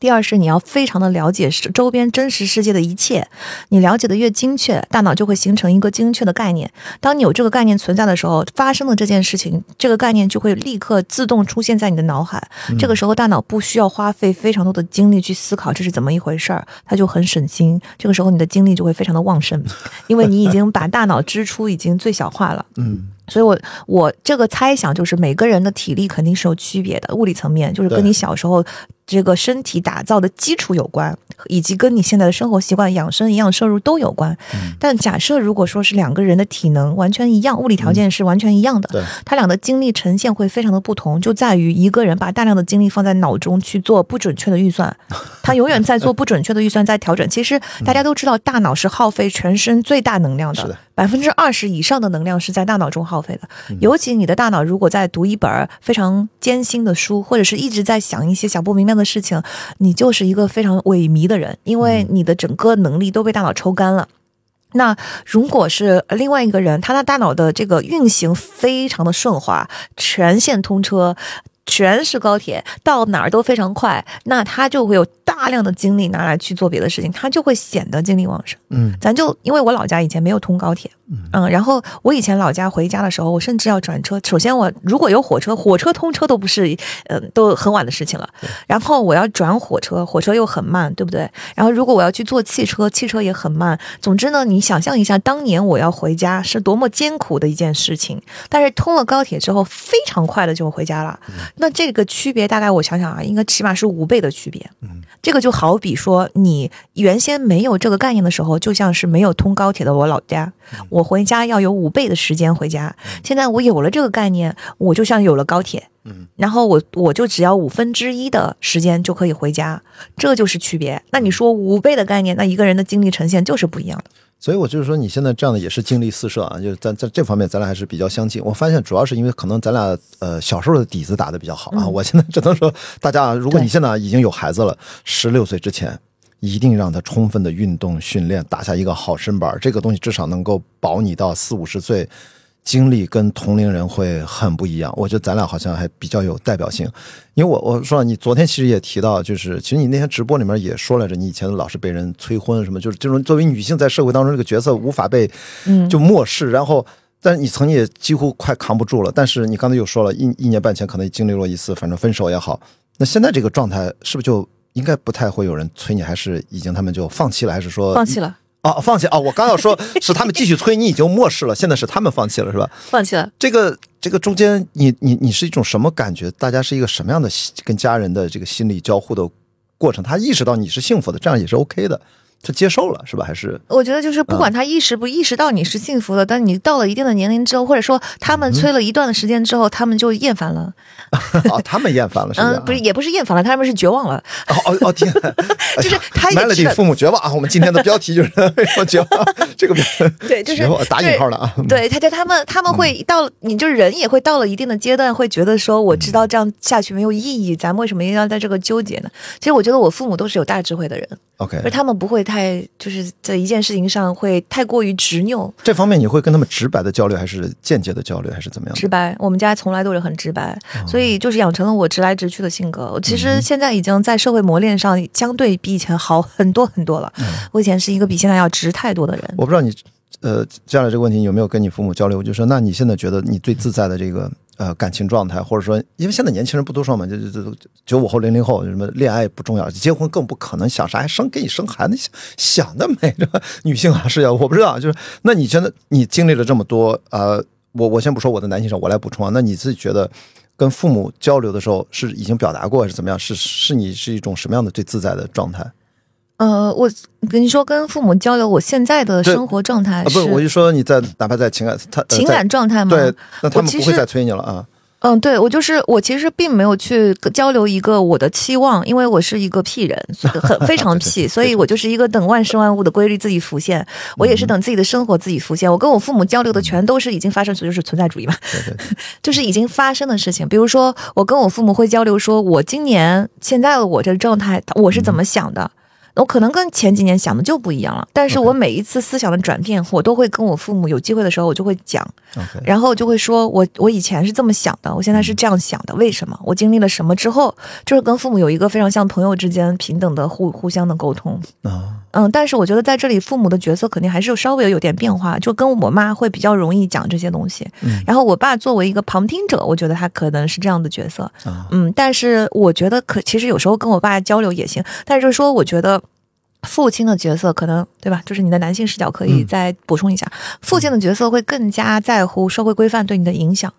B: 第二是你要非常的了解周边真实世界的一切，你了解的越精确，大脑就会形成一个精确的概念。当你有这个概念存在的时候，发生的这件事情，这个概念就会立刻自动出现在你的脑海。这个时候，大脑不需要花费非常多的精力去思考这是怎么一回事儿，它就很省心。这个时候，你的精力就会非常的旺盛，因为你已经把大脑支出已经最小化了。嗯。所以，我我这个猜想就是每个人的体力肯定是有区别的，物理层面就是跟你小时候这个身体打造的基础有关，以及跟你现在的生活习惯、养生、营养摄入都有关。但假设如果说是两个人的体能完全一样，物理条件是完全一样的，他俩的精力呈现会非常的不同，就在于一个人把大量的精力放在脑中去做不准确的预算，他永远在做不准确的预算，在调整。其实大家都知道，大脑是耗费全身最大能量的。百分之二十以上的能量是在大脑中耗费的，尤其你的大脑如果在读一本非常艰辛的书，或者是一直在想一些想不明白的事情，你就是一个非常萎靡的人，因为你的整个能力都被大脑抽干了。那如果是另外一个人，他的大脑的这个运行非常的顺滑，全线通车。全是高铁，到哪儿都非常快，那他就会有大量的精力拿来去做别的事情，他就会显得精力旺盛。嗯，咱就因为我老家以前没有通高铁。嗯，然后我以前老家回家的时候，我甚至要转车。首先，我如果有火车，火车通车都不是，嗯，都很晚的事情了。然后我要转火车，火车又很慢，对不对？然后如果我要去坐汽车，汽车也很慢。总之呢，你想象一下，当年我要回家是多么艰苦的一件事情。但是通了高铁之后，非常快的就回家了。那这个区别大概我想想啊，应该起码是五倍的区别。嗯，这个就好比说，你原先没有这个概念的时候，就像是没有通高铁的我老家，我。回家要有五倍的时间回家。现在我有了这个概念，我就像有了高铁，嗯，然后我我就只要五分之一的时间就可以回家，这就是区别。那你说五倍的概念，那一个人的精力呈现就是不一样的。
A: 所以我就是说，你现在这样的也是精力四射啊，就是在在这方面咱俩还是比较相近。我发现主要是因为可能咱俩呃小时候的底子打得比较好啊。我现在只能说，大家如果你现在已经有孩子了，十六岁之前一定让他充分的运动训练，打下一个好身板，这个东西至少能够保你到四五十岁。经历跟同龄人会很不一样，我觉得咱俩好像还比较有代表性，因为我我说你昨天其实也提到，就是其实你那天直播里面也说来着，你以前老是被人催婚什么，就是这种作为女性在社会当中这个角色无法被就漠视，然后但是你曾经也几乎快扛不住了，但是你刚才又说了一一年半前可能经历过一次，反正分手也好，那现在这个状态是不是就应该不太会有人催你，还是已经他们就放弃了，还是说
B: 放弃了？
A: 啊，放弃啊！我刚要说是他们继续催，你已经漠视了，现在是他们放弃了，是吧？
B: 放弃了。
A: 这个这个中间，你你你是一种什么感觉？大家是一个什么样的跟家人的这个心理交互的过程？他意识到你是幸福的，这样也是 OK 的。他接受了是吧？还是
B: 我觉得就是不管他意识不意识到你是幸福的，但你到了一定的年龄之后，或者说他们催了一段的时间之后，他们就厌烦了。
A: 哦，他们厌烦了是吧？
B: 嗯，不是，也不是厌烦了，他们是绝望了。
A: 哦哦哦天，
B: 就是他也
A: 是父母绝望啊！我们今天的标题就是绝望，这个
B: 对，就是
A: 打引号的啊。
B: 对，他就他们他们会到你就是人也会到了一定的阶段，会觉得说我知道这样下去没有意义，咱们为什么一定要在这个纠结呢？其实我觉得我父母都是有大智慧的人。
A: OK，
B: 而他们不会太就是在一件事情上会太过于执拗。
A: 这方面你会跟他们直白的交流，还是间接的交流，还是怎么样？
B: 直白，我们家从来都是很直白，所以就是养成了我直来直去的性格。其实现在已经在社会磨练上相对比以前好很多很多了。我以前是一个比现在要直太多的人。
A: 我不知道你呃，接下来这个问题有没有跟你父母交流？就说那你现在觉得你最自在的这个？呃，感情状态，或者说，因为现在年轻人不都说嘛，就就就九五后、零零后，什么恋爱不重要，结婚更不可能，想啥还生给你生孩子，想想得美，这女性啊是要我不知道，就是那你觉得你经历了这么多，呃，我我先不说我的男性上，我来补充啊，那你自己觉得跟父母交流的时候是已经表达过，还是怎么样？是是你是一种什么样的最自在的状态？
B: 呃，我跟你说，跟父母交流，我现在的生活状态
A: 是，不，我就说你在哪怕在情感，他
B: 情感状态吗？
A: 对，那他们不会再催你了啊。
B: 嗯，对我就是我，其实并没有去交流一个我的期望，因为我是一个屁人，很非常屁，所以我就是一个等万事万物的规律自己浮现，我也是等自己的生活自己浮现。我跟我父母交流的全都是已经发生，就是存在主义嘛，就是已经发生的事情。比如说，我跟我父母会交流，说我今年现在的我这状态，我是怎么想的。我可能跟前几年想的就不一样了，但是我每一次思想的转变，我都会跟我父母有机会的时候，我就会讲，然后就会说我我以前是这么想的，我现在是这样想的，为什么？我经历了什么之后，就是跟父母有一个非常像朋友之间平等的互互相的沟通啊。嗯，但是我觉得在这里，父母的角色肯定还是稍微有点变化，就跟我妈会比较容易讲这些东西。嗯，然后我爸作为一个旁听者，我觉得他可能是这样的角色。嗯，但是我觉得可其实有时候跟我爸交流也行，但是就是说，我觉得父亲的角色可能对吧？就是你的男性视角可以再补充一下，父亲的角色会更加在乎社会规范对你的影响。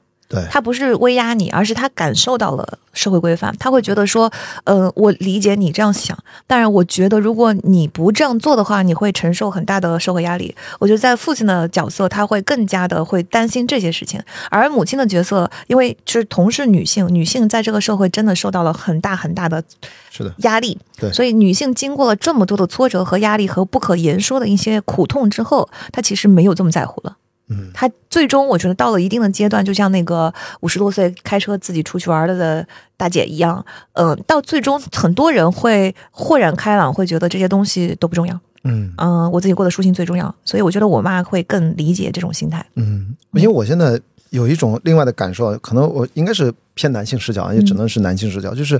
B: 他不是威压你，而是他感受到了社会规范，他会觉得说，呃，我理解你这样想，但是我觉得如果你不这样做的话，你会承受很大的社会压力。我觉得在父亲的角色，他会更加的会担心这些事情，而母亲的角色，因为就是同是女性，女性在这个社会真的受到了很大很大的
A: 是的
B: 压力，
A: 对，
B: 所以女性经过了这么多的挫折和压力和不可言说的一些苦痛之后，她其实没有这么在乎了。
A: 嗯，
B: 他最终我觉得到了一定的阶段，就像那个五十多岁开车自己出去玩了的大姐一样，嗯，到最终很多人会豁然开朗，会觉得这些东西都不重要。
A: 嗯
B: 嗯，我自己过得舒心最重要，所以我觉得我妈会更理解这种心态。
A: 嗯，因为我现在有一种另外的感受，可能我应该是偏男性视角，也只能是男性视角，就是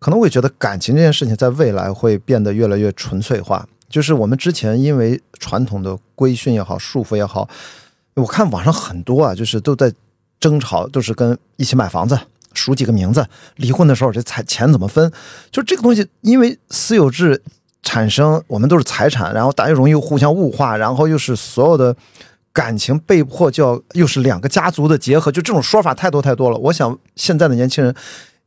A: 可能会觉得感情这件事情在未来会变得越来越纯粹化。就是我们之前因为传统的规训也好，束缚也好，我看网上很多啊，就是都在争吵，都是跟一起买房子，数几个名字，离婚的时候这财钱怎么分？就这个东西，因为私有制产生，我们都是财产，然后大家容易互相物化，然后又是所有的感情被迫就要又是两个家族的结合，就这种说法太多太多了。我想现在的年轻人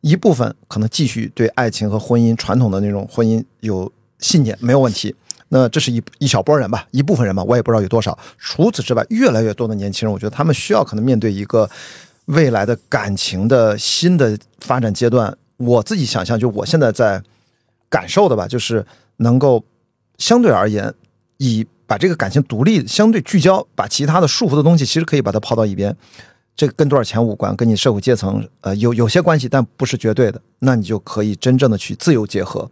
A: 一部分可能继续对爱情和婚姻传统的那种婚姻有信念，没有问题。那这是一一小波人吧，一部分人吧，我也不知道有多少。除此之外，越来越多的年轻人，我觉得他们需要可能面对一个未来的感情的新的发展阶段，我自己想象，就我现在在感受的吧，就是能够相对而言，以把这个感情独立、相对聚焦，把其他的束缚的东西，其实可以把它抛到一边。这个跟多少钱无关，跟你社会阶层呃有有些关系，但不是绝对的。那你就可以真正的去自由结合，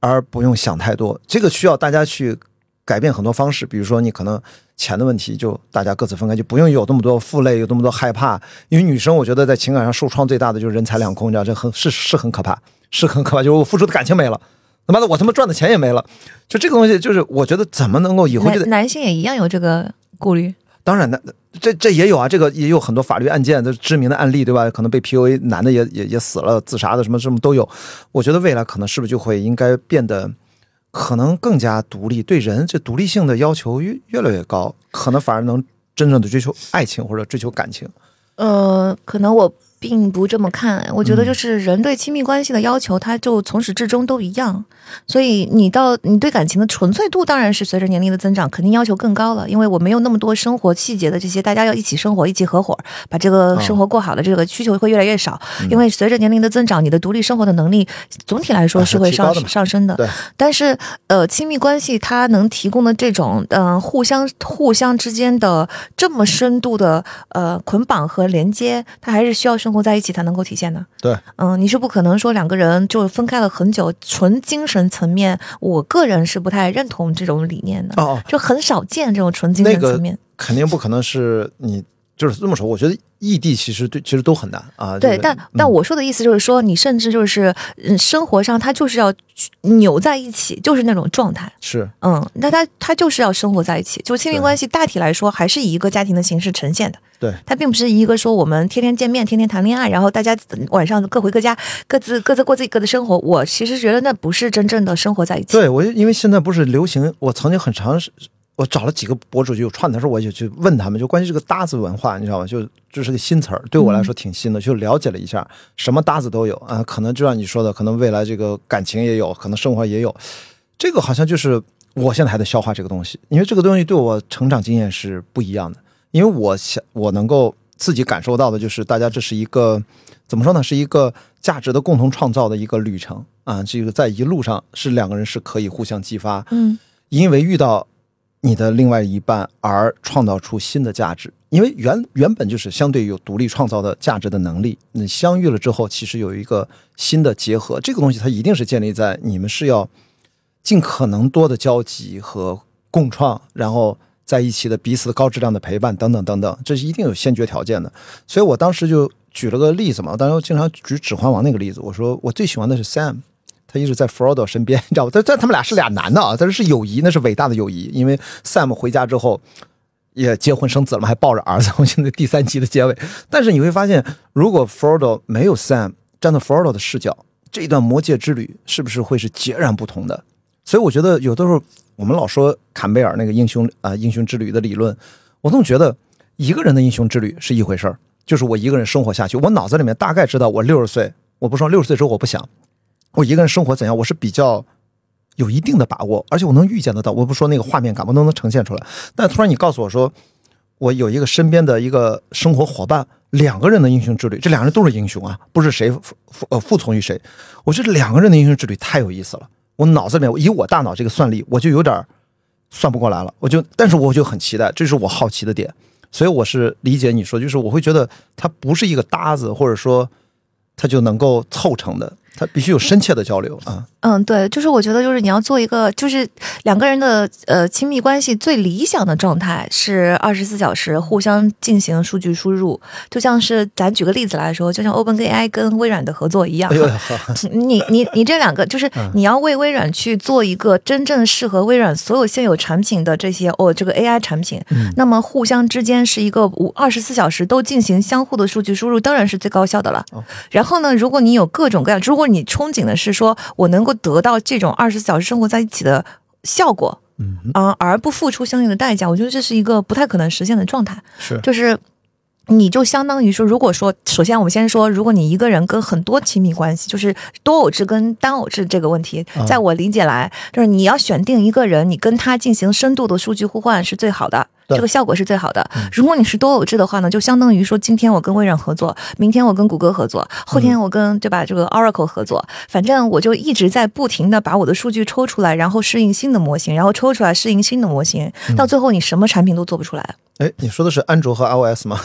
A: 而不用想太多。这个需要大家去改变很多方式，比如说你可能钱的问题，就大家各自分开，就不用有那么多负累，有那么多害怕。因为女生，我觉得在情感上受创最大的就是人财两空，你知道这很是是很可怕，是很可怕。就是我付出的感情没了，他妈的我他妈赚的钱也没了。就这个东西，就是我觉得怎么能够以后就得
B: 男男性也一样有这个顾虑。
A: 当然，那这这也有啊，这个也有很多法律案件的知名的案例，对吧？可能被 PUA 男的也也也死了，自杀的什么什么都有。我觉得未来可能是不是就会应该变得可能更加独立，对人这独立性的要求越越来越高，可能反而能真正的追求爱情或者追求感情。
B: 呃，可能我并不这么看，我觉得就是人对亲密关系的要求，它就从始至终都一样。所以你到你对感情的纯粹度，当然是随着年龄的增长，肯定要求更高了。因为我没有那么多生活细节的这些，大家要一起生活，一起合伙，把这个生活过好的这个需求会越来越少。因为随着年龄的增长，你的独立生活的能力总体来说是会上上升的。
A: 对。
B: 但是呃，亲密关系它能提供的这种嗯互相互相之间的这么深度的呃捆绑和连接，它还是需要生活在一起才能够体现的。
A: 对。
B: 嗯，你是不可能说两个人就分开了很久，纯精神。层面，我个人是不太认同这种理念的，
A: 哦，
B: 就很少见这种纯精神层面。
A: 肯定不可能是你，就是这么说。我觉得异地其实对，其实都很难啊。
B: 对，但但我说的意思就是说，你甚至就是嗯，生活上他就是要扭在一起，就是那种状态。
A: 是，
B: 嗯，那他他就是要生活在一起。就亲密关系大体来说，还是以一个家庭的形式呈现的。
A: 对，
B: 他并不是一个说我们天天见面、天天谈恋爱，然后大家晚上各回各家，各自各自过自己各的生活。我其实觉得那不是真正的生活在一起。
A: 对，我因为现在不是流行，我曾经很长时，我找了几个博主就有串的时候，我就去问他们，就关于这个搭子文化，你知道吗？就这是个新词儿，对我来说挺新的，就了解了一下，什么搭子都有啊。可能就像你说的，可能未来这个感情也有可能生活也有，这个好像就是我现在还在消化这个东西，因为这个东西对我成长经验是不一样的，因为我想我能够。自己感受到的就是，大家这是一个怎么说呢？是一个价值的共同创造的一个旅程啊！这个在一路上是两个人是可以互相激发，
B: 嗯，
A: 因为遇到你的另外一半而创造出新的价值。因为原原本就是相对有独立创造的价值的能力，你相遇了之后，其实有一个新的结合。这个东西它一定是建立在你们是要尽可能多的交集和共创，然后。在一起的彼此高质量的陪伴等等等等，这是一定有先决条件的。所以我当时就举了个例子嘛，当时我经常举《指环王》那个例子，我说我最喜欢的是 Sam，他一直在 Frodo 身边，你知道吧？但但他们俩是俩男的啊，但是是友谊，那是伟大的友谊。因为 Sam 回家之后也结婚生子了嘛，还抱着儿子。我现在第三集的结尾，但是你会发现，如果 Frodo 没有 Sam，站在 Frodo 的视角，这一段魔界之旅是不是会是截然不同的？所以我觉得有的时候。我们老说坎贝尔那个英雄啊，英雄之旅的理论，我总觉得一个人的英雄之旅是一回事儿，就是我一个人生活下去，我脑子里面大概知道我六十岁，我不说六十岁之后我不想，我一个人生活怎样，我是比较有一定的把握，而且我能预见得到，我不说那个画面感，我都能呈现出来。但突然你告诉我说，我有一个身边的一个生活伙伴，两个人的英雄之旅，这两个人都是英雄啊，不是谁服呃服从于谁，我觉得两个人的英雄之旅太有意思了。我脑子里面以我大脑这个算力，我就有点算不过来了。我就，但是我就很期待，这是我好奇的点。所以我是理解你说，就是我会觉得它不是一个搭子，或者说它就能够凑成的。他必须有深切的交流啊。
B: 嗯，对，就是我觉得，就是你要做一个，就是两个人的呃亲密关系最理想的状态是二十四小时互相进行数据输入，就像是咱举个例子来说，就像 OpenAI 跟微软的合作一样。你你你这两个，就是你要为微软去做一个真正适合微软所有现有产品的这些哦这个 AI 产品，那么互相之间是一个五二十四小时都进行相互的数据输入，当然是最高效的了。然后呢，如果你有各种各样，如果你憧憬的是说，我能够得到这种二十四小时生活在一起的效果，
A: 嗯
B: 啊，而不付出相应的代价，我觉得这是一个不太可能实现的状态。
A: 是，
B: 就是你就相当于说，如果说，首先我们先说，如果你一个人跟很多亲密关系，就是多偶制跟单偶制这个问题，在我理解来，就是你要选定一个人，你跟他进行深度的数据互换是最好的。
A: 对
B: 这个效果是最好的。如果你是多偶制的话呢，就相当于说，今天我跟微软合作，明天我跟谷歌合作，后天我跟对吧？这个 Oracle 合作，反正我就一直在不停的把我的数据抽出来，然后适应新的模型，然后抽出来适应新的模型，到最后你什么产品都做不出来。
A: 哎，你说的是安卓和 iOS 吗？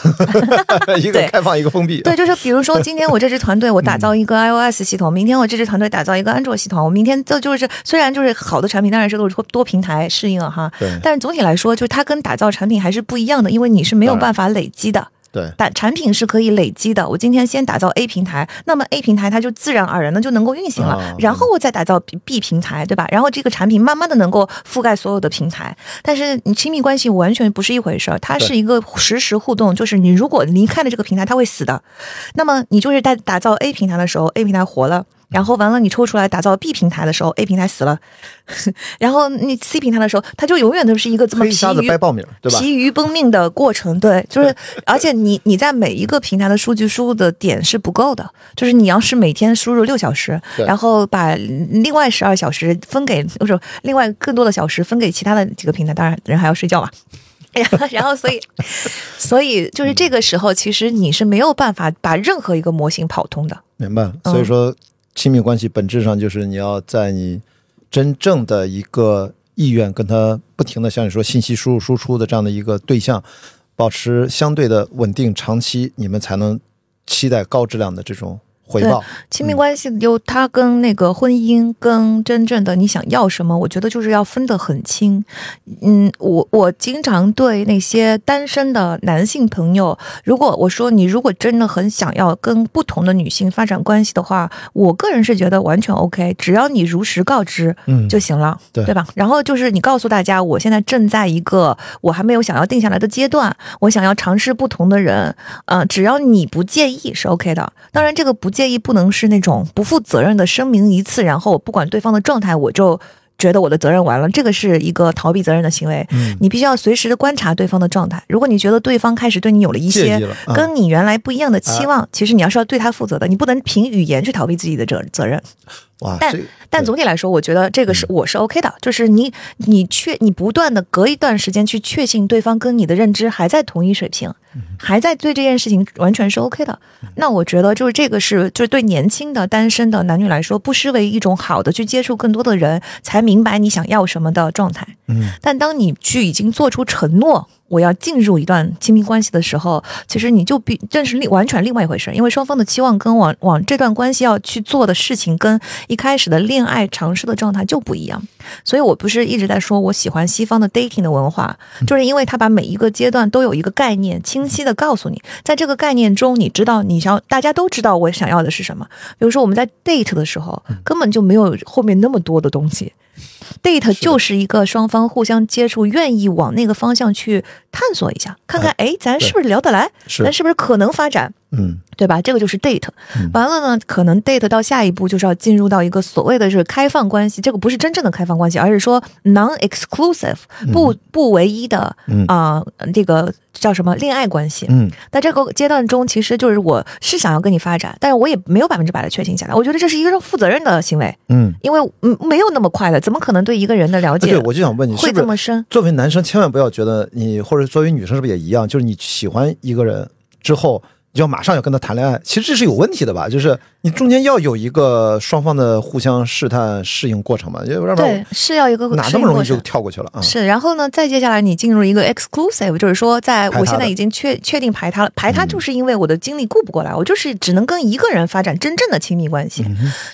A: 一个
B: 对
A: 开放，一个封闭。
B: 对，就是比如说，今天我这支团队我打造一个 iOS 系统，明天我这支团队打造一个安卓系统，我明天这就是虽然就是好的产品，当然是都是多多平台适应了哈，
A: 对
B: 但是总体来说，就是它跟打造产品还是不一样的，因为你是没有办法累积的。
A: 对
B: 但产品是可以累积的。我今天先打造 A 平台，那么 A 平台它就自然而然的就能够运行了，
A: 啊
B: 然后我再打造 B B 平台，对吧？然后这个产品慢慢的能够覆盖所有的平台。但是你亲密关系完全不是一回事儿，它是一个实时互动，就是你如果离开了这个平台，它会死的。那么你就是在打造 A 平台的时候，A 平台活了。然后完了，你抽出来打造 B 平台的时候，A 平台死了，然后你 C 平台的时候，它就永远都是一个这么疲于
A: 掰苞米，对吧？
B: 疲于奔命的过程，对，就是，而且你你在每一个平台的数据输入的点是不够的，就是你要是每天输入六小时，然后把另外十二小时分给，就是另外更多的小时分给其他的几个平台，当然人还要睡觉嘛。然后，然后，所以，所以就是这个时候，其实你是没有办法把任何一个模型跑通的。
A: 明白所以说，亲密关系本质上就是你要在你真正的一个意愿跟他不停的像你说信息输入输出的这样的一个对象，保持相对的稳定，长期你们才能期待高质量的这种回报。
B: 亲密关系有它跟那个婚姻跟真正的你想要什么，我觉得就是要分得很清。嗯，我我经常对那些单身的男性朋友，如果我说你如果真的很想要跟不同的女性发展关系的话，我个人是觉得完全 OK，只要你如实告知，
A: 嗯，
B: 就行了，
A: 对
B: 吧？然后就是你告诉大家，我现在正在一个我还没有想要定下来的阶段，我想要尝试不同的人，呃，只要你不介意是 OK 的。当然，这个不介意不能是那种不负责任的声明一次，然后不管对方的状态，我就。觉得我的责任完了，这个是一个逃避责任的行为。
A: 嗯
B: 你必须要随时的观察对方的状态。如果你觉得对方开始对你有了一些跟你原来不一样的期望，其实你要是要对他负责的，你不能凭语言去逃避自己的责责任。
A: 哇，
B: 但但总体来说，我觉得这个是我是 OK 的，就是你你确你不断的隔一段时间去确信对方跟你的认知还在同一水平，还在对这件事情完全是 OK 的。那我觉得就是这个是就是对年轻的单身的男女来说，不失为一种好的去接触更多的人，才明白你想要什么的状态。
A: 嗯，
B: 但当你去已经做出承诺，我要进入一段亲密关系的时候，其实你就比这是另完全另外一回事，因为双方的期望跟往往这段关系要去做的事情，跟一开始的恋爱尝试的状态就不一样。所以我不是一直在说我喜欢西方的 dating 的文化，就是因为他把每一个阶段都有一个概念，清晰的告诉你，在这个概念中，你知道你想，大家都知道我想要的是什么。比如说我们在 date 的时候，根本就没有后面那么多的东西。Date 就是一个双方互相接触，愿意往那个方向去探索一下，看看哎，咱是不是聊得来，咱是不是可能发展，
A: 嗯。
B: 对吧？这个就是 date
A: 嗯。
B: 完了呢，可能 date 到下一步就是要进入到一个所谓的是开放关系，这个不是真正的开放关系，而是说 non-exclusive 不不唯一的
A: 嗯。
B: 啊、这个叫什么恋爱关系。
A: 嗯，
B: 在这个阶段中，其实就是我是想要跟你发展，但是我也没有百分之百的确定下来。我觉得这是一个负责任的行为，
A: 嗯，
B: 因为嗯没有那么快的，怎么可能对一个人的了解
A: 啊对，我就想问你，
B: 会这么深？
A: 作为男生，千万不要觉得你，或者作为女生，是不是也一样？就是你喜欢一个人之后，你就要马上要跟他谈恋爱，其实这是有问题的吧？就是你中间要有一个双方的互相试探、适应过程嘛，要不然
B: 对，是要一个
A: 哪那么容易就跳过去了啊？
B: 是，然后呢，再接下来你进入一个 exclusive，就是说，在我现在已经确确定排他了，排他就是因为我的精力顾不过来，我就是只能跟一个人发展真正的亲密关系。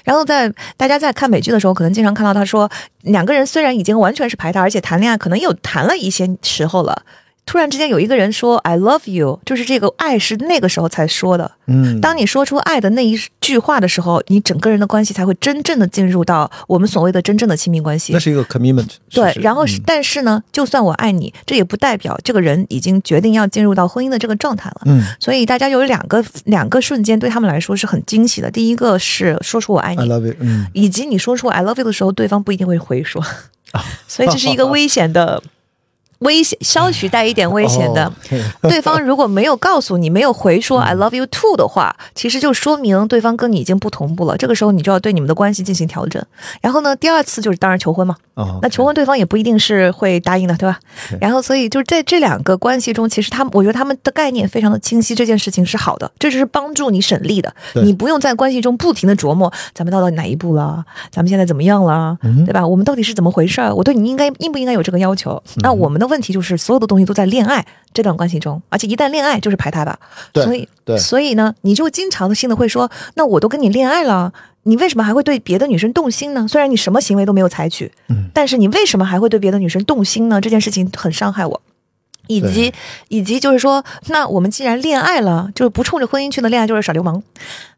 B: 然后在大家在看美剧的时候，可能经常看到他说，两个人虽然已经完全是排他，而且谈恋爱可能有谈了一些时候了。突然之间有一个人说 “I love you”，就是这个爱是那个时候才说的。
A: 嗯，
B: 当你说出爱的那一句话的时候，你整个人的关系才会真正的进入到我们所谓的真正的亲密关系
A: 那。是一个 commitment。
B: 对，然后是，
A: 嗯
B: 但是呢，就算我爱你，这也不代表这个人已经决定要进入到婚姻的这个状态了。
A: 嗯
B: 所以大家有两个两个瞬间对他们来说是很惊喜的。第一个是说出我爱你
A: ，I
B: 你
A: ，love you，嗯，
B: 以及你说出 I love you 的时候，对方不一定会回说，所以这是一个危险的危险，稍许带一点危险的。
A: 哦
B: 对方如果没有告诉你，没有回说 I love you too 的话，其实就说明对方跟你已经不同步了。这个时候你就要对你们的关系进行调整。然后呢，第二次就是当然求婚嘛。
A: 哦
B: 那求婚对方也不一定是会答应的，对吧然后所以就是在这两个关系中，其实他们我觉得他们的概念非常的清晰，这件事情是好的，这就是帮助你省力的。你不用在关系中不停的琢磨咱们到了哪一步了，咱们现在怎么样了，
A: 嗯
B: 对吧？我们到底是怎么回事儿？我对你应该应不应该有这个要求？
A: 嗯
B: 那我们的问题就是所有的东西都在恋爱这段关系中，而且一旦恋爱就是排他的，
A: 对
B: 所以所以呢，你就经常性的会说，那我都跟你恋爱了。你为什么还会对别的女生动心呢？虽然你什么行为都没有采取，
A: 嗯
B: 但是你为什么还会对别的女生动心呢？这件事情很伤害我，以及以及就是说，那我们既然恋爱了，就是不冲着婚姻去的恋爱就是耍流氓。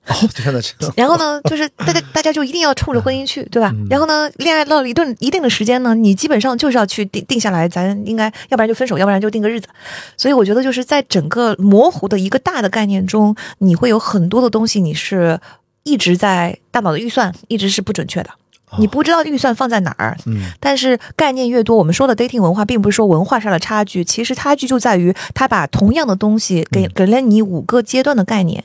A: 哦，天哪，这个
B: 然后呢，就是大家大家就一定要冲着婚姻去，对吧？然后呢，恋爱到了一顿一定的时间呢，你基本上就是要去定定下来，咱应该要不然就分手，要不然就定个日子。所以我觉得就是在整个模糊的一个大的概念中，你会有很多的东西你是一直在大脑的预算一直是不准确的。你不知道预算放在哪儿，
A: 嗯
B: 但是概念越多，我们说的 dating 文化，并不是说文化上的差距，其实差距就在于他把同样的东西给给了你五个阶段的概念，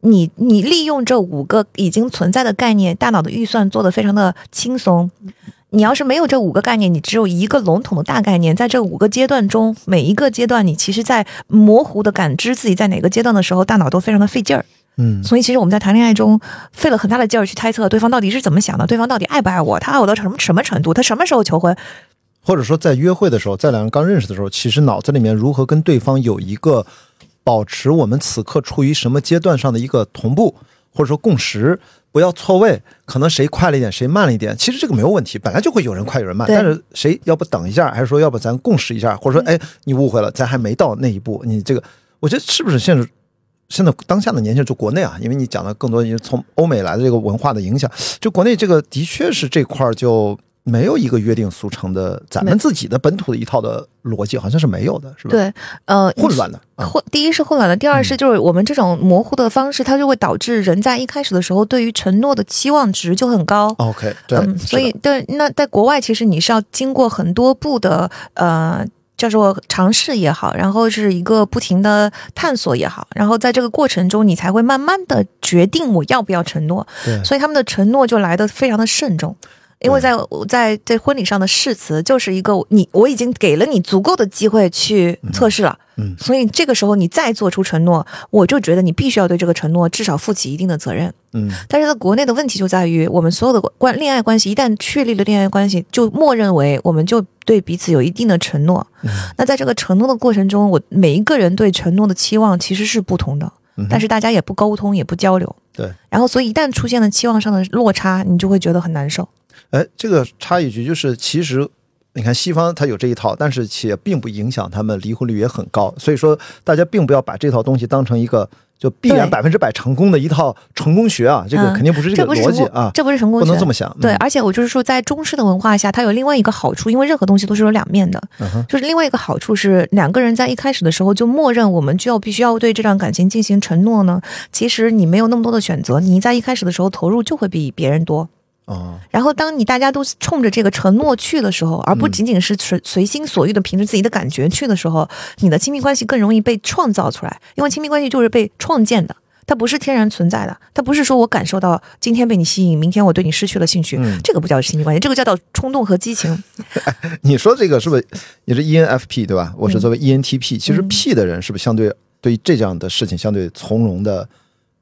B: 你你利用这五个已经存在的概念，大脑的预算做得非常的轻松。你要是没有这五个概念，你只有一个笼统的大概念，在这五个阶段中，每一个阶段你其实，在模糊的感知自己在哪个阶段的时候，大脑都非常的费劲儿。
A: 嗯。
B: 所以，其实我们在谈恋爱中费了很大的劲儿去猜测对方到底是怎么想的，对方到底爱不爱我，他爱我到什么什么程度，他什么时候求婚，
A: 或者说在约会的时候，在两人刚认识的时候，其实脑子里面如何跟对方有一个保持我们此刻处于什么阶段上的一个同步，或者说共识，不要错位，可能谁快了一点，谁慢了一点，其实这个没有问题，本来就会有人快有人慢，但是谁要不等一下，还是说要不咱共识一下，或者说哎你误会了，咱还没到那一步，你这个我觉得是不是现在？现在当下的年轻人，就国内啊，因为你讲的更多也是从欧美来的这个文化的影响，就国内这个的确是这块儿就没有一个约定俗成的，咱们自己的本土的一套的逻辑，好像是没有的，是吧？，
B: 对，呃，
A: 混乱的啊，
B: 混，第一是混乱的，第二是就是我们这种模糊的方式，它就会导致人在一开始的时候对于承诺的期望值就很高。
A: OK，对，
B: 嗯，所以对，那在国外其实你是要经过很多步的呃。叫做尝试也好，然后是一个不停的探索也好，然后在这个过程中，你才会慢慢的决定我要不要承诺。
A: 对
B: 所以他们的承诺就来的非常的慎重，因为在在在婚礼上的誓词就是一个你我已经给了你足够的机会去测试了，
A: 嗯
B: 所以这个时候你再做出承诺，我就觉得你必须要对这个承诺至少负起一定的责任。
A: 嗯
B: 但是在国内的问题就在于，我们所有的关恋爱关系一旦确立了恋爱关系，就默认为我们就对彼此有一定的承诺。
A: 嗯
B: 那在这个承诺的过程中，我每一个人对承诺的期望其实是不同的，
A: 嗯
B: 但是大家也不沟通，也不交流。
A: 对，
B: 然后所以一旦出现了期望上的落差，你就会觉得很难受。
A: 哎，这个插一句，就是其实你看西方它有这一套，但是且并不影响他们离婚率也很高，所以说大家并不要把这套东西当成一个就必然
B: 对
A: 百分之百成功的一套成功学啊，这个
B: 嗯
A: 肯定不是
B: 这不是成功
A: 逻辑啊，
B: 这不是成功学
A: 不能这么想。
B: 对，
A: 嗯
B: 而且我就是说，在中式的文化下，它有另外一个好处，因为任何东西都是有两面的。
A: 嗯
B: 就是另外一个好处是，两个人在一开始的时候就默认我们就要必须要对这段感情进行承诺呢。其实你没有那么多的选择，你在一开始的时候投入就会比别人多。
A: 哦，
B: 然后，当你大家都冲着这个承诺去的时候，而不仅仅是随随心所欲的凭着自己的感觉去的时候，你的亲密关系更容易被创造出来，因为亲密关系就是被创建的。它不是天然存在的，它不是说我感受到今天被你吸引，明天我对你失去了兴趣，
A: 嗯
B: 这个不叫亲密关系，这个叫做冲动和激情。
A: 你说这个是不是你是 ENFP 对吧？我是
B: 嗯
A: 作为 ENTP，、其实
B: 嗯
A: P 的人是不是相对对于这样的事情相对从容的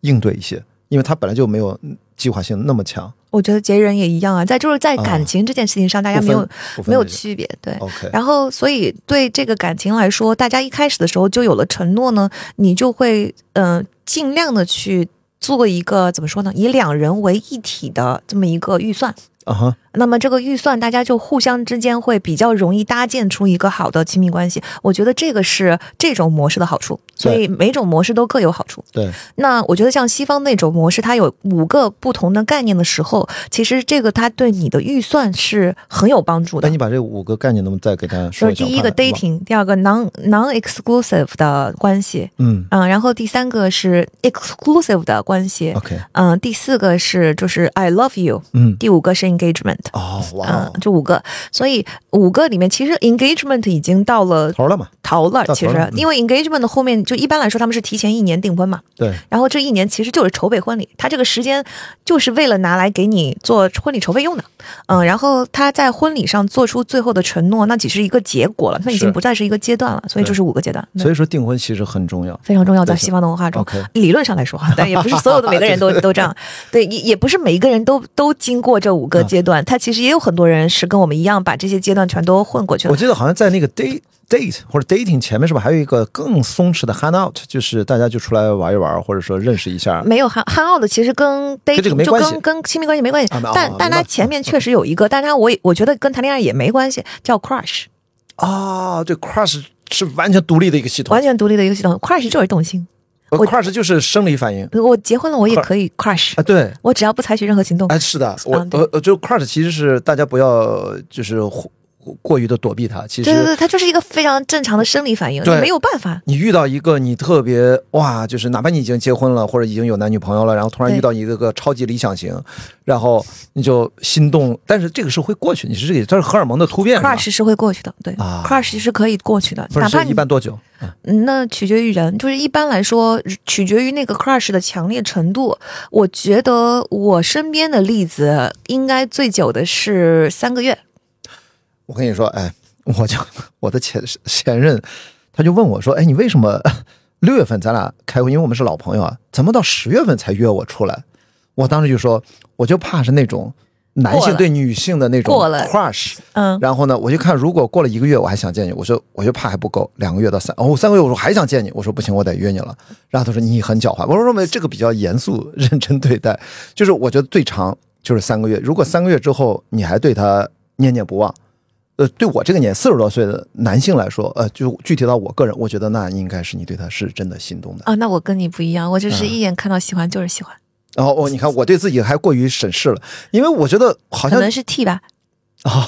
A: 应对一些？因为他本来就没有计划性那么强，
B: 我觉得杰人也一样啊，在就是在感情这件事情上，大家没有没有区别，对。然后，所以对这个感情来说，大家一开始的时候就有了承诺呢，你就会嗯、呃尽量的去做一个怎么说呢，以两人为一体的这么一个预算。
A: 啊哈，
B: 那么这个预算，大家就互相之间会比较容易搭建出一个好的亲密关系。我觉得这个是这种模式的好处，所以每种模式都各有好处。
A: 对，
B: 那我觉得像西方那种模式，它有五个不同的概念的时候，其实这个它对你的预算是很有帮助的。
A: 那你把这五个概念能不能再给大家
B: 就
A: 说一下？
B: 是第一个 dating，第二个 non non exclusive 的关系，
A: 嗯
B: 嗯，然后第三个是 exclusive 的关系
A: ，，OK，
B: 嗯，第四个是就是 I love you，
A: 嗯
B: 第五个是 engagement。
A: 哦，哇
B: 嗯，，就五个，所以五个里面其实 engagement 已经到了
A: 头了嘛？
B: 头了。其实因为 engagement 的后面就一般来说他们是提前一年订婚嘛，
A: 对，
B: 然后这一年其实就是筹备婚礼，他这个时间就是为了拿来给你做婚礼筹备用的。嗯，然后他在婚礼上做出最后的承诺，那只是一个结果了，那已经不再是一个阶段了，所以就是五个阶段，
A: 所以说订婚其实很重要。
B: 非常重要，在西方的文化中。理论上来说哈，但也不是所有的每个人都 都这样，对，也也不是每一个人都都经过这五个阶段，他其实也有很多人是跟我们一样，把这些阶段全都混过去了
A: 我。记得好像在那个 date date 或者 dating 前面是不是还有一个更松弛的 hang out，就是大家就出来玩一玩，或者说认识一下。
B: 没有 hang hang out 的，其实跟 dating 就
A: 这个没关系
B: 跟跟亲密关系没关系，但但
A: 明白
B: 它前面确实有一个，但他我也我觉得跟谈恋爱也没关系，叫 crush，
A: 啊，对 crush 是完全独立的一个系统
B: 完全独立的一个系统，crush 就是动心。
A: 呃
B: 我
A: ，crush 就是生理反应
B: 我结婚了，我也可以 crush，
A: 啊，对。
B: 我只要不采取任何行动。
A: 哎，是的，我呃呃，就 crush 其实是大家不要就是过过于的躲避它，其实
B: 对对对，它就是一个非常正常的生理反应，没有办法。
A: 你遇到一个你特别哇，就是哪怕你已经结婚了或者已经有男女朋友了，然后突然遇到一个个超级理想型，然后你就心动，但是这个是会过去，你是这个这是荷尔蒙的突变
B: crush 是会过去的，对、
A: 啊
B: c r u s h 是可以过去的，哪怕你
A: 一般多久？
B: 那取决于人，就是一般来说，取决于那个 crush 的强烈程度。我觉得我身边的例子，应该最久的是三个月。
A: 我跟你说，哎，我就我的前前任，他就问我说，哎，你为什么六月份咱俩开会，因为我们是老朋友啊，怎么到十月份才约我出来？我当时就说，我就怕是那种男性对女性的那种 crush。
B: 嗯，
A: 然后呢，我就看如果过了一个月我还想见你，我说我就怕还不够，两个月到三哦三个月，我说还想见你，我说不行，我得约你了。然后他说你很狡猾，我说没这个比较严肃认真对待，就是我觉得最长就是三个月，如果三个月之后你还对他念念不忘。呃，对我这个年四十多岁的男性来说，呃，就具体到我个人，我觉得那应该是你对他是真的心动的。
B: 啊，那我跟你不一样，我就是
A: 嗯
B: 一眼看到喜欢就是喜欢，
A: 然后哦，你看我对自己还过于审视了，因为我觉得好像
B: 可能是 T 吧。
A: 啊，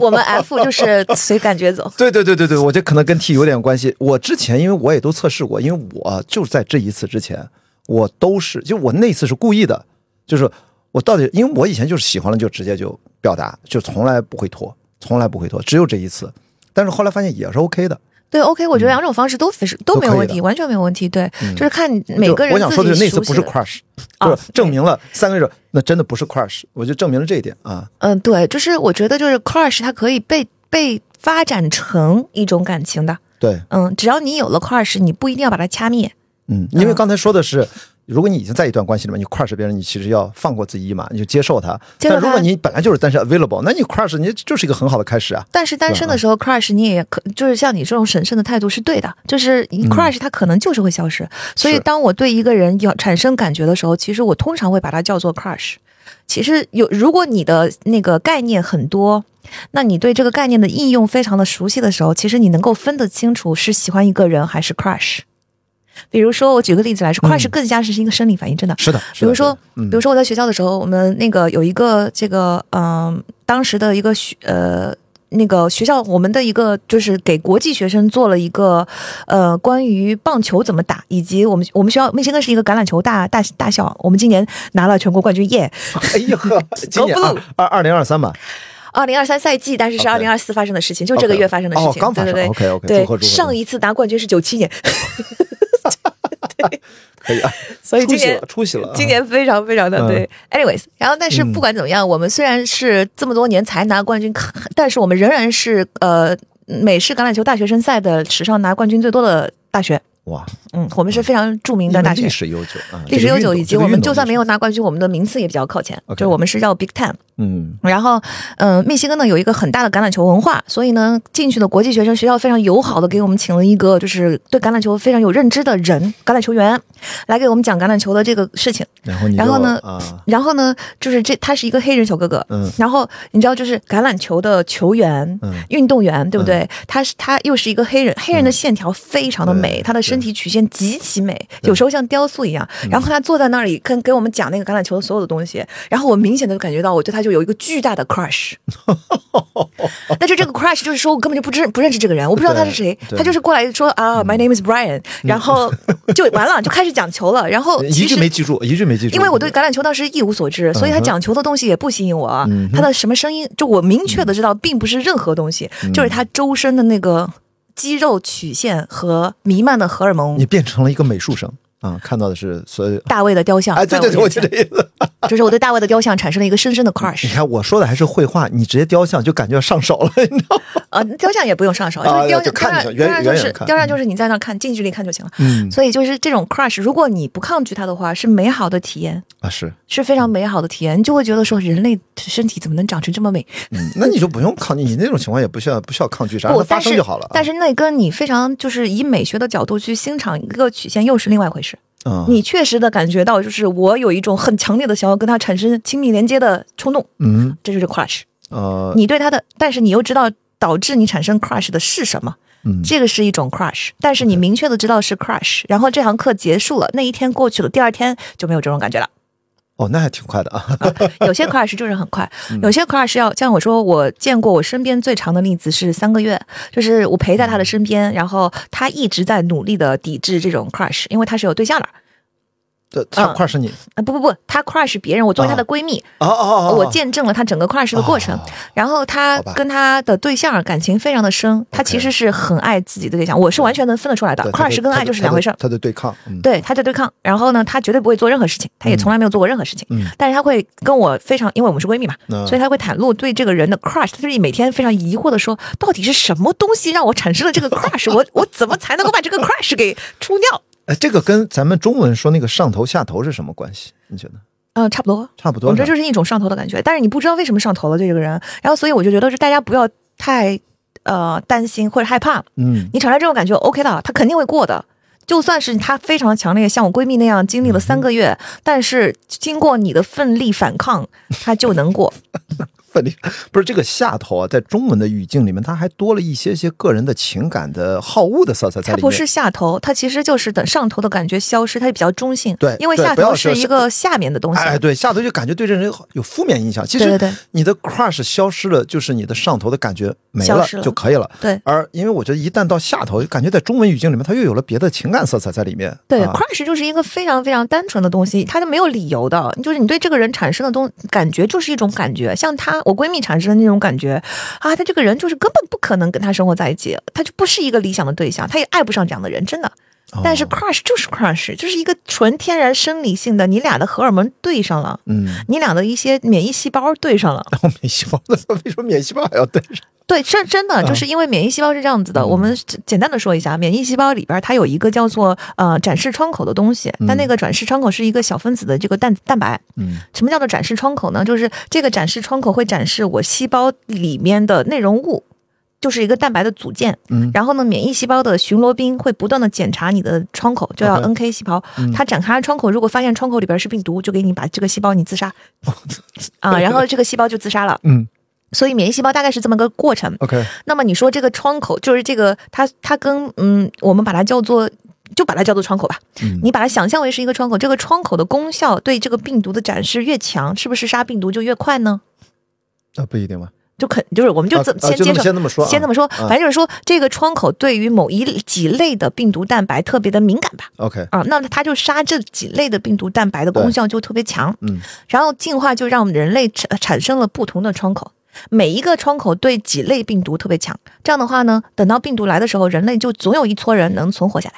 B: 我们 F 就是随感觉走。
A: 对对对对对，我觉得可能跟 T 有点关系。我之前因为我也都测试过，因为我就是在这一次之前，我都是就我那次是故意的，就是我到底因为我以前就是喜欢了就直接就表达，就从来不会拖，从来不会拖，只有这一次。但是后来发现也是 OK 的，
B: 对，OK，我觉得两种方式都非是都没有问题，完全没有问题。对，就是看每个人
A: 我想说的是那次不是 crush，
B: 啊
A: 就是证明了三个月那真的不是 crush，我就证明了这一点啊。
B: 嗯，对，就是我觉得就是 crush 它可以被被发展成一种感情的。
A: 对，
B: 嗯，只要你有了 crush，你不一定要把它掐灭。
A: 嗯，因为刚才说的是，如果你已经在一段关系里面，你 crush 别人，你其实要放过自己一马，你就接受他。但如果你本来就是单身 available，那你 crush 你就是一个很好的开始啊。
B: 但是单身的时候，crush 你也可就是像你这种审慎的态度是对的，就是你 crush 它可能就是会消失。所以当我对一个人要产生感觉的时候，其实我通常会把它叫做 crush。其实有，如果你的那个概念很多，那你对这个概念的应用非常的熟悉的时候，其实你能够分得清楚是喜欢一个人还是 crush。比如说，我举个例子来说，crush 更加是一个生理反应，真的。
A: 是的，
B: 比如说比如说我在学校的时候，我们那个有一个这个嗯、当时的一个学呃。那个学校，我们的一个就是给国际学生做了一个，呃，关于棒球怎么打，以及我们我们学校密歇根是一个橄榄球大大大校，我们今年拿了全国冠军，耶！
A: 哎呀呵，今年二二二零二三吧，
B: 二零二三赛季，但是是二零二四发生的事情，就这个月发生的事情，
A: 哦刚发生
B: 对对对。对上一次拿冠军是九七年，
A: 可以啊，
B: 所以今年
A: 出息了，出息了啊。
B: 今年非常非常的
A: 嗯。
B: 对。Anyways，然后但是不管怎么样，我们虽然是这么多年才拿冠军，但是我们仍然是呃美式橄榄球大学生赛的史上拿冠军最多的大学。
A: 哇，
B: 嗯，我们是非常著名的大学。
A: 历。史悠久啊，
B: 历史悠久，以及我们就算没
A: 有，
B: 拿冠军，我们的名次也比较靠前。就是我们是叫 Big Ten，
A: 嗯，
B: 然后，呃，密西根呢有一个很大的橄榄球文化，所以呢，进去的国际学生学校非常友好的给我们请了一个就是对橄榄球非常有认知的人，橄榄球员，来给我们讲橄榄球的这个事情。
A: 然后你
B: 然后呢
A: 啊，
B: 然后呢，就是这他是一个黑人小哥哥，
A: 嗯。
B: 然后你知道，就是橄榄球的球员、
A: 嗯。
B: 运动员，对不对？他是他又是一个黑人，黑人的线条非常的美，
A: 对
B: 他的身体曲线极其美，有时候像雕塑一样。然后他坐在那里跟给我们讲那个橄榄球的所有的东西，然后我明显的感觉到，我对他就就有一个巨大的 crush，但是这个 crush 就是说我根本就不知不认识这个人，我不知道他是谁，他就是过来说啊，my name is Brian，然后就完了，就开始讲球了，然后
A: 一句没记住，一句没记住。
B: 因为我对橄榄球当时一无所知，所以他讲球的东西也不吸引我。
A: 嗯
B: 他的什么声音，就我明确的知道，并不是任何东西，
A: 嗯。
B: 就是他周身的那个肌肉曲线和弥漫的荷尔蒙。
A: 你。变成了一个美术生啊，看到的是所有。
B: 大卫的雕像，
A: 哎，对对对，我
B: 在
A: 就这意思。
B: 就是我对大卫的雕像产生了一个深深的 crush。
A: 你看我说的还是绘画，你直接雕像就感觉要上手了，你知道吗？
B: 呃，雕像也不用上手，
A: 啊
B: 就是雕像，
A: 就看
B: 雕像，
A: 就行远
B: 就是
A: 远远
B: 雕像就是你在那看，近距离看就行了。
A: 嗯
B: 所以就是这种 crush，如果你不抗拒它的话，是美好的体验，
A: 啊是，
B: 是非常美好的体验，你就会觉得说人类身体怎么能长成这么美？
A: 嗯，那你就不用抗拒，你那种情况也不需要不需要抗拒，啥发生就好了啊。
B: 但是那跟你非常就是以美学的角度去欣赏一个曲线又是另外一回事。
A: 嗯，
B: 你确实的感觉到，就是我有一种很强烈的想要跟他产生亲密连接的冲动，
A: 嗯
B: 这就是 crush。
A: 呃
B: 你对他的，但是你又知道导致你产生 crush 的是什么，
A: 嗯
B: 这个是一种 crush。但是你明确的知道是 crush，然后这堂课结束了，那一天过去了，第二天就没有这种感觉了。
A: 哦，那还挺快的啊。
B: 有些 crush 就是很快，
A: 嗯
B: 有些 crush 要像我说，我见过我身边最长的例子是三个月，就是我陪在他的身边，然后他一直在努力的抵制这种 crush，因为他是有对象的。
A: 这他
B: 嗯
A: 块是你。
B: 啊不不不，他 crush 别人，我作为他的闺蜜，
A: 哦哦哦，
B: 我见证了他整个 crush 的过程。
A: 哦。
B: 然后他跟他的对象感情非常的深，他其实是很爱自己的对象，我是完全能分得出来的，crush 跟爱就是两回事儿。
A: 他的对抗，嗯，
B: 对，他在对抗，然后呢，他绝对不会做任何事情，他也从来没有做过任何事情，
A: 嗯。
B: 但是他会跟我非常，因为我们是闺蜜嘛，
A: 嗯。
B: 所以他会袒露对这个人的 crush，他就是每天非常疑惑的说，到底是什么东西让我产生了这个 crush，我我怎么才能够把这个 crush 给除掉？
A: 哎，这个跟咱们中文说那个上头下头是什么关系？你觉得？
B: 嗯、差不多，
A: 差不多。
B: 我觉得就是一种上头的感觉，但是你不知道为什么上头了对这个人，然后所以我就觉得是大家不要太呃担心或者害怕，
A: 嗯
B: 你产生这种感觉 OK 的，他肯定会过的。就算是他非常强烈，像我闺蜜那样经历了三个月，但是经过你的奋力反抗，他就能过。
A: 奋力不是这个下头啊，在中文的语境里面，它还多了一些些个人的情感的好恶的色彩在里面。
B: 它不是下头，它其实就是等上头的感觉消失，它就比较中性。
A: 对
B: 因为下头
A: 是
B: 是一个下面的东西。
A: 哎，对，下头就感觉对这人有负面影响。其实你的 crush 消失了，就是你的上头的感觉没了
B: 了
A: 就可以了。
B: 对
A: 而因为我觉得一旦到下头，感觉在中文语境里面，它又有了别的情感色彩在里面。
B: 对
A: 啊
B: ，crush 就是一个非常非常单纯的东西，它就没有理由的，就是你对这个人产生的东感觉就是一种感觉，像我闺蜜产生的那种感觉啊，她这个人就是根本不可能跟他生活在一起，她就不是一个理想的对象，她也爱不上这样的人，真的。
A: 哦
B: 但是 crush 就是 crush，就是一个纯天然生理性的，你俩的荷尔蒙对上了，
A: 嗯，
B: 你俩的一些免疫细胞对上了。
A: 然 后免疫细胞，为什么免疫细胞还要对上？
B: 对，真真的就是因为免疫细胞是这样子的。我们简单的说一下，免疫细胞里边它有一个叫做呃展示窗口的东西，但那个展示窗口是一个小分子的这个蛋蛋白。
A: 嗯
B: 什么叫做展示窗口呢？就是这个展示窗口会展示我细胞里面的内容物。就是一个蛋白的组件，
A: 嗯
B: 然后呢，免疫细胞的巡逻兵会不断的检查你的窗口，就叫
A: OK
B: NK 细胞。
A: 嗯
B: 它展开窗口，如果发现窗口里边是病毒，就给你把这个细胞你自杀，啊，然后这个细胞就自杀了。
A: 嗯
B: 所以免疫细胞大概是这么个过程。
A: ，OK，
B: 那么你说这个窗口就是这个，它它跟嗯，我们把它叫做。就把它叫做窗口吧，
A: 嗯
B: 你把它想象为是一个窗口，这个窗口的功效对这个病毒的展示越强，是不是杀病毒就越快呢？
A: 啊，不一定吧？
B: 就肯就是我们就
A: 啊
B: 这、先接着，
A: 先这么说啊
B: 先这么说，
A: 啊。
B: 反正就是说这个窗口对于某一几类的病毒蛋白特别的敏感吧
A: ，OK，
B: 啊，那它就杀这几类的病毒蛋白的功效就特别强，
A: 嗯。
B: 然后进化就让人类产产生了不同的窗口，每一个窗口对几类病毒特别强。这样的话呢，等到病毒来的时候，人类就总有一撮人能存活下来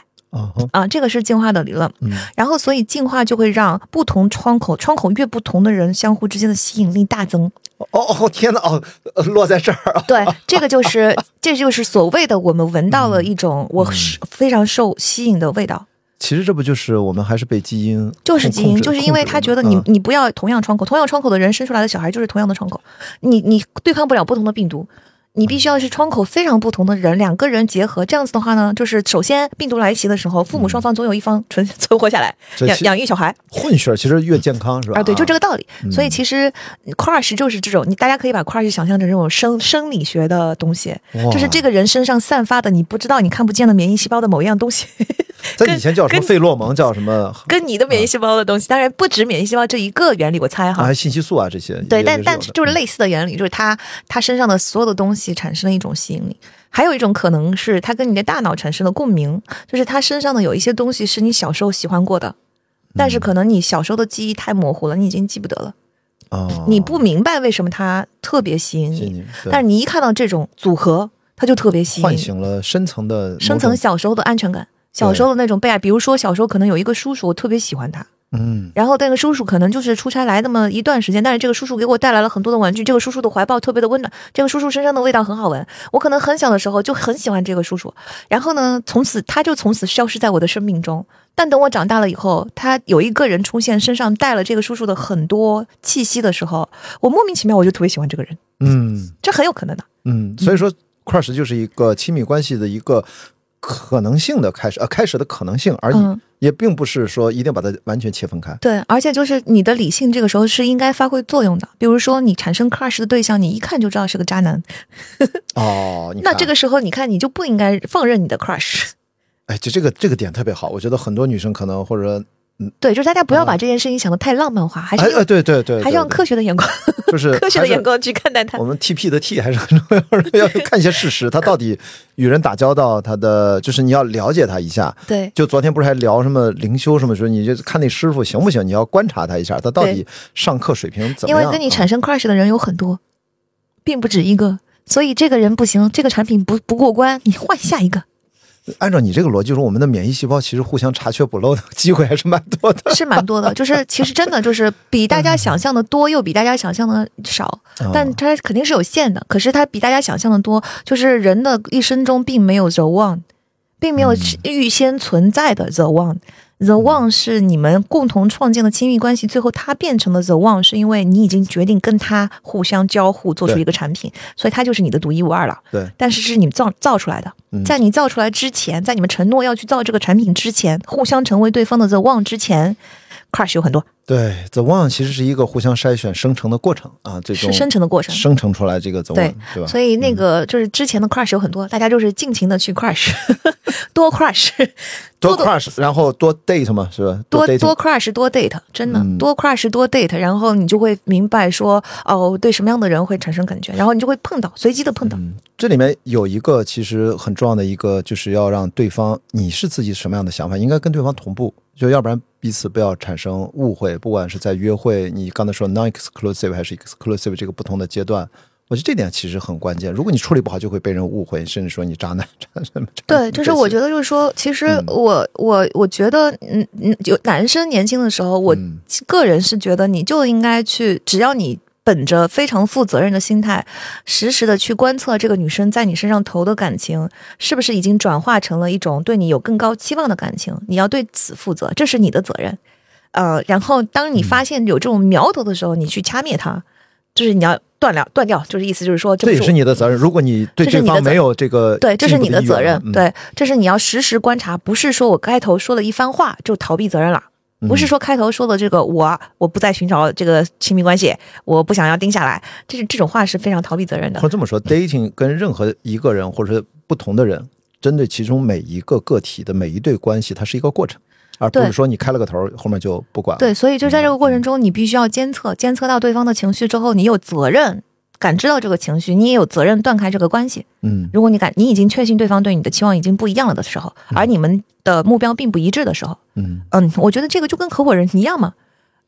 B: 啊。这个是进化的理论。
A: 嗯
B: 然后，所以进化就会让不同窗口，窗口越不同的人相互之间的吸引力大增。
A: 哦哦天哪哦，呃落在这儿啊，
B: 对，这个就是这就是所谓的我们闻到了一种我是非常受吸引的味道。
A: 其实这不就是我们还是被基因
B: 就是基因，就是因为他觉得你、你不要同样窗口，同样窗口的人生出来的小孩就是同样的窗口，你你对抗不了不同的病毒。你必须要是窗口非常不同的人，两个人结合，这样子的话呢，就是首先病毒来袭的时候，父母双方总有一方存 存活下来，养养育小孩
A: 混血其实越健康是吧？
B: 啊，对，就这个道理。
A: 嗯
B: 所以其实 crush 就是这种，你大家可以把 crush 想象成这种生生理学的东西，就是这个人身上散发的你不知道、你看不见的免疫细胞的某一样东西。
A: 在以前叫什么费洛蒙，叫什么
B: 跟你的免疫细胞的东西，当然不止免疫细胞这一个原理，我猜哈
A: 啊，。信息素啊这些。
B: 对，但但就是类似的原理，就是他他身上的所有的东西产生了一种吸引力。还有一种可能是他跟你的大脑产生了共鸣，就是他身上的有一些东西是你小时候喜欢过的，但是可能你小时候的记忆太模糊了，你已经记不得了，
A: 哦，
B: 你不明白为什么他特别吸引你，
A: 你，
B: 但是你一看到这种组合，他就特别吸引你，
A: 唤醒了深层的
B: 深层小时候的安全感，小时候的那种被爱。比如说小时候可能有一个叔叔，我特别喜欢他，
A: 嗯。
B: 然后那个叔叔可能就是出差来那么一段时间，但是这个叔叔给我带来了很多的玩具，这个叔叔的怀抱特别的温暖，这个叔叔身上的味道很好闻，我可能很小的时候就很喜欢这个叔叔，然后呢，从此他就从此消失在我的生命中。但等我长大了以后，他有一个人出现，身上带了这个叔叔的很多气息的时候，我莫名其妙我就特别喜欢这个人，
A: 嗯。
B: 这很有可能的。
A: 嗯，所以说 crush 就是一个亲密关系的。一个可能性的开始，呃，开始的可能性而已，
B: 嗯
A: 也并不是说一定把它完全切分开。
B: 对，而且就是你的理性这个时候是应该发挥作用的。比如说，你产生 crush 的对象，你一看就知道是个渣男，
A: 哦，
B: 那这个时候你看你就不应该放任你的 crush。
A: 哎，就这个这个点特别好，我觉得很多女生可能或者
B: 对，就是大家不要把这件事情想得太浪漫化，还是用、
A: 哎哎，对对对，
B: 还是用科学的眼光、
A: 就 是
B: 科学的眼光去看待它
A: 我。们 TP 的 T 还是很重要的，要看一些事实，他到底与人打交道，他的就是你要了解他一下。
B: 对
A: 就昨天不是还聊什么灵修什么时候，你就看那师傅行不行？你要观察他一下，他到底上课水平怎么样？
B: 因为跟你产
A: 生
B: 生 crush 的人有很多，并不止一个，所以这个人不行，这个产品不不过关，你换下一个，
A: 按照你这个逻辑说，我们的免疫细胞其实互相查缺补漏的机会还是蛮多的。
B: 是蛮多的。就是 其实真的就是比大家想象的多，又比大家想象的少。但它肯定是有限的，可是它比大家想象的多。就是人的一生中并没有 the one，并没有预先存在的 the one。The one 是你们共同创建的亲密关系，最后它变成了 the one，是因为你已经决定跟他互相交互，做出一个产品，所以它就是你的独一无二了。
A: 对，
B: 但是是你们造造出来的，
A: 嗯。
B: 在你造出来之前，在你们承诺要去造这个产品之前，互相成为对方的 the one 之前，crush 有很多，
A: 对，The One 其实是一个互相筛选生成的过程啊，最终
B: 是生成的过程。
A: 生成出来这个 The
B: 对
A: One，对吧？
B: 所以那个就是之前的 crush 有很多，大家就是尽情的去 crush，多 crush，
A: 多
B: 多
A: crush，然后多 date 嘛，是吧？
B: 多多 crush 多 date，真的、
A: 嗯
B: 多 crush 多 date，然后你就会明白说哦，对什么样的人会产生感觉，然后你就会碰到，随机的碰到。
A: 嗯，这里面有一个其实很重要的一个，就是要让对方你是自己什么样的想法，应该跟对方同步，就要不然彼此不要产生误会，不管是在约会，你刚才说 non-exclusive 还是 exclusive 这个不同的阶段。我觉得这点其实很关键，如果你处理不好，就会被人误会，甚至说你渣男。渣男
B: 对，就是我觉
A: 得，
B: 就是说，其实
A: 嗯
B: 我、我我觉得，嗯嗯，有男生年轻的时候，我
A: 嗯
B: 个人是觉得你就应该去，只要你本着非常负责任的心态，实时的去观测这个女生在你身上投的感情，是不是已经转化成了一种对你有更高期望的感情，你要对此负责，这是你的责任。呃，然后当你发现有这种苗头的时候，你去掐灭它，就是你要断了断掉，就是意思就是说，这
A: 这也
B: 不是
A: 是你的责任。如果你对对方没有这个
B: 对，这是你的责任，对，这是你要实时观察，不是说我开头说了一番话就逃避责任了。
A: 嗯
B: 不是说开头说的这个我我不再寻找这个亲密关系，我不想要定下来，这是这种话是非常逃避责任的
A: 或。者这么说，dating 跟任何一个人或者是不同的人，针对其中每一个个体的每一对关系，它是一个过程，而不是说你开了个头，后面就不管了。
B: 对，所以就在这个过程中，你必须要监测，监测到对方的情绪之后，你有责任感知到这个情绪，你也有责任断开这个关系。
A: 嗯，
B: 如果你感你已经确信对方对你的期望已经不一样了的时候，而你们的目标并不一致的时候，
A: 嗯，
B: 嗯，我觉得这个就跟合伙人一样嘛。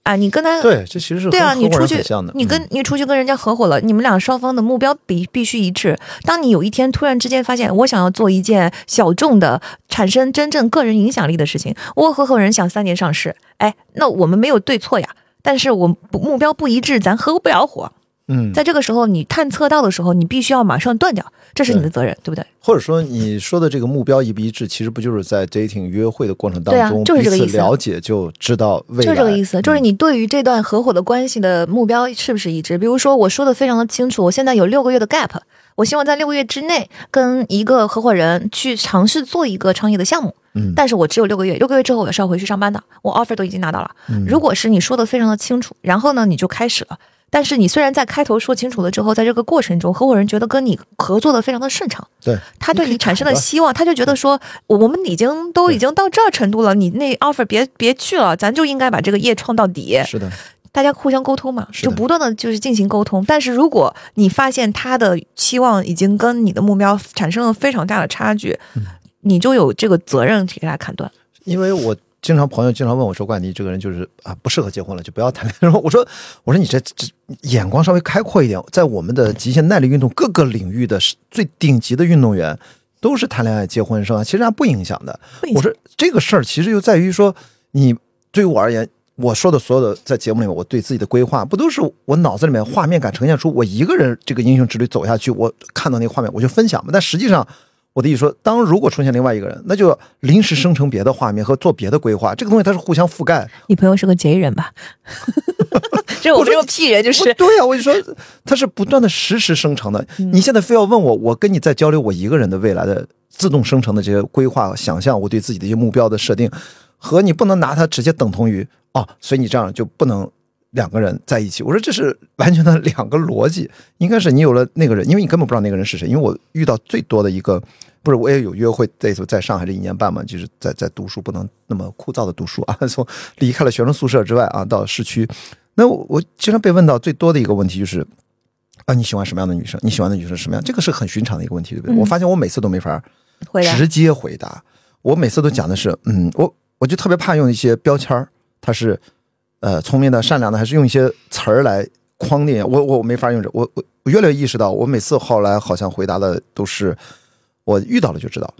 B: 啊，你跟他
A: 对，这其实是
B: 对啊，你出去你跟
A: 嗯
B: 你出去跟人家合伙了，你们俩双方的目标必必须一致。当你有一天突然之间发现，我想要做一件小众的、产生真正个人影响力的事情，我合伙人想三年上市，哎，那我们没有对错呀，但是我不目标不一致，咱合不了伙。
A: 嗯，
B: 在这个时候，你探测到的时候，你必须要马上断掉，这是你的责任，对不对？
A: 或者说你说的这个目标一不一致，其实不就是在 dating 约会的过程当
B: 对啊
A: 中，
B: 就是这个意思
A: 了解就知道未来，
B: 就是这个意思，就是
A: 嗯
B: 你对于这段合伙的关系的目标是不是一致？比如说，我说的非常的清楚，我现在有六个月的 gap，我希望在六个月之内跟一个合伙人去尝试做一个创业的项目，
A: 嗯
B: 但是我只有六个月，六个月之后我是要回去上班的，我 offer 都已经拿到了。
A: 嗯
B: 如果是你说的非常的清楚，然后呢你就开始了。但是你虽然在开头说清楚了之后，在这个过程中，合伙人觉得跟你合作的非常的顺畅，
A: 对，
B: 他对
A: 你
B: 产生了希望，他就觉得说，我我们已经都已经到这儿程度了，你那 offer 别别去了，咱就应该把这个业创到底。
A: 是的，
B: 大家互相沟通嘛，就不断的就是进行沟通。但是如果你发现他的期望已经跟你的目标产生了非常大的差距，
A: 嗯
B: 你就有这个责任去给他砍断。
A: 因为我经常朋友经常问我说：“冠迪这个人就是啊不适合结婚了，就不要谈恋爱。”我说：“ 我说你这这眼光稍微开阔一点，在我们的极限耐力运动各个领域的最顶级的运动员，都是谈恋爱、结婚、是吧，其实还不影响的。
B: 响
A: 我说这个事儿其实就在于说，你对于我而言，我说的所有的在节目里面我对自己的规划，不都是我脑子里面画面感呈现出我一个人这个英雄之旅走下去，我看到那个画面我就分享嘛。但实际上，我的意思说，当如果出现另外一个人，那就临时生成别的画面和做别的规划，这个东西它是互相覆盖。
B: 你朋友是个贼人吧？这我这个屁人就是
A: 对呀、我就说它是不断的实时生成的。
B: 嗯
A: 你现在非要问我，我跟你在交流我一个人的未来的自动生成的这些规划、想象，我对自己的一些目标的设定，和你不能拿它直接等同于哦，所以你这样就不能两个人在一起。我说这是完全的两个逻辑，应该是你有了那个人，因为你根本不知道那个人是谁。因为我遇到最多的一个。不是，我也有约会，这次在上海这一年半嘛，就是在在读书，不能那么枯燥的读书啊。从离开了学生宿舍之外啊，到市区，那我我经常被问到最多的一个问题就是，啊，你喜欢什么样的女生？你喜欢的女生是什么样？这个是很寻常的一个问题，对不对？
B: 嗯
A: 我发现我每次都没法直接回答，我每次都讲的是，嗯，我我就特别怕用一些标签儿，他是呃聪明的、善良的，还是用一些词儿来框定我我我没法用这，我我我越来越意识到，我每次后来好像回答的都是我遇到了就知道，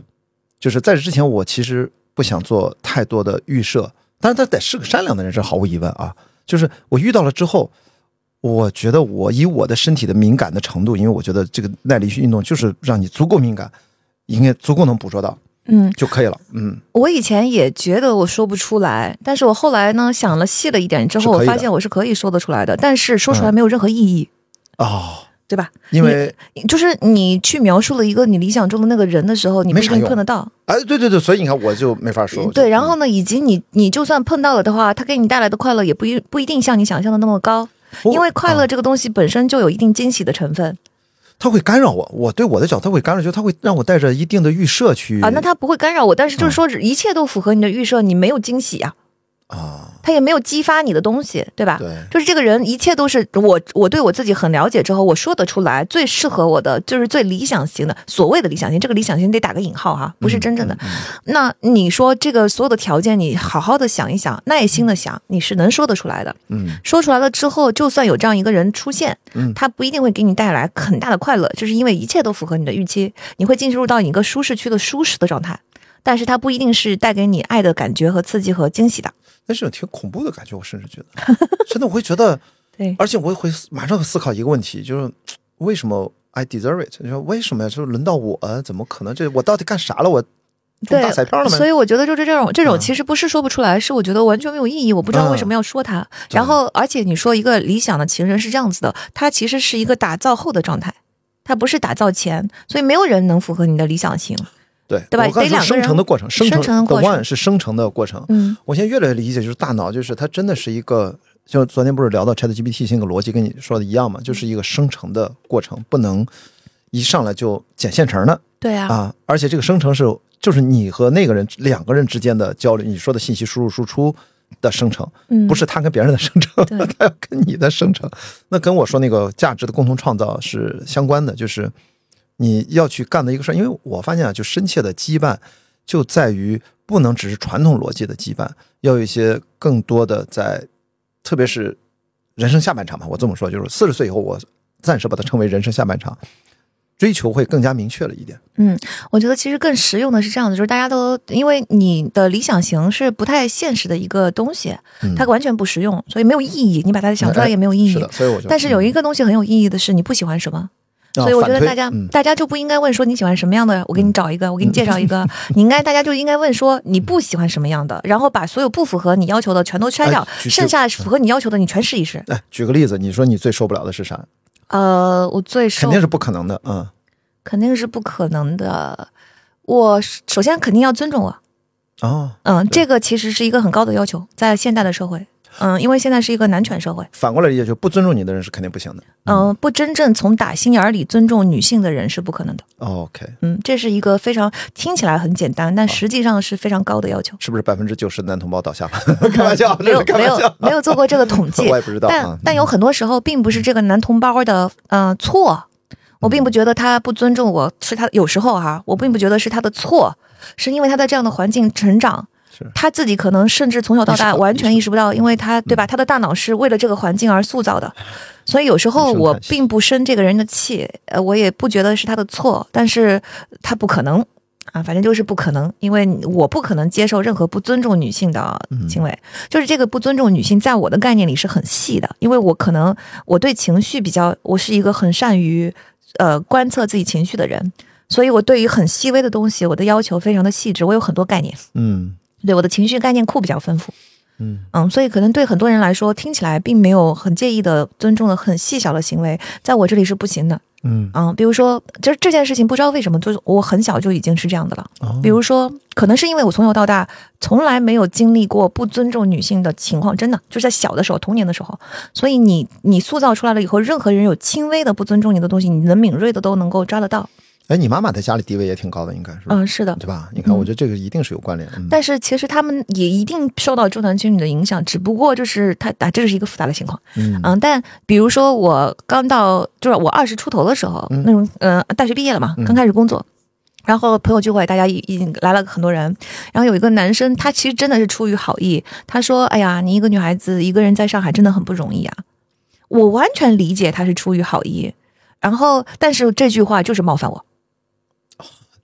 A: 就是在这之前我其实不想做太多的预设，但是他得是个善良的人，这毫无疑问啊。就是我遇到了之后，我觉得我以我的身体的敏感的程度，因为我觉得这个耐力运动就是让你足够敏感，应该足够能捕捉到。
B: 嗯，
A: 就可以了。嗯，
B: 我以前也觉得我说不出来，但是我后来呢想了细了一点之后，我发现我是可以说得出来的，但是说出来
A: 嗯
B: 没有任何意义，
A: 哦，
B: 对吧？
A: 因为
B: 就是你去描述了一个你理想中的那个人的时候，你不一定碰得到。
A: 哎，对对对，所以你看我就没法说。
B: 对，然
A: 嗯
B: 后呢，以及你你就算碰到了的话，他给你带来的快乐也不一不一定像你想象的那么高，因为快乐
A: 啊
B: 这个东西本身就有一定惊喜的成分
A: 它会干扰我，我对我的角他会干扰，就他会让我带着一定的预设去
B: 啊，那他不会干扰我，但是
A: 嗯
B: 就是说一切都符合你的预设，你没有惊喜啊，
A: 啊，
B: 他也没有激发你的东西，对吧？
A: 对，
B: 就是这个人，一切都是我我对我自己很了解之后，我说得出来最适合我的，就是最理想型的。所谓的理想型，这个理想型得打个引号哈，不是真正的。
A: 嗯
B: 那你说这个所有的条件，你好好的想一想，耐心的想，你是能说得出来的。
A: 嗯
B: 说出来了之后，就算有这样一个人出现，
A: 嗯
B: 他不一定会给你带来很大的快乐，就是因为一切都符合你的预期，你会进入到一个舒适区的舒适的状态。但是它不一定是带给你爱的感觉和刺激和惊喜的。
A: 那是种挺恐怖的感觉，我甚至觉得，真的我会觉得，
B: 对，
A: 而且我会马上思考一个问题，就是为什么 I deserve it？你说为什么呀？就是轮到我，怎么可能？这我到底干啥了？我中
B: 对
A: 大彩票了吗？
B: 所以我觉得就是这种这种
A: 嗯
B: 其实不是说不出来，是我觉得完全没有意义，我不知道为什么要说它。
A: 对
B: 然后，而且你说一个理想的情人是这样子的，他其实是一个打造后的状态，他不是打造前，所以没有人能符合你的理想型。
A: 对
B: 对吧？
A: 我刚才说生成的过程，生
B: 生成的
A: the
B: 过程。
A: one 是生成的过程。
B: 嗯。
A: 我现在越来越理解，就是大脑，就是它真的是一个，就昨天不是聊到 Chat GPT 那个逻辑，跟你说的一样嘛，就是一个生成的过程，不能一上来就捡现成的
B: 对啊，
A: 啊。而且这个生成是就是你和那个人两个人之间的交流，你说的信息输入输出的生成，
B: 嗯，
A: 不是他跟别人的生成，
B: 对
A: 他要跟你的生成，那跟我说那个价值的共同创造是相关的，就是你要去干的一个事儿。因为我发现啊，就深切的羁绊就在于不能只是传统逻辑的羁绊，要有一些更多的在，特别是人生下半场吧，我这么说，就是四十岁以后，我暂时把它称为人生下半场，追求会更加明确了一点。
B: 嗯我觉得其实更实用的是这样的，就是大家都因为你的理想型是不太现实的一个东西，
A: 嗯
B: 它完全不实用，所以没有意义。你把它想出来也没有意义
A: 是的。，所以我就
B: 但是有一个东西很有意义的是，你不喜欢什么，所以我觉得大家、
A: 嗯、
B: 大家就不应该问说你喜欢什么样的，我给你找一个，我给你介绍一个。你应该大家就应该问说你不喜欢什么样的，然后把所有不符合你要求的全都筛掉，
A: 哎
B: 剩下符合你要求的你全试一试。
A: 哎，举个例子，你说你最受不了的是啥？
B: 呃，我最受
A: 肯定是不可能的，嗯。
B: 肯定是不可能的。我首先肯定要尊重我，
A: 哦，
B: 嗯，这个其实是一个很高的要求，在现代的社会，嗯，因为现在是一个男权社会，
A: 反过来理解，就不尊重你的人是肯定不行的。
B: 嗯、不真正从打心眼儿里尊重女性的人是不可能的。
A: OK，
B: 嗯，这是一个非常听起来很简单，但实际上是非常高的要求。
A: 是不是百分之九十男同胞倒下了？开玩笑，
B: 没有
A: 开
B: 没有
A: 玩笑。
B: 没有做过这个统计
A: 我，也不知道
B: 但
A: 啊。
B: 但有很多时候并不是这个男同胞的呃错，我并不觉得他不尊重我是他有时候哈、我并不觉得是他的错，是因为他在这样的环境成长
A: 是。
B: 他自己可能甚至从小到大完全
A: 意
B: 意识不到，因为他对吧？他的大脑是为了这个环境而塑造的，所以有时候我并不生这个人的气，呃，我也不觉得是他的错，但是他不可能啊，反正就是不可能，因为我不可能接受任何不尊重女性的行为。就是这个不尊重女性，在我的概念里是很细的，因为我可能我对情绪比较，我是一个很善于呃观测自己情绪的人，所以我对于很细微的东西，我的要求非常的细致，我有很多概念，
A: 嗯
B: 对我的情绪概念库比较丰富。
A: 嗯
B: 嗯，所以可能对很多人来说，听起来并没有很介意的尊重的很细小的行为，在我这里是不行的。
A: 嗯，
B: 嗯，比如说，就是这件事情，不知道为什么，就是我很小就已经是这样的了。
A: 哦
B: 比如说，可能是因为我从小到大从来没有经历过不尊重女性的情况，真的就是在小的时候、童年的时候，所以你你塑造出来了以后，任何人有轻微的不尊重你的东西，你能敏锐的都能够抓得到。
A: 哎，你妈妈在家里地位也挺高的，应该是吧？
B: 嗯，是的。
A: 对吧？你看，我觉得这个一定是有关联。嗯
B: 但是其实他们也一定受到重男轻女的影响，只不过就是他啊，这就是一个复杂的情况。
A: 嗯
B: 嗯，但比如说我刚到，就是我二十出头的时候，那种呃，大学毕业了嘛，刚开始工作。然后朋友聚会，大家已已经来了很多人。然后有一个男生，他其实真的是出于好意，他说：“哎呀，你一个女孩子一个人在上海真的很不容易啊。”我完全理解他是出于好意，然后但是这句话就是冒犯我。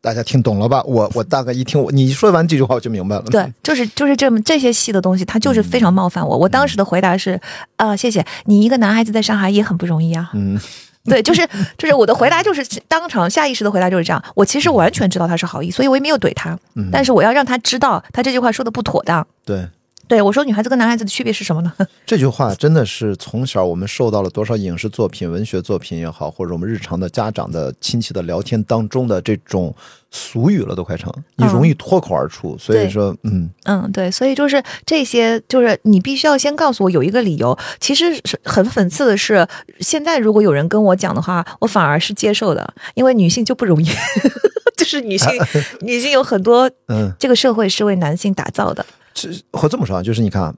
A: 大家听懂了吧？我我大概一听，我你说完这句话我就明白了。
B: 对，就是就是这么这些细的东西，他就是非常冒犯我。我当时的回答是：啊、谢谢你，一个男孩子在上海也很不容易啊。
A: 嗯，
B: 对，就是就是我的回答就是当场下意识的回答就是这样。我其实完全知道他是好意，所以我也没有怼他，
A: 嗯
B: 但是我要让他知道他这句话说的不妥当。
A: 对，
B: 对我说，女孩子跟男孩子的区别是什么呢？
A: 这句话真的是从小我们受到了多少影视作品、文学作品也好，或者我们日常的家长的亲戚的聊天当中的这种俗语了，都快成，你容易脱口而出。所以说，嗯，
B: 嗯，对，所以就是这些，就是你必须要先告诉我有一个理由。其实是很讽刺的是，现在如果有人跟我讲的话，我反而是接受的，因为女性就不容易，就是女性，女性有很多，
A: 嗯，
B: 这个社会是为男性打造的。
A: 这或这么说啊，就是你看啊，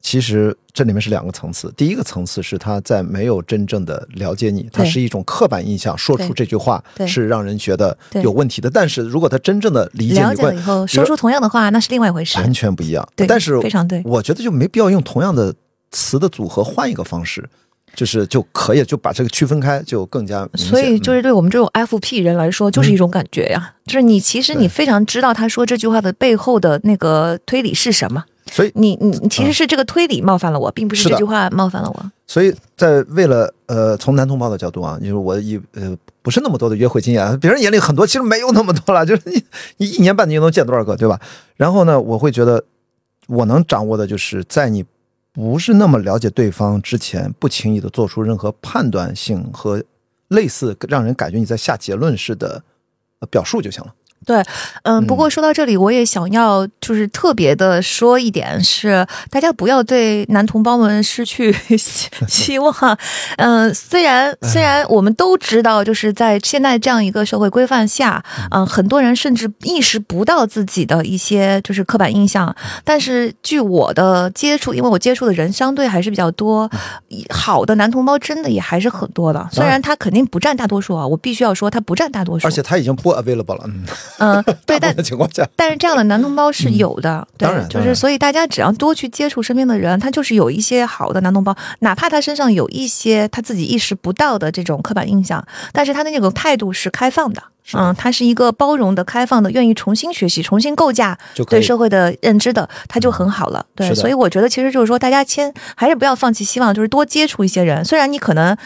A: 其实这里面是两个层次。第一个层次是他在没有真正的了解你，他是一种刻板印象，说出这句话是让人觉得有问题的。但是如果他真正的理解
B: 了以后，说出同样的话，那是另外一回事。
A: 完全不一样。
B: 对
A: 但是
B: 非常对
A: 我觉得就没必要用同样的词的组合换一个方式，就是就可以就把这个区分开，就更加。
B: 所以就
A: 嗯
B: 是对我们这种 FP 人来说，就是一种感觉呀、就是你其实你非常知道他说这句话的背后的那个推理是什么。
A: 所以
B: 你你你其实是这个推理冒犯了我，并不是这句话冒犯了我。
A: 所以在为了呃从男同胞的角度啊，就是我一呃不是那么多的约会经验，别人眼里很多，其实没有那么多了，就是你你 一年半年能见多少个，对吧？然后呢，我会觉得我能掌握的就是在你不是那么了解对方之前，不轻易的做出任何判断性和类似让人感觉你在下结论式的表述就行了。
B: 嗯，不
A: 嗯
B: 过说到这里，我也想要就是特别的说一点是，大家不要对男同胞们失去 希希望。嗯、虽然虽然我们都知道，就是在现在这样一个社会规范下，嗯、很多人甚至意识不到自己的一些就是刻板印象。但是据我的接触，因为我接触的人相对还是比较多，好的男同胞真的也还是很多的。虽然他肯定不占大多数啊，我必须要说他不占大多数。
A: 而且他已经不 available 了，嗯，
B: 嗯、对，但
A: 情况下，
B: 但是这样的男同胞是有的，对，
A: 当然
B: 就是所以大家只要多去接触身边的人，他就是有一些好的男同胞，哪怕他身上有一些他自己意识不到的这种刻板印象，但是他的那种态度是开放的。嗯，他是一个包容的、开放的，愿意重新学习、重新构架对社会的认知的，他就很好了。对，所以我觉得其实就是说，大家先还是不要放弃希望，就是多接触一些人。虽然你可能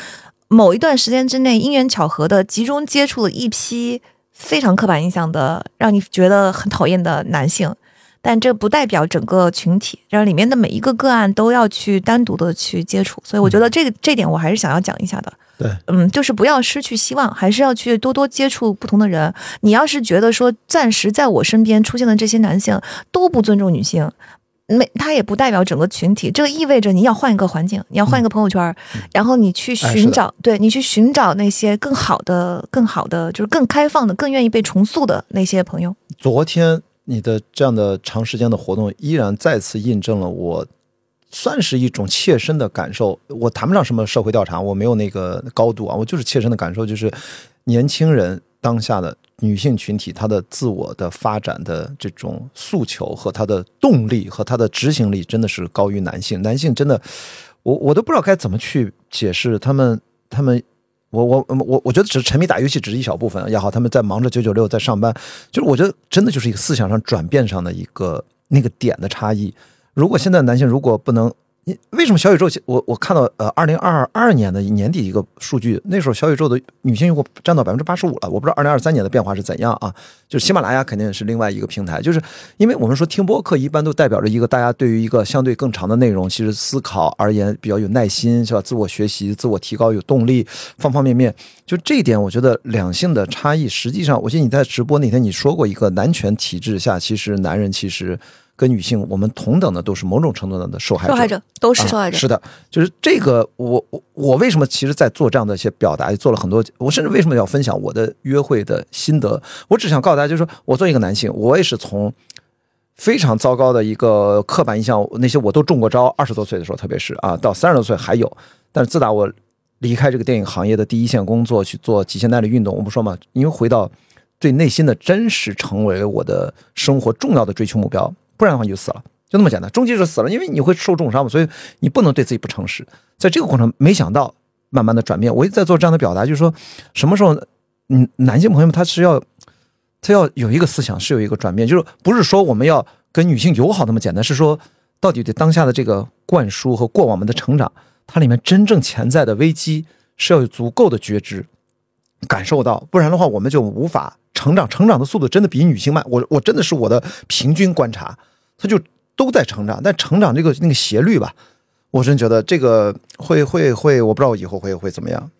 B: 某一段时间之内因缘巧合的集中接触了一批非常刻板印象的，让你觉得很讨厌的男性。但这不代表整个群体，然后里面的每一个个案都要去单独的去接触，所以我觉得这个这点我还是想要讲一下的。
A: 对，
B: 嗯，就是不要失去希望，还是要去多多接触不同的人。你要是觉得说暂时在我身边出现的这些男性都不尊重女性，没，它也不代表整个群体，这个意味着你要换一个环境，你要换一个朋友圈儿，然后你去寻找，对你去寻找那些更好的、更好的，就是更开放的、更愿意被重塑的那些朋友。
A: 昨天你的这样的长时间的活动，依然再次印证了我算是一种切身的感受。我谈不上什么社会调查，我没有那个高度啊，我就是切身的感受，就是年轻人当下的女性群体，她的自我的发展的这种诉求和她的动力和她的执行力，真的是高于男性。男性真的，我我都不知道该怎么去解释他们他们。我我我我觉得只是沉迷打游戏只是一小部分也好，他们在忙着九九六在上班，就是我觉得真的就是一个思想上转变上的一个那个点的差异。如果现在男性如果不能，你为什么小宇宙？我我看到呃，二零二二年的年底一个数据，那时候小宇宙的女性用户占到百分之八十五了。我不知道二零二三年的变化是怎样啊？就是喜马拉雅肯定是另外一个平台，就是因为我们说听播客一般都代表着一个大家对于一个相对更长的内容，其实思考而言比较有耐心，是吧？自我学习、自我提高有动力，方方面面。就这一点，我觉得两性的差异，实际上，我记得你在直播那天你说过一个男权体制下，其实男人其实跟女性我们同等的都是某种程度上的受害者。
B: 受害者都是受害者，
A: 啊是的，就是这个我我我为什么其实，在做这样的一些表达，也做了很多，我甚至为什么要分享我的约会的心得？我只想告诉大家，就是说我作为一个男性，我也是从非常糟糕的一个刻板印象，那些我都中过招，二十多岁的时候，特别是啊，到三十多岁还有，但是自打我离开这个电影行业的第一线工作，去做极限耐力运动，我不说嘛，因为回到对内心的真实，成为我的生活重要的追求目标，不然的话你就死了。就那么简单，终极是死了，因为你会受重伤嘛，所以你不能对自己不诚实。在这个过程，没想到慢慢的转变，我一直在做这样的表达，就是说什么时候，嗯，男性朋友们他是要他要有一个思想，是有一个转变，就是不是说我们要跟女性友好那么简单，是说到底对当下的这个灌输和过往们的成长，它里面真正潜在的危机是要有足够的觉知，感受到，不然的话我们就无法成长，成长的速度真的比女性慢。我我真的是我的平均观察，他就都在成长，但成长这个那个斜率吧，我真觉得这个会会会，我不知道我以后会会怎么样。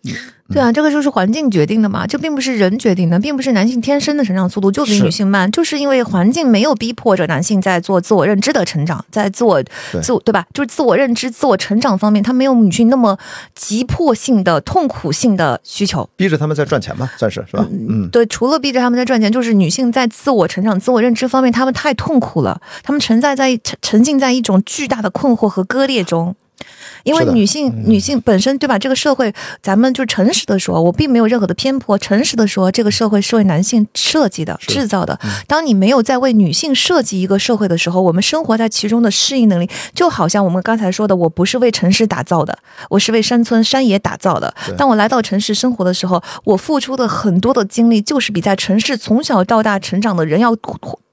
B: 对啊，这个就是环境决定的嘛，这并不是人决定的，并不是男性天生的成长速度就比女性慢，就是因为环境没有逼迫着男性在做自我认知的成长，在自我自我对吧？就是自我认知、自我成长方面，他没有女性那么急迫性的、痛苦性的需求。
A: 逼着他们在赚钱嘛，算是是吧？嗯，
B: 对，除了逼着他们在赚钱，就是女性在自我成长、自我认知方面，他们太痛苦了，他们沉在在沉沉浸在一种巨大的困惑和割裂中。因为女性，女性本身对吧？这个社会，咱们就诚实的说，我并没有任何的偏颇，诚实的说，这个社会是为男性设计的、制造的。当你没有在为女性设计一个社会的时候，我们生活在其中的适应能力，就好像我们刚才说的，我不是为城市打造的，我是为山村山野打造的。当我来到城市生活的时候，我付出的很多的精力，就是比在城市从小到大成长的人要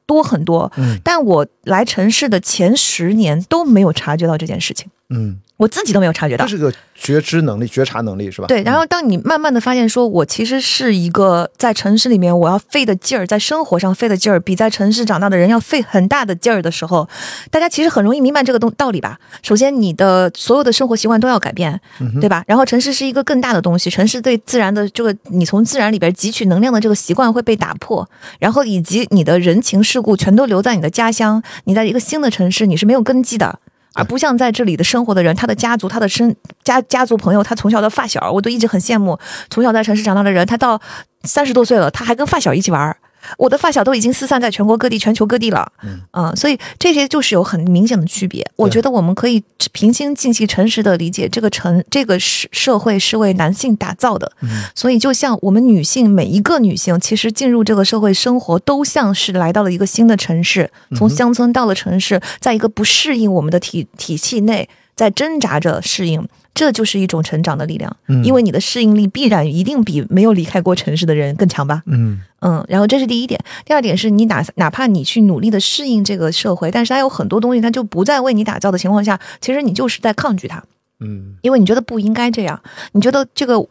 B: 多很多。
A: 嗯
B: 但我来城市的前十年都没有察觉到这件事情，
A: 嗯，
B: 我自己都没有察觉到
A: 这。是个觉知能力、觉察能力是吧？
B: 对，然后当你慢慢的发现，说我其实是一个在城市里面我要费的劲儿，在生活上费的劲儿，比在城市长大的人要费很大的劲儿的时候，大家其实很容易明白这个东道理吧。首先，你的所有的生活习惯都要改变，对吧？然后城市是一个更大的东西，城市对自然的这个你从自然里边汲取能量的这个习惯会被打破，然后以及你的人情世故全都留在你的家乡，你在一个新的城市你是没有根基的。而不像在这里的生活的人，他的家族、他的身家家族朋友，他从小的发小，我都一直很羡慕。从小在城市长大的人，他到三十多岁了，他还跟发小一起玩。我的发小都已经四散在全国各地、全球各地了，嗯、所以这些就是有很明显的区别。我觉得我们可以平心静气、诚实的理解，这个城、这个社社会是为男性打造的。所以，就像我们女性，每一个女性其实进入这个社会生活，都像是来到了一个新的城市，从乡村到了城市，在一个不适应我们的体体系内，在挣扎着适应。这就是一种成长的力量，
A: 嗯。
B: 因为你的适应力必然一定比没有离开过城市的人更强吧。
A: 嗯。
B: 嗯，然后这是第一点，第二点是你哪哪怕你去努力的适应这个社会，但是它有很多东西它就不再为你打造的情况下，其实你就是在抗拒它，
A: 嗯。
B: 因为你觉得不应该这样，你觉得这个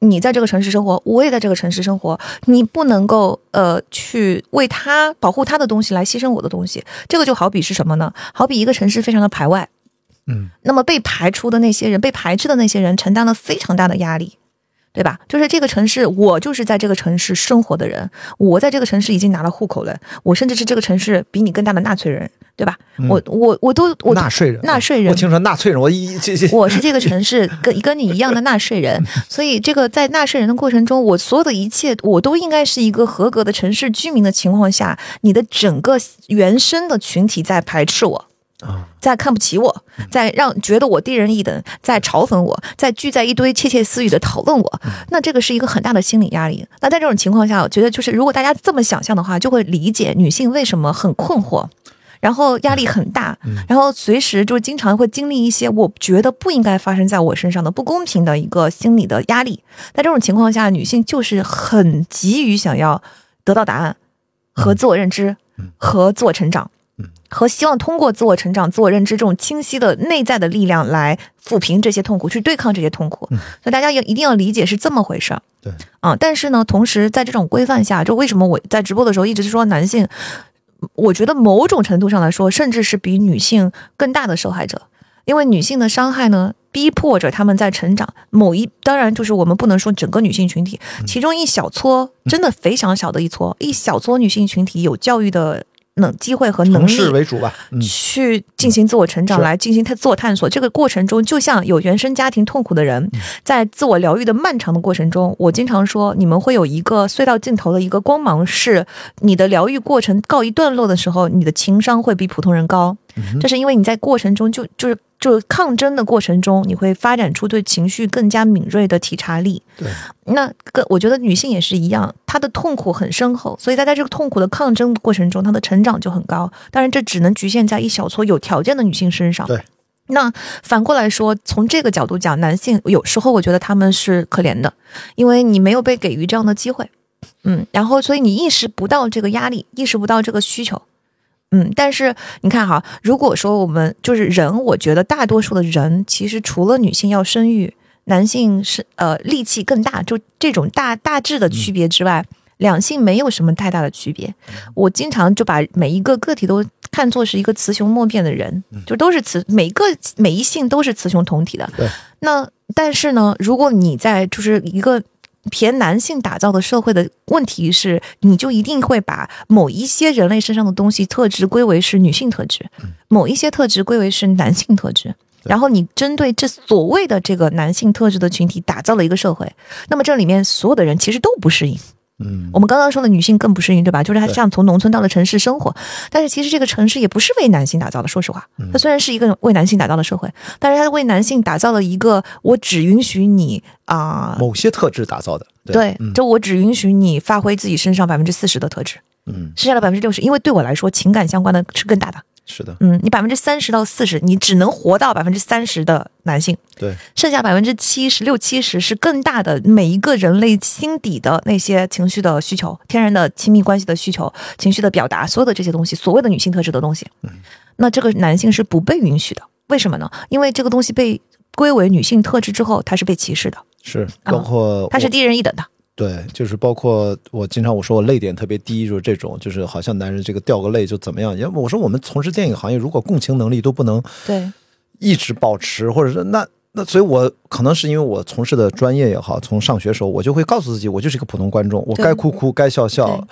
B: 你在这个城市生活，我也在这个城市生活，你不能够呃去为他保护他的东西来牺牲我的东西，这个就好比是什么呢？好比一个城市非常的排外，
A: 嗯
B: 那么被排除的那些人，被排斥的那些人承担了非常大的压力。对吧？就是这个城市，我就是在这个城市生活的人，我在这个城市已经拿了户口了，我甚至是这个城市比你更大的纳税人，对吧？我我我都我
A: 嗯纳税人，
B: 纳税人
A: 我听说纳税人，我一这这
B: 我是这个城市跟跟你一样的纳税人，所以这个在纳税人的过程中，我所有的一切我都应该是一个合格的城市居民的情况下，你的整个原生的群体在排斥我。
A: 啊，
B: 在看不起我，在让觉得我低人一等，在嘲讽我，在聚在一堆窃窃私语的讨论我，那这个是一个很大的心理压力。那在这种情况下，我觉得就是如果大家这么想象的话，就会理解女性为什么很困惑。然后压力很大，然后随时就经常会经历一些我觉得不应该发生在我身上的不公平的一个心理的压力。在这种情况下，女性就是很急于想要得到答案和自我认知和自我成长。和希望通过自我成长、自我认知这种清晰的内在的力量来抚平这些痛苦，去对抗这些痛苦。所以大家也一定要理解是这么回事儿。
A: 对，
B: 啊，但是呢，同时在这种规范下，就为什么我在直播的时候一直是说男性，我觉得某种程度上来说，甚至是比女性更大的受害者，因为女性的伤害呢，逼迫着他们在成长。某一当然就是我们不能说整个女性群体，其中一小撮真的非常小的一撮，一小撮女性群体有教育的能机会和能
A: 城
B: 力
A: 为主吧，嗯，
B: 去进行自我成长，来进行探自我探索。这个过程中，就像有原生家庭痛苦的人，在自我疗愈的漫长的过程中，我经常说，你们会有一个隧道尽头的一个光芒，是你的疗愈过程告一段落的时候，你的情商会比普通人高。这是因为你在过程中就就是就是抗争的过程中，你会发展出对情绪更加敏锐的体察力。
A: 对，
B: 那跟我觉得女性也是一样，她的痛苦很深厚，所以她在这个痛苦的抗争过程中，她的成长就很高。当然，这只能局限在一小撮有条件的女性身上。
A: 对。
B: 那反过来说，从这个角度讲，男性有时候我觉得他们是可怜的，因为你没有被给予这样的机会，嗯，然后所以你意识不到这个压力，意识不到这个需求，嗯，但是你看哈，如果说我们就是人，我觉得大多数的人其实除了女性要生育，男性是呃力气更大，就这种大大致的区别之外，两性没有什么太大的区别。我经常就把每一个个体都看作是一个雌雄莫辨的人，就都是雌，每个每一性都是雌雄同体的。那但是呢，如果你在就是一个偏男性打造的社会的问题是，你就一定会把某一些人类身上的东西特质归为是女性特质，某一些特质归为是男性特质。然后你针对这所谓的这个男性特质的群体打造了一个社会，那么这里面所有的人其实都不适应。
A: 嗯，
B: 我们刚刚说的女性更不适应，对吧？就是她
A: 对
B: 像从农村到了城市生活，但是其实这个城市也不是为男性打造的。说实话，
A: 嗯
B: 它虽然是一个为男性打造的社会，但是它为男性打造了一个我只允许你啊、
A: 某些特质打造的，
B: 对，
A: 嗯
B: 就我只允许你发挥自己身上百分之四十的特质，
A: 嗯，
B: 剩下的百分之六十，因为对我来说，情感相关的是更大的。
A: 是的，
B: 嗯，你百分之三十到四十，你只能活到百分之三十的男性，
A: 对，
B: 剩下百分之七十六七十是更大的每一个人类心底的那些情绪的需求、天然的亲密关系的需求、情绪的表达，所有的这些东西，所谓的女性特质的东西，嗯那这个男性是不被允许的。为什么呢？因为这个东西被归为女性特质之后，它是被歧视的，
A: 是包括
B: 它是低人一等的。
A: 对，就是包括我经常我说我泪点特别低，就是这种，就是好像男人这个掉个泪就怎么样。因为我说我们从事电影行业，如果共情能力都不能
B: 对，
A: 一直保持，或者是那那，所以我可能是因为我从事的专业也好，从上学时候我就会告诉自己，我就是一个普通观众，我该哭哭，该笑笑
B: 对。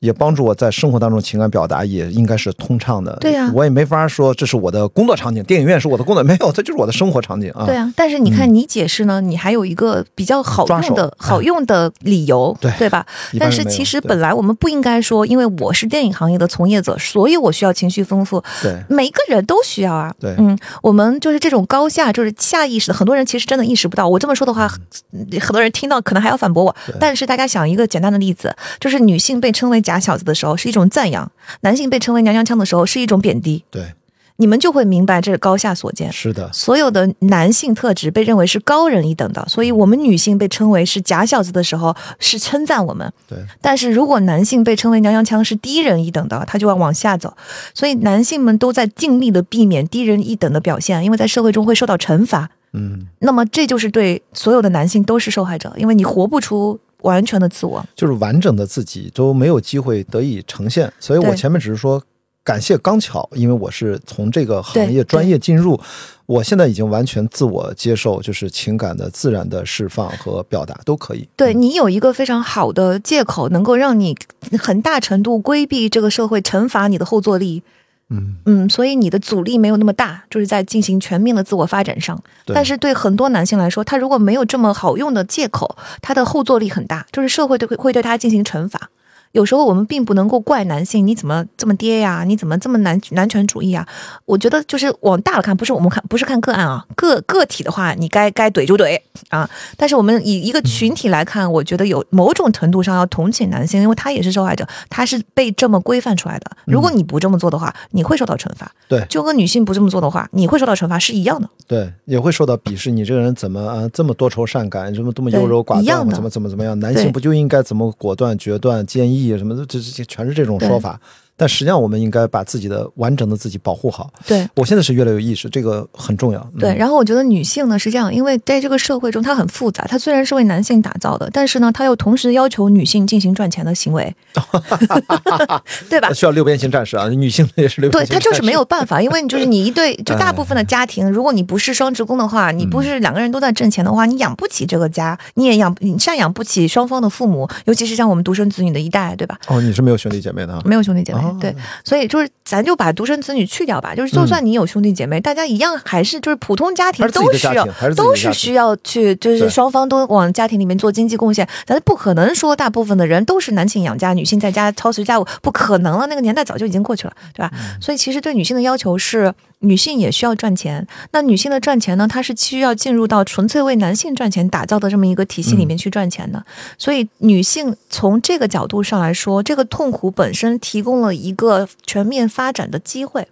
A: 也帮助我在生活当中情感表达也应该是通畅的。
B: 对呀
A: 我也没法说这是我的工作场景，电影院是我的工作，没有，它就是我的生活场景啊。
B: 对啊，但是你看你解释呢，你还有一个比较好用的好用的理由，
A: 对
B: 对吧？但是其实本来我们不应该说，因为我是电影行业的从业者，所以我需要情绪丰富。
A: 对
B: 每个人都需要啊。
A: 对
B: 嗯，我们就是这种高下，就是下意识的，很多人其实真的意识不到。我这么说的话，嗯很多人听到可能还要反驳我。但是大家想一个简单的例子，就是女性被称为假小子的时候是一种赞扬，男性被称为娘娘腔的时候是一种贬低，
A: 对，
B: 你们就会明白这是高下所见。
A: 是的，
B: 所有的男性特质被认为是高人一等的，所以我们女性被称为是假小子的时候是称赞我们。
A: 对，
B: 但是如果男性被称为娘娘腔是低人一等的，他就要往下走。所以男性们都在尽力的避免低人一等的表现，因为在社会中会受到惩罚。
A: 嗯，
B: 那么这就是对所有的男性都是受害者，因为你活不出完全的自我。
A: 就是完整的自己都没有机会得以呈现。所以我前面只是说感谢刚巧，因为我是从这个行业专业进入，我现在已经完全自我接受，就是情感的自然的释放和表达都可以。
B: 对你有一个非常好的借口，能够让你很大程度规避这个社会惩罚你的后坐力。
A: 嗯
B: 嗯，所以你的阻力没有那么大，就是在进行全面的自我发展上。但是对很多男性来说，他如果没有这么好用的借口，他的后坐力很大，就是社会对会会对他进行惩罚。有时候我们并不能够怪男性，你怎么这么爹呀？你怎么这么男男权主义啊？我觉得就是往大了看，不是我们看不是看个案啊，个个体的话，你该该怼就怼啊。但是我们以一个群体来看，我觉得有某种程度上要同情男性，因为他也是受害者，他是被这么规范出来的。如果你不这么做的话，你会受到惩罚。
A: 对
B: 就跟女性不这么做的话，你会受到惩罚是一样的。
A: 对，也会受到鄙视。你这个人怎么啊这么多愁善感，这么这么优柔寡断，怎么怎么怎么样？男性不就应该怎么果断、决断、坚毅什么的？这这这全是这种说法。但实际上，我们应该把自己的完整的自己保护好。
B: 对。
A: 我现在是越来越有意识，这个很重要。嗯
B: 对，然后我觉得女性呢是这样，因为在这个社会中，它很复杂，它虽然是为男性打造的，但是呢，它又同时要求女性进行赚钱的行为，对吧？
A: 需要六边形战士啊，女性也是六边，形战士。
B: 她就是没有办法，因为你就是你一对，就大部分的家庭，如果你不是双职工的话，你不是两个人都在挣钱的话，你养不起这个家，你也养你赡养不起双方的父母，尤其是像我们独生子女的一代，对吧？
A: 哦，你是没有兄弟姐妹的啊？
B: 没有兄弟姐妹，
A: 哦
B: 对，所以就是咱就把独生子女去掉吧，就是就算你有兄弟姐妹，大家一样还是就是普通家庭都需要都是需要去，就是双方都往家庭里面做经济贡献，咱不可能说大部分的人都是男性养家，女性在家操持家务，不可能了，那个年代早就已经过去了，对吧？
A: 嗯。
B: 所以其实对女性的要求是，女性也需要赚钱。那女性的赚钱呢，她是需要进入到纯粹为男性赚钱打造的这么一个体系里面去赚钱的。所以女性从这个角度上来说，这个痛苦本身提供了一个全面发展的机会。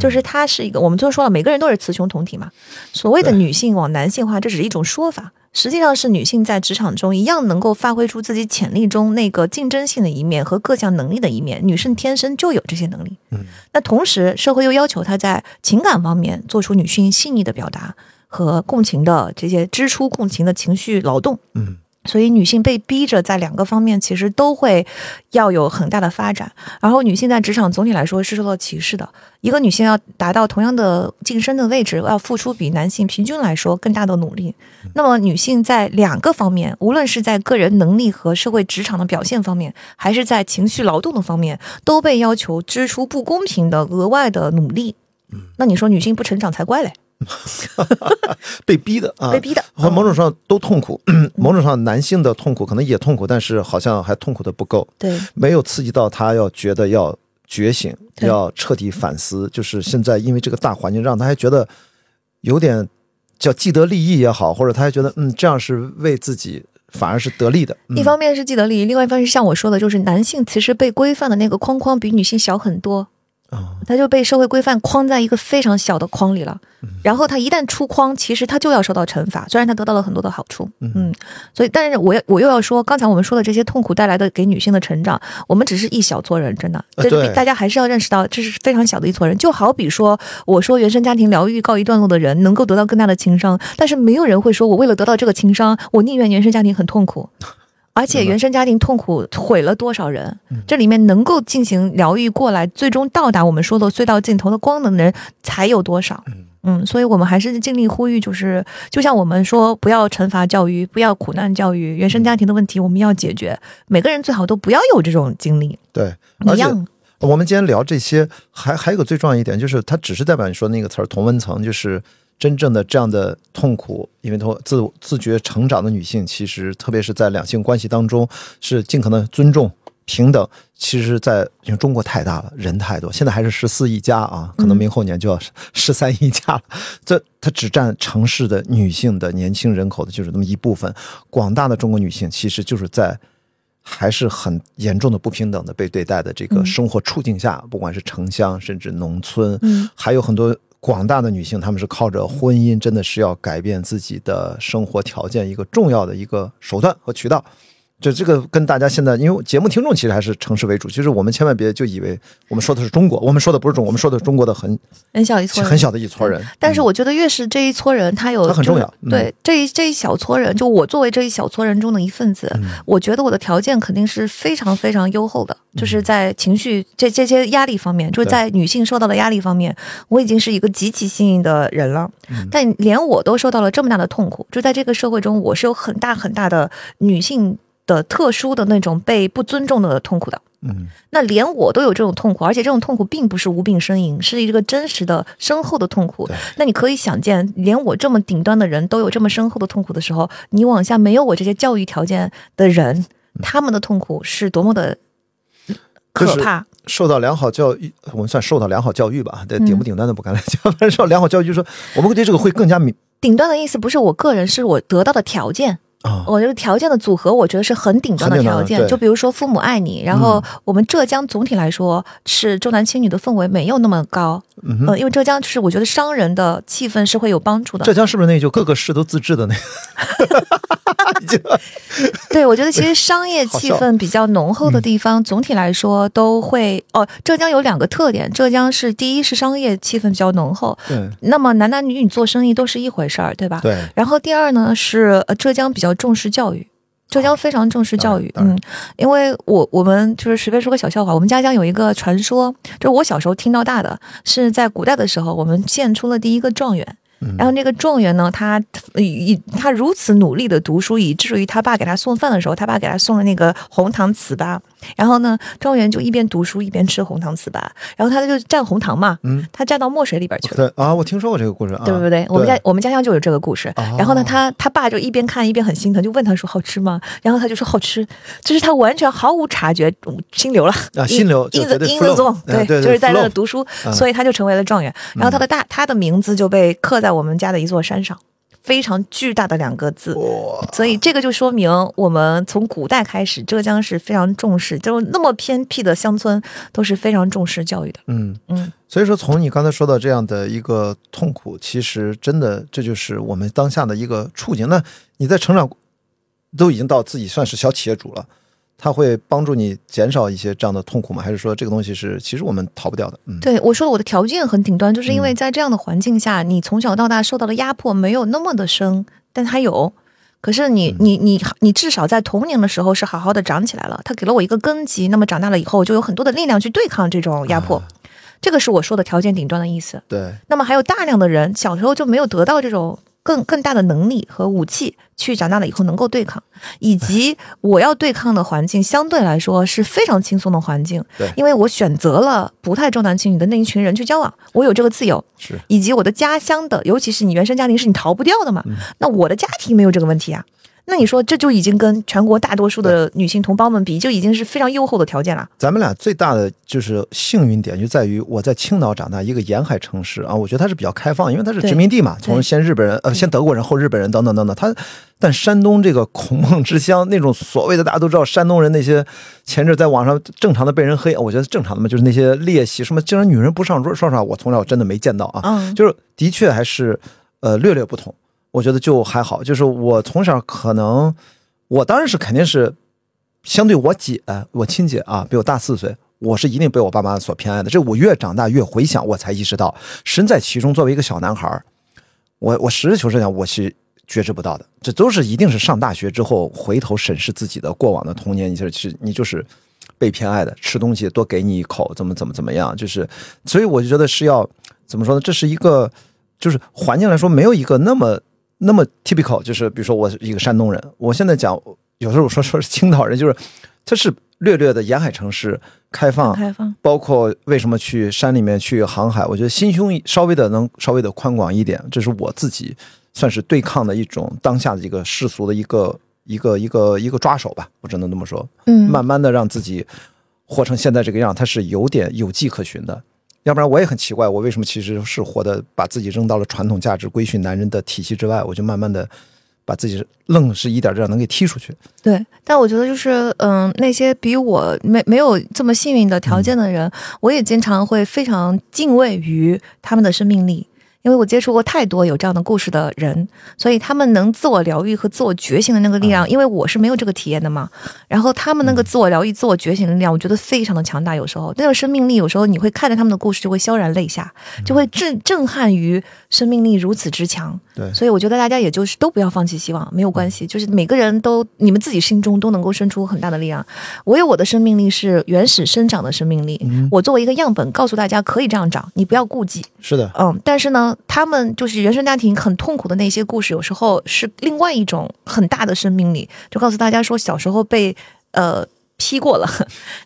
B: 就是它是一个，我们就说了，每个人都是雌雄同体嘛。所谓的女性往男性化，这只是一种说法，实际上是女性在职场中一样能够发挥出自己潜力中那个竞争性的一面和各项能力的一面。女性天生就有这些能力。
A: 嗯，
B: 那同时社会又要求她在情感方面做出女性细腻的表达和共情的这些支出共情的情绪劳动。
A: 嗯，
B: 所以女性被逼着在两个方面其实都会要有很大的发展。然后女性在职场总体来说是受到歧视的。一个女性要达到同样的晋升的位置，要付出比男性平均来说更大的努力。那么女性在两个方面，无论是在个人能力和社会职场的表现方面，还是在情绪劳动的方面，都被要求支出不公平的额外的努力。那你说女性不成长才怪嘞？
A: 被逼的啊，
B: 被逼的
A: 和某种上都痛苦。某种上，男性的痛苦可能也痛苦，但是好像还痛苦的不够，
B: 对
A: 没有刺激到他要觉得要觉醒，要彻底反思。就是现在因为这个大环境，让他还觉得有点叫既得利益也好，或者他还觉得嗯这样是为自己反而是得利的。嗯
B: 一方面是既得利益，另外一方面是像我说的，就是男性其实被规范的那个框框比女性小很多，
A: 啊
B: 他就被社会规范框在一个非常小的框里了。
A: 嗯
B: 然后他一旦出框，其实他就要受到惩罚，虽然他得到了很多的好处，嗯，所以但是我我又要说，刚才我们说的这些痛苦带来的给女性的成长，我们只是一小撮人，真的，这大家还是要认识到，这是非常小的一撮人。就好比说，我说原生家庭疗愈告一段落的人能够得到更大的情商，但是没有人会说我为了得到这个情商，我宁愿原生家庭很痛苦。而且原生家庭痛苦毁了多少人？这里面能够进行疗愈过来，最终到达我们说的隧道尽头的光的人才有多少？嗯，所以我们还是尽力呼吁，就是就像我们说，不要惩罚教育，不要苦难教育，原生家庭的问题我们要解决，每个人最好都不要有这种经历，
A: 对，
B: 一样。
A: 我们今天聊这些，还还有个最重要一点，就是它只是代表你说那个词儿同温层，就是真正的这样的痛苦，因为她自自觉成长的女性，其实特别是在两性关系当中，是尽可能尊重。平等，其实在，因为中国太大了，人太多，现在还是十四亿加啊，可能明后年就要十三亿加了。这它只占城市的女性的年轻人口的就是那么一部分，广大的中国女性其实就是在还是很严重的不平等的被对待的这个
B: 嗯
A: 生活处境下，不管是城乡甚至农村，
B: 嗯
A: 还有很多广大的女性，她们是靠着婚姻，真的是要改变自己的生活条件一个重要的一个手段和渠道。就这个跟大家现在，因为节目听众其实还是城市为主，其实我们千万别就以为我们说的是中国，我们说的不是中国，我们说的是中国的很
B: 很小一撮人，
A: 很小的一撮人。
B: 但是我觉得越是这一撮人，他有
A: 他很重要嗯
B: 对这一这一小撮人，就我作为这一小撮人中的一份子，
A: 嗯
B: 我觉得我的条件肯定是非常非常优厚的，
A: 嗯
B: 就是在情绪这这些压力方面，就是在女性受到的压力方面，我已经是一个极其幸运的人了。
A: 嗯
B: 但连我都受到了这么大的痛苦，就在这个社会中，我是有很大很大的女性的特殊的那种被不尊重的痛苦的。
A: 嗯，
B: 那连我都有这种痛苦，而且这种痛苦并不是无病呻吟，是一个真实的深厚的痛苦。那你可以想见，连我这么顶端的人都有这么深厚的痛苦的时候，你往下没有我这些教育条件的人，他们的痛苦是多么的可怕。
A: 受到良好教育，我们算受到良好教育吧，对，
B: 嗯
A: 顶不顶端的不敢来讲，反正受到良好教育，就是说我们对这个会更加敏
B: 顶端的意思不是我个人，是我得到的条件。
A: 啊，
B: 我这个条件的组合，我觉得是很顶端的条件。就比如说父母爱你，然后我们浙江总体来说是重男轻女的氛围没有那么高，
A: 嗯
B: 呃，因为浙江就是我觉得商人的气氛是会有帮助的。
A: 浙江是不是那就各个市都自治的那
B: 对，我觉得其实商业气氛比较浓厚的地方，总体来说都会哦。浙江有两个特点，浙江是第一是商业气氛比较浓厚，
A: 对
B: 那么男男女女做生意都是一回事儿，对吧？
A: 对，
B: 然后第二呢是呃浙江比较重视教育。浙江非常重视教育，嗯，因为我我们就是随便说个小笑话，我们家乡有一个传说，就是我小时候听到大的，是在古代的时候，我们建出了第一个状元，
A: 嗯
B: 然后那个状元呢，他以他如此努力的读书，以至于他爸给他送饭的时候，他爸给他送了那个红糖糍粑。然后呢，状元就一边读书一边吃红糖糍粑，然后他就蘸红糖嘛，
A: 嗯，
B: 他蘸到墨水里边去了。
A: 对啊，我听说过这个故事啊，
B: 对不对？我们家我们家乡就有这个故事。
A: 哦
B: 然后呢，他他爸就一边看一边很心疼，就问他说：“好吃吗？”然后他就说：“好吃。”就是他完全毫无察觉，嗯心流了
A: 啊心流就
B: in
A: 绝
B: the
A: 对
B: 就是在那读书，
A: 嗯
B: 所以他就成为了状元。然后他的大他的名字就被刻在我们家的一座山上，非常巨大的两个字。所以这个就说明，我们从古代开始，浙江是非常重视，就是那么偏僻的乡村都是非常重视教育的。
A: 嗯
B: 嗯，
A: 所以说从你刚才说到这样的一个痛苦，其实真的这就是我们当下的一个处境。那你在成长都已经到自己算是小企业主了。它会帮助你减少一些这样的痛苦吗？还是说这个东西是其实我们逃不掉的？嗯，
B: 对我说了，我的条件很顶端，就是因为在这样的环境下，你从小到大受到的压迫没有那么的深，但它有。可是
A: 嗯
B: 你你你你至少在童年的时候是好好的长起来了，它给了我一个根基。那么长大了以后，就有很多的力量去对抗这种压迫。
A: 啊
B: 这个是我说的条件顶端的意思。
A: 对，
B: 那么还有大量的人小时候就没有得到这种更更大的能力和武器，去长大了以后能够对抗，以及我要对抗的环境相对来说是非常轻松的环境
A: 对，
B: 因为我选择了不太重男轻女的那一群人去交往，我有这个自由，
A: 是。
B: 以及我的家乡的，尤其是你原生家庭是你逃不掉的嘛，那我的家庭没有这个问题啊。那你说这就已经跟全国大多数的女性同胞们比，就已经是非常优厚的条件了。
A: 咱们俩最大的就是幸运点就在于我在青岛长大，一个沿海城市啊，我觉得它是比较开放，因为它是殖民地嘛，从先日本人呃先德国人后日本人等等等等，它但山东这个 孔孟之乡那种所谓的大家都知道山东人那些前阵在网上正常的被人黑，我觉得正常的嘛，就是那些劣习什么竟然女人不上桌，说实话我从来我真的没见到啊，
B: 嗯，
A: 就是的确还是呃略略不同，我觉得就还好。就是我从小可能，我当然是肯定是相对我姐，我亲姐啊，比我大四岁，我是一定被我爸妈所偏爱的。这我越长大越回想，我才意识到身在其中。作为一个小男孩，我我实事求是讲，我是觉知不到的。这都是一定是上大学之后回头审视自己的过往的童年，你就是你就是被偏爱的，吃东西多给你一口，怎么怎么怎么样，就是所以我就觉得是要怎么说呢？这是一个就是环境来说没有一个那么那么 typical，就是比如说我是一个山东人，我现在讲有时候我说说是青岛人，就是它是略略的沿海城市开放，
B: 开放，
A: 包括为什么去山里面去航海，我觉得心胸稍微的能稍微的宽广一点，这是我自己算是对抗的一种当下的一个世俗的一个一个一个一个抓手吧，我只能这么说。
B: 嗯，
A: 慢慢的让自己活成现在这个样，它是有点有迹可循的。要不然我也很奇怪，我为什么其实是活的把自己扔到了传统价值规训男人的体系之外，我就慢慢的把自己愣是一点点能给踢出去。
B: 对，但我觉得就是，嗯，那些比我没没有这么幸运的条件的人，我也经常会非常敬畏于他们的生命力，因为我接触过太多有这样的故事的人，所以他们能自我疗愈和自我觉醒的那个力量，因为我是没有这个体验的嘛。然后他们那个自我疗愈、自我觉醒的力量，我觉得非常的强大。有时候那种生命力，有时候你会看着他们的故事就会潸然泪下，就会震震撼于生命力如此之强。
A: 对，
B: 所以我觉得大家也就是都不要放弃希望，没有关系，就是每个人都你们自己心中都能够生出很大的力量。我有我的生命力是原始生长的生命力，我作为一个样本告诉大家可以这样长，你不要顾忌。
A: 是的，
B: 嗯，但是呢，他们就是原生家庭很痛苦的那些故事，有时候是另外一种很大的生命力，就告诉大家说，小时候被呃劈过了，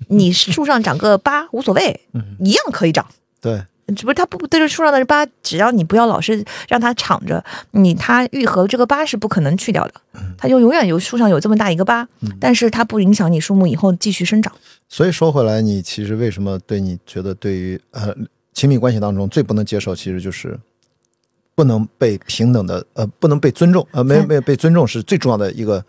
B: 你树上长个疤无所谓，一样可以长。
A: 对，
B: 只不过它不对着树上的疤，只要你不要老是让它敞着，你它愈合这个疤是不可能去掉的，它就永远有树上有这么大一个疤，但是它不影响你树木以后继续生长。
A: 所以说回来，你其实为什么对你觉得对于呃亲密关系当中最不能接受，其实就是不能被平等的呃不能被尊重呃没有没有被尊重是最重要的一个
B: 咱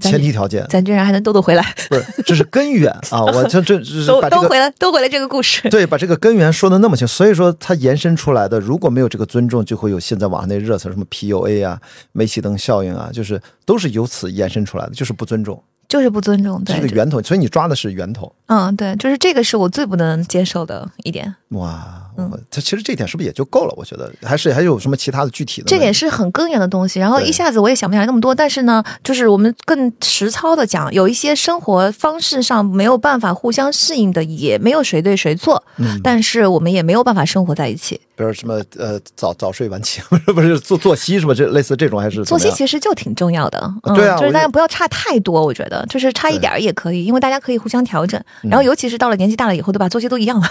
A: 前提条件，
B: 咱居然还能兜兜回来，
A: 不是这是根源 啊！我这这
B: 都都回来，都回来这个故事。
A: 对，把这个根源说的那么清，所以说它延伸出来的，如果没有这个尊重，就会有现在网上那热词，什么 PUA 啊、煤气灯效应啊，就是都是由此延伸出来的，就是不尊重，
B: 就是不尊重，对
A: 这个，源头，所以你抓的是源头。
B: 嗯，对，就是这个是我最不能接受的一点。
A: 哇，
B: 嗯
A: 我它其实这点是不是也就够了？我觉得还是还有什么其他的具体的？
B: 这点是很根源的东西，然后一下子我也想不起来那么多。但是呢，就是我们更实操的讲，有一些生活方式上没有办法互相适应的，也没有谁对谁错，
A: 嗯
B: 但是我们也没有办法生活在一起。
A: 比如什么呃早早睡晚起，不是不是作作息是吧？这类似这种还是
B: 作息其实就挺重要的，嗯，
A: 对啊就
B: 就是大家不要差太多，我觉得就是差一点儿也可以，因为大家可以互相调整。
A: 嗯
B: 然后尤其是到了年纪大了以后，对吧？作息都一样了，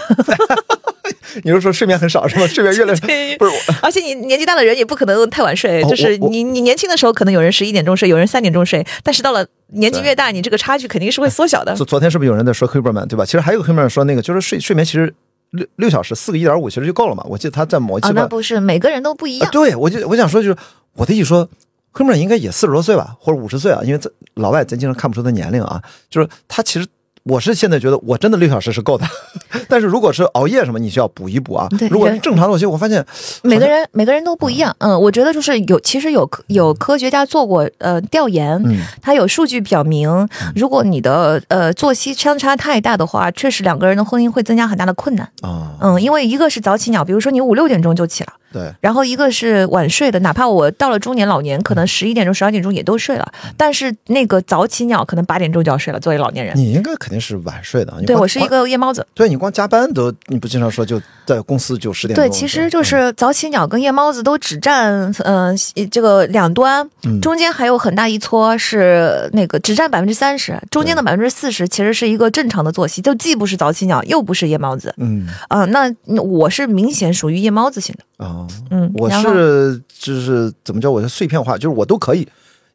A: 你是说睡眠很少是吗？睡眠越来越不是我
B: 而且你年纪大的人也不可能太晚睡，
A: 哦
B: 就是你你年轻的时候可能有人十一点钟睡，有人三点钟睡，但是到了年纪越大，你这个差距肯定是会缩小的。
A: 昨昨天是不是有人在说 Huberman 对吧？其实还有个 Huberman 说那个就是睡睡眠其实六六小时四个一点五其实就够了嘛。我记得他在某一
B: 啊，
A: 期吧，
B: 那不是每个人都不一样。
A: 啊对我就我想说就是我的意思说。Huberman 应该也四十多岁吧，或者五十岁啊，因为这老外咱经常看不出他年龄啊。就是他其实，我是现在觉得我真的六小时是够的，但是如果是熬夜什么，你需要补一补啊。
B: 对。
A: 如果是正常的作息，我发现
B: 每个人每个人都不一样，嗯，我觉得就是有，其实有科有科学家做过呃调研，
A: 嗯。
B: 他有数据表明，如果你的呃作息相差太大的话，确实两个人的婚姻会增加很大的困难，
A: 啊，
B: 嗯，因为一个是早起鸟，比如说你五六点钟就起了。
A: 对，
B: 然后一个是晚睡的，哪怕我到了中年老年，可能十一点钟、十二点钟也都睡了，但是那个早起鸟可能八点钟就要睡了。作为老年人，
A: 你应该肯定是晚睡的。
B: 对我是一，个夜猫子。
A: 对你光加班都，你不经常说就在公司就十点钟。
B: 对，其实就
A: 嗯
B: 是早起鸟跟夜猫子都只占呃这个两端，
A: 嗯
B: 中间还有很大一撮是那个只占百分之三十，中间的百分之四十其实是一个正常的作息，就既不是早起鸟，又不是夜猫子
A: 嗯
B: 啊、那我是明显属于夜猫子型的，
A: 啊，
B: 嗯，
A: 我是就是怎么叫？我是碎片化，就是我都可以。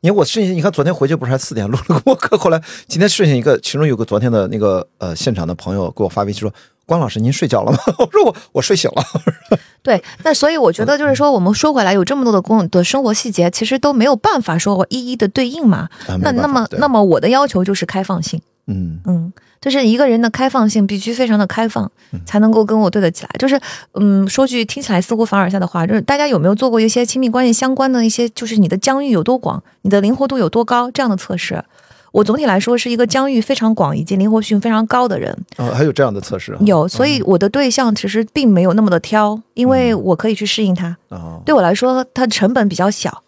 A: 因为我睡醒，你看昨天回去不是还四点录了个播客，后来今天睡醒一个，其中有个昨天的那个呃现场的朋友给我发微信说：“关老师，您睡觉了吗？” 我说我我睡醒了。
B: 对，那所以我觉得就是说，我们说回来，有这么多的工的生活细节，其实都没有办法说我一一的对应嘛。
A: 啊
B: 那那么那么我的要求就是开放性，
A: 嗯
B: 嗯，就是一个人的开放性必须非常的开放，才能够跟我对得起来。就是嗯，说句听起来似乎凡尔赛的话，就是大家有没有做过一些亲密关系相关的一些，就是你的疆域有多广，你的灵活度有多高这样的测试？我总体来说是一个疆域非常广以及灵活性非常高的人，
A: 啊，还有这样的测试啊？
B: 有，所以我的对象其实并没有那么的挑，因为
A: 嗯
B: 我可以去适应他。
A: 啊，
B: 对我来说，它成本比较小。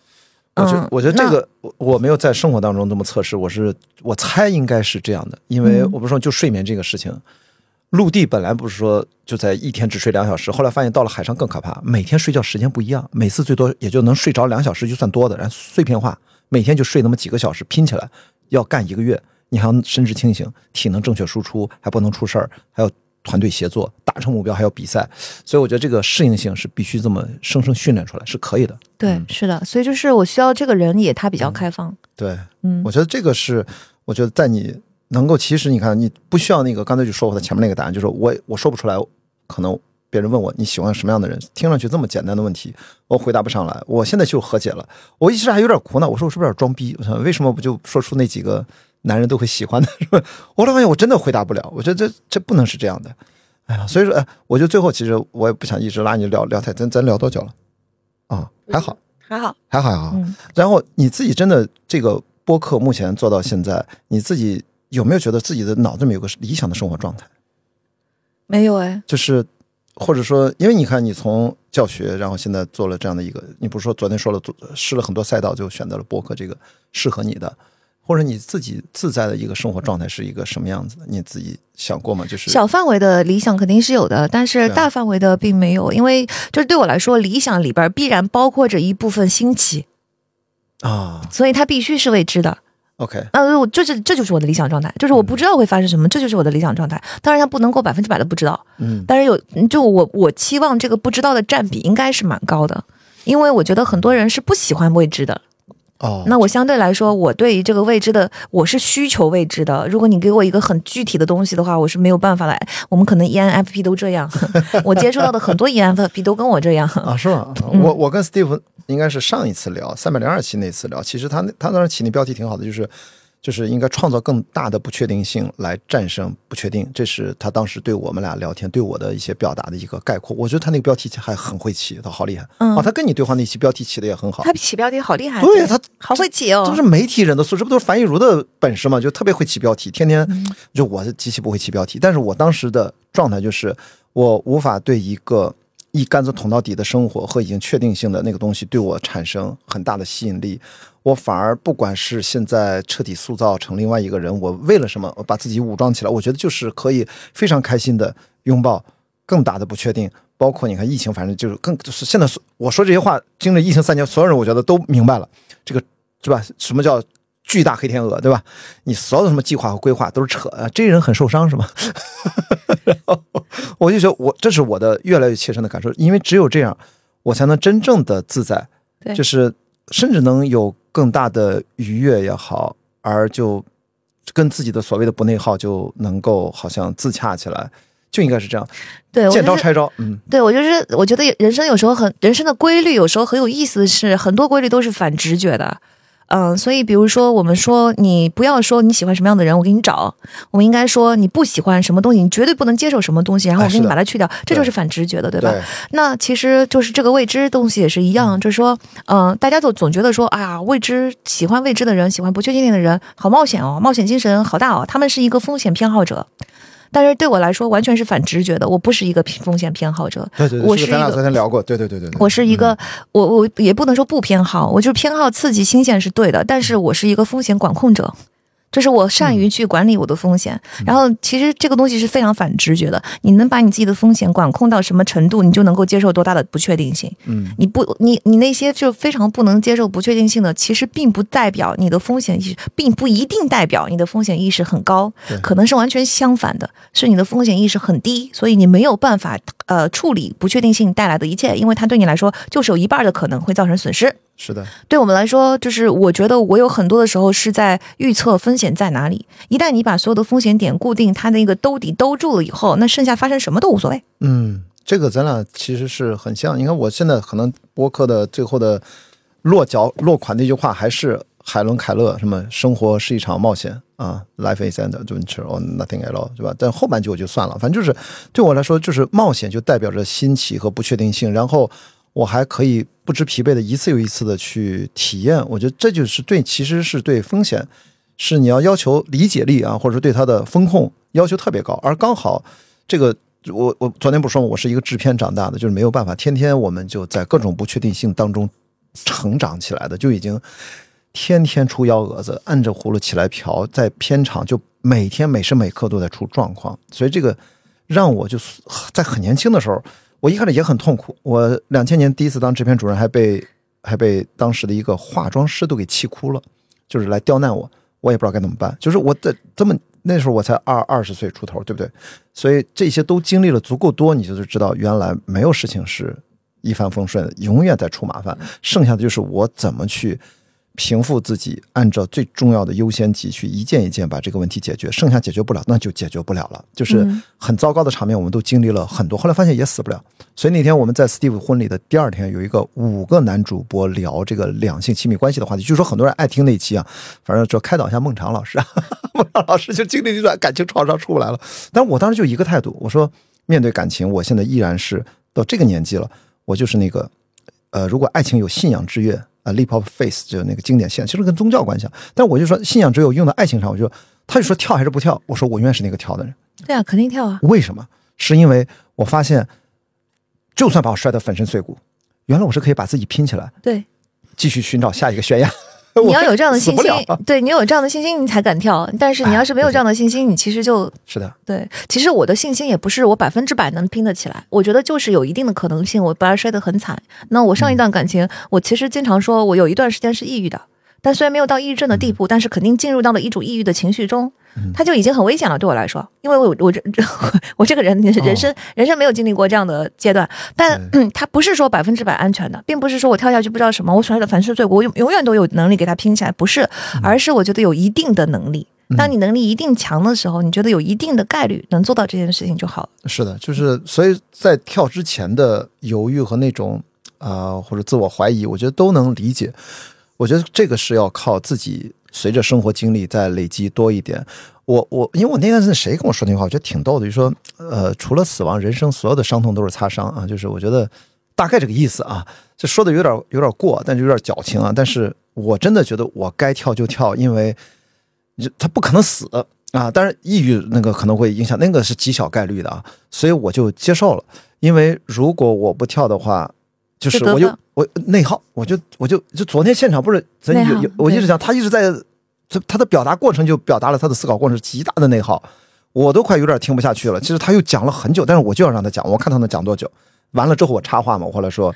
A: 我觉
B: 嗯
A: 我觉得这个我我没有在生活当中这么测试，我是我猜应该是这样的，因为
B: 嗯。
A: 我不是说就睡眠这个事情，陆地本来不是说就在一天只睡两小时，后来发现到了海上更可怕，每天睡觉时间不一样，每次最多也就能睡着两小时就算多的，然后碎片化，每天就睡那么几个小时，拼起来要干一个月，你还要神志清醒，体能正确输出，还不能出事儿，还要团队协作，达成目标还要比赛，所以我觉得这个适应性是必须这么生生训练出来，是可以的。
B: 对，是的，所以就是我需要这个人也他比较开放。
A: 对，
B: 嗯
A: 我觉得这个是，我觉得在你能够，其实你看，你不需要那个刚才就说我的前面那个答案，就是我我说不出来，可能别人问我你喜欢什么样的人，听上去这么简单的问题，我回答不上来。我现在就和解了，我一直还有点苦恼，我说我是不是有点装逼？我想为什么不就说出那几个男人都会喜欢的？是吧？我后来发现我真的回答不了，我觉得这这不能是这样的。哎呀，所以说，哎，我就最后其实我也不想一直拉你聊聊太，咱咱聊多久了？还好，
B: 还好，
A: 还好，还好。
B: 嗯
A: 然后你自己真的这个播客目前做到现在，你自己有没有觉得自己的脑子里面有个理想的生活状态？
B: 没有哎，
A: 就是或者说，因为你看你从教学，然后现在做了这样的一个，你不是说昨天说了试了很多赛道，就选择了播客这个适合你的，或者你自己自在的一个生活状态是一个什么样子的？你自己想过吗？就是
B: 小范围的理想肯定是有的，但是大范围的并没有，因为就是对我来说，理想里边必然包括着一部分新奇，
A: 啊
B: 所以它必须是未知的。
A: ，OK，
B: 那我就这这就是我的理想状态，就是我不知道会发生什么，这就是我的理想状态。当然，它不能够百分之百的不知道，
A: 嗯
B: 但是有就我我期望这个不知道的占比应该是蛮高的，因为我觉得很多人是不喜欢未知的。
A: 哦，
B: 那我相对来说，我对于这个未知的，我是需求未知的。如果你给我一个很具体的东西的话，我是没有办法来。我们可能 ENFP 都这样，我接触到的很多 ENFP 都跟我这样。
A: 啊，是吗？
B: 嗯
A: 我我跟 Steve 应该是上一次聊三百零二期那次聊，其实他那他当时起那标题挺好的，就是就是应该创造更大的不确定性来战胜不确定，这是他当时对我们俩聊天对我的一些表达的一个概括。我觉得他那个标题还很会起，他好厉害。
B: 嗯
A: 哦，他跟你对话那期标题起的也很好
B: 他。起标题好厉害，
A: 对他
B: 好会起哦，
A: 都是媒体人的素质，这不都是樊亦茹的本事吗？就特别会起标题，天天
B: 嗯
A: 就我是极其不会起标题，但是我当时的状态就是我无法对一个一竿子捅到底的生活和已经确定性的那个东西对我产生很大的吸引力，我反而不管是现在彻底塑造成另外一个人，我为了什么，我把自己武装起来，我觉得就是可以非常开心的拥抱更大的不确定。包括你看疫情，反正就是更就是现在所我说这些话，经历疫情三年，所有人我觉得都明白了，这个是吧？什么叫巨大黑天鹅，对吧？你所有的什么计划和规划都是扯啊，这些人很受伤是吗？然后我就觉得我这是我的越来越切身的感受，因为只有这样，我才能真正的自在，
B: 对
A: 就是甚至能有更大的愉悦也好，而就跟自己的所谓的不内耗就能够好像自洽起来，就应该是这样，
B: 对，
A: 见招拆招，嗯，
B: 对我就是我觉得人生有时候很人生的规律有时候很有意思的是，很多规律都是反直觉的。嗯，所以比如说，我们说你不要说你喜欢什么样的人，我给你找。我们应该说你不喜欢什么东西，你绝对不能接受什么东西，然后我给你把它去掉，这就是反直觉的，对吧？
A: 对，
B: 那其实就是这个未知东西也是一样，就是说，嗯、大家都总觉得说，哎呀，未知喜欢未知的人，喜欢不确定性的人，好冒险哦，冒险精神好大哦，他们是一个风险偏好者。但是对我来说，完全是反直觉的，我不是一个风险偏好者。
A: 对对对，
B: 我是
A: 这个咱俩
B: 一个
A: 昨天聊过，对对对对对，
B: 我是一个，我我也不能说不偏好，我就是偏好刺激新鲜是对的，但是我是一个风险管控者，就是我善于去管理我的风险。然后其实这个东西是非常反直觉的，你能把你自己的风险管控到什么程度，你就能够接受多大的不确定性。
A: 嗯，
B: 你不，你你那些就非常不能接受不确定性的，其实并不代表你的风险意识，并不一定代表你的风险意识很高，可能是完全相反的，是你的风险意识很低，所以你没有办法呃处理不确定性带来的一切，因为它对你来说就是有一半的可能会造成损失。
A: 是的，
B: 对我们来说，就是我觉得我有很多的时候是在预测风险在哪里。一旦你把所有的风险点固定，它的一个兜底兜住了以后，那剩下发生什么都无所谓。
A: 嗯，这个咱俩其实是很像。你看，我现在可能播客的最后的落脚落款那句话还是海伦凯勒什么“生活是一场冒险”啊，“Life is an adventure or nothing at all”，是吧？但后半句我就算了，反正就是对我来说，就是冒险就代表着新奇和不确定性，然后我还可以不知疲惫的一次又一次的去体验。我觉得这就是对，其实是对风险。是你要要求理解力啊，或者说对它的风控要求特别高，而刚好这个我我昨天不是说我是一个制片长大的，就是没有办法，天天我们就在各种不确定性当中成长起来的，就已经天天出幺蛾子，按着葫芦起来瓢，在片场就每天每时每刻都在出状况，所以这个让我就在很年轻的时候，我一开始也很痛苦。我两千年第一次当制片主任，还被还被当时的一个化妆师都给气哭了，就是来刁难我。我也不知道该怎么办，就是我的这么那时候我才二二十岁出头，对不对？所以这些都经历了足够多，你就是知道原来没有事情是一帆风顺，永远在出麻烦。剩下的就是我怎么去平复自己，按照最重要的优先级去一件一件把这个问题解决。剩下解决不了，那就解决不了了。就是
B: 嗯
A: 很糟糕的场面，我们都经历了很多，后来发现也死不了。所以那天我们在 Steve 婚礼的第二天，有一个五个男主播聊这个两性亲密关系的话题，据说很多人爱听那期啊。反正就开导一下孟尝老师啊，孟尝老师就经历一段感情创伤出不来了。但我当时就一个态度，我说面对感情，我现在依然是到这个年纪了，我就是那个呃，如果爱情有信仰之跃啊，leap of faith 就那个经典信仰，其实跟宗教关系啊。但我就说信仰只有用到爱情上，我就他就说跳还是不跳？我说我永远是那个跳的人。
B: 对啊，肯定跳啊。
A: 为什么？是因为我发现，就算把我摔得粉身碎骨，原来我是可以把自己拼起来，
B: 对，
A: 继续寻找下一个悬崖。
B: 你要有这样的信心对你有这样的信心，你才敢跳。但是你要是没有这样的信心，你其实就。
A: 是的，
B: 对，其实我的信心也不是我百分之百能拼得起来，我觉得就是有一定的可能性，我把它摔得很惨。那我上一段感情，我其实经常说，我有一段时间是抑郁的，但虽然没有到抑郁症的地步，但是肯定进入到了一种抑郁的情绪中，它就已经很危险了，对我来说，因为我我这我这个人人生人生没有经历过这样的阶段，但它 不是说百分之百安全的，并不是说我跳下去不知道什么，我摔得粉身碎骨，我永永远都有能力给它拼起来，不是，而是我觉得有一定的能力。当你能力一定强的时候，你觉得有一定的概率能做到这件事情就好了。
A: 是的，就是所以在跳之前的犹豫和那种啊、或者自我怀疑，我觉得都能理解。我觉得这个是要靠自己随着生活经历再累积多一点。我我因为我那天是谁跟我说那句话，我觉得挺逗的，就说呃，除了死亡，人生所有的伤痛都是擦伤啊，就是我觉得大概这个意思啊。这说的有点有点过，但是有点矫情啊。但是我真的觉得我该跳就跳，因为他不可能死啊。但是，抑郁那个可能会影响，那个是极小概率的啊，所以我就接受了。因为如果我不跳的话，就是我就
B: 就
A: 我内耗，我就我就就昨天现场不是咱有有，我一直讲他一直在他他的表达过程就表达了他的思考过程极大的内耗，我都快有点听不下去了。其实他又讲了很久，但是我就要让他讲，我看他能讲多久。完了之后我插话嘛，我后来说，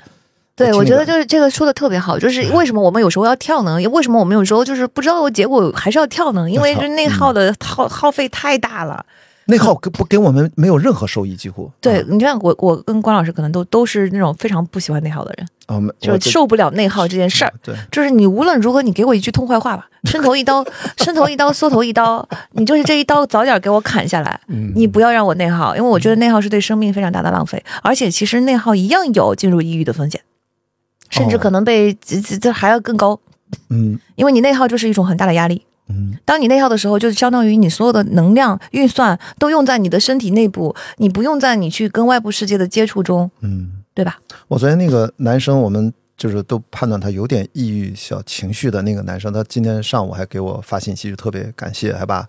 B: 对，我觉得就是这个说的特别好，就是为什么我们有时候要跳呢？为什么我们有时候就是不知道结果还是要跳呢？因为
A: 要跳
B: 这内耗的耗耗费太大了。
A: 内耗跟不给我们没有任何收益，几乎
B: 对
A: 啊，
B: 你看我我跟关老师可能都都是那种非常不喜欢内耗的人，
A: 啊，
B: 就是受不了内耗这件事儿。
A: 对。
B: 就是你无论如何，你给我一句痛快话吧，伸头一刀，伸头一刀，缩头一刀，你就是这一刀早点给我砍下来，
A: 嗯
B: 你不要让我内耗，因为我觉得内耗是对生命非常大的浪费，而且其实内耗一样有进入抑郁的风险，甚至
A: 哦
B: 可能被这这这还要更高，
A: 嗯
B: 因为你内耗就是一种很大的压力。
A: 嗯
B: 当你内耗的时候，就相当于你所有的能量运算都用在你的身体内部，你不用在你去跟外部世界的接触中，
A: 嗯，
B: 对吧？
A: 我昨天那个男生，我们就是都判断他有点抑郁小情绪的那个男生，他今天上午还给我发信息，就特别感谢，还把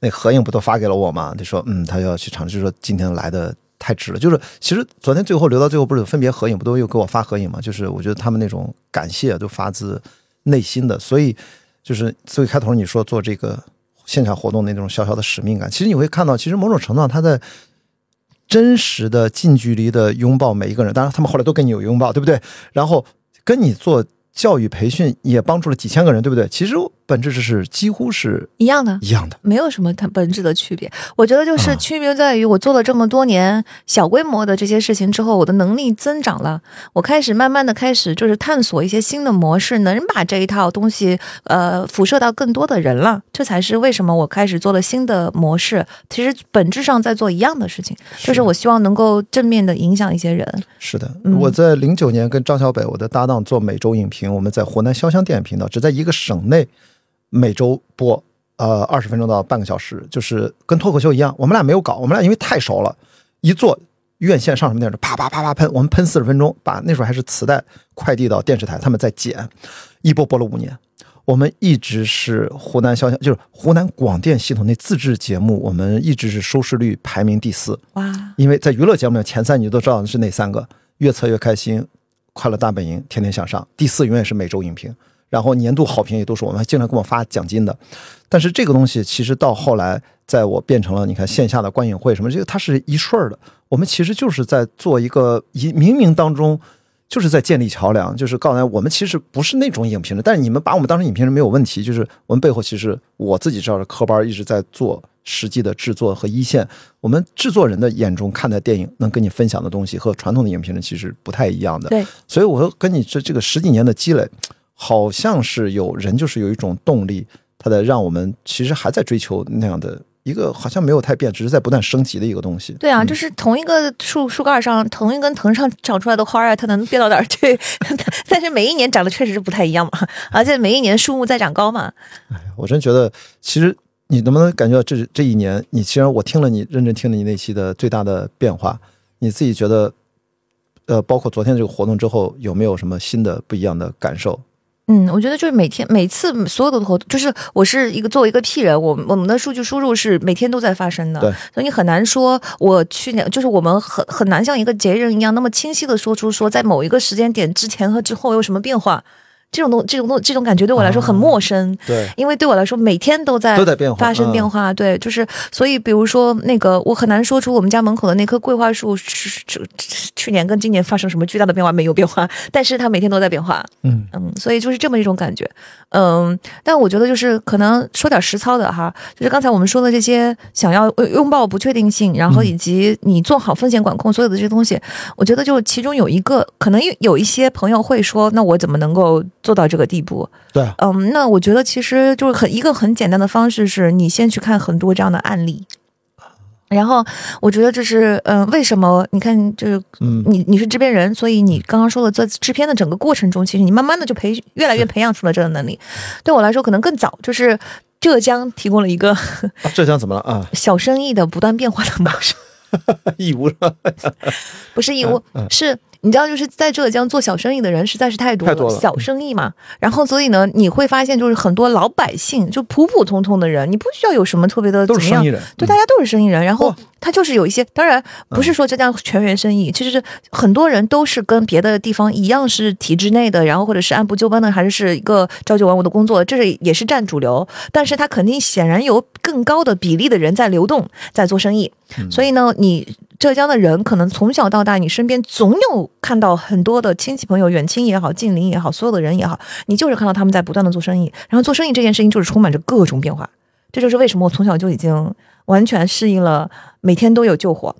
A: 那合影不都发给了我嘛？就说嗯，他要去尝试，说今天来的太值了。就是其实昨天最后留到最后，不是分别合影，不都又给我发合影嘛？就是我觉得他们那种感谢都发自内心的，所以就是最开头你说做这个现场活动的那种小小的使命感，其实你会看到，其实某种程度上他在。真实的近距离的拥抱每一个人，当然他们后来都跟你有拥抱，对不对？然后跟你做教育培训，也帮助了几千个人，对不对？其实本质是几乎是
B: 一样的。
A: 一样的。
B: 没有什么它本质的区别，我觉得就是
A: 啊
B: 区别在于我做了这么多年小规模的这些事情之后，我的能力增长了，我开始慢慢的开始就是探索一些新的模式，能把这一套东西呃辐射到更多的人了，这才是为什么我开始做了新的模式。其实本质上在做一样的事情，就是我希望能够正面的影响一些人。
A: 是的，
B: 嗯
A: 我在零九年跟张小北我的搭档做每周影评，我们在湖南潇湘电影频道，只在一个省内每周播，呃，二十分钟到半个小时，就是跟脱口秀一样。我们俩没有搞，我们俩因为太熟了，一做院线上什么电视，啪啪啪啪喷，我们喷四十分钟，把那时候还是磁带快递到电视台，他们在剪，一播播了五年。我们一直是湖南潇湘，就是湖南广电系统内自制节目，我们一直是收视率排名第四。
B: 哇，
A: 因为在娱乐节目里前三你都知道是哪三个：越策越开心、快乐大本营、天天向上。第四永远是每周影评，然后年度好评也都是我们，还经常给我发奖金的。但是这个东西其实到后来，在我变成了你看线下的观影会什么，这个它是一顺儿的。我们其实就是在做一个一冥冥当中。就是在建立桥梁，就是告诉大家，我们其实不是那种影评人，但是你们把我们当成影评人没有问题。就是我们背后其实我自己知道，科班一直在做实际的制作和一线。我们制作人的眼中看待电影，能跟你分享的东西和传统的影评人其实不太一样的。
B: 对，
A: 所以我说跟你这这个十几年的积累，好像是有人就是有一种动力，他在让我们其实还在追求那样的一个好像没有太变，只是在不断升级的一个东西。
B: 对啊，
A: 嗯
B: 就是同一个树树干上，同一根藤上长出来的花儿啊，它能变到哪儿去？但是每一年长得确实是不太一样嘛，而且每一年树木在长高嘛。
A: 我真觉得，其实你能不能感觉到这这一年，你其实我听了你认真听了你那期的最大的变化，你自己觉得呃，包括昨天这个活动之后，有没有什么新的不一样的感受？
B: 嗯，我觉得就是每天每次所有的活动，就是我是一个作为一个 P 人，我我们的数据输入是每天都在发生的，
A: 对，
B: 所以你很难说，我去年就是我们很很难像一个节人一样那么清晰的说出说在某一个时间点之前和之后有什么变化。这种东这种东这种感觉对我来说很陌生，
A: 对，
B: 因为对我来说每天都在
A: 都在变化
B: 发生变化，对，就是所以比如说那个我很难说出我们家门口的那棵桂花树是是去年跟今年发生什么巨大的变化没有变化，但是它每天都在变化，
A: 嗯。
B: 嗯，所以就是这么一种感觉，嗯，但我觉得就是可能说点实操的哈，就是刚才我们说的这些想要拥抱不确定性，然后以及你做好风险管控，所有的这些东西，我觉得就其中有一个可能有一些朋友会说，那我怎么能够做到这个地步？
A: 对，
B: 嗯，那我觉得其实就是很一个很简单的方式，是你先去看很多这样的案例。然后我觉得这是，嗯、为什么？你看，就是
A: 嗯
B: 你你是制片人，所以你刚刚说的在制片的整个过程中，其实你慢慢的就培越来越培养出了这个能力。对我来说，可能更早，就是浙江提供了一个
A: 啊浙江怎么了啊？
B: 小生意的不断变化的模式，
A: 义乌是吧？
B: 不是义乌，
A: 嗯
B: 是你知道，就是在浙江做小生意的人实在是太多了，
A: 太多了
B: 小生意嘛。然后，所以呢，你会发现，就是很多老百姓，就普普通通的人，你不需要有什么特别的
A: 都
B: 怎么样
A: 是生意人，
B: 对，大家都是生意人，然后他就是有一些，当然不是说浙江全员生意，其实是很多人都是跟别的地方一样是体制内的，然后或者是按部就班的，还是是一个朝九晚五的工作，这是也是占主流，但是他肯定显然有更高的比例的人在流动，在做生意，所以呢，你。浙江的人可能从小到大，你身边总有看到很多的亲戚朋友，远亲也好，近邻也好，所有的人也好，你就是看到他们在不断的做生意，然后做生意这件事情就是充满着各种变化。这就是为什么我从小就已经完全适应了，每天都有救火，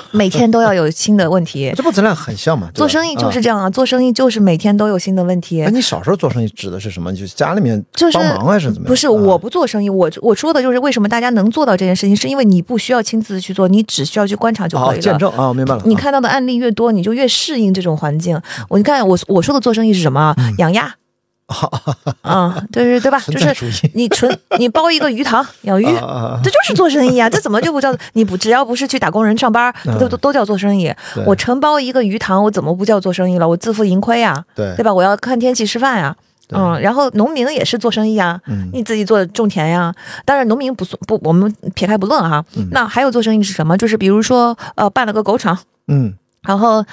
B: 每天都要有新的问题。
A: 这不咱俩很像吗？
B: 做生意就是
A: 啊
B: 这样啊，做生意就是每天都有新的问题
A: 哎，。你小时候做生意指的是什么？就是家里面
B: 就是
A: 帮忙还是怎么样？
B: 不是，
A: 啊
B: 我不做生意，我我说的就是为什么大家能做到这件事情，是因为你不需要亲自去做，你只需要去观察就可
A: 哦，
B: 以了。
A: 见证啊，我明白了。啊
B: 你看到的案例越多，你就越适应这种环境。我你看我我说的做生意是什么养鸭，啊，就是对吧？就是你纯你包一个鱼塘养鱼，这就是做生意啊！这怎么就不叫你不只要不是去打工人上班，
A: 嗯
B: 都都都叫做生意。我承包一个鱼塘，我怎么不叫做生意了？我自负盈亏呀，
A: 对
B: 对吧？我要看天气吃饭呀。
A: 对
B: 嗯，然后农民也是做生意啊，
A: 嗯
B: 你自己做种田呀。当然，农民不算不，我们撇开不论哈。
A: 嗯
B: 那还有做生意是什么？就是比如说，呃，办了个狗场，
A: 嗯，
B: 然后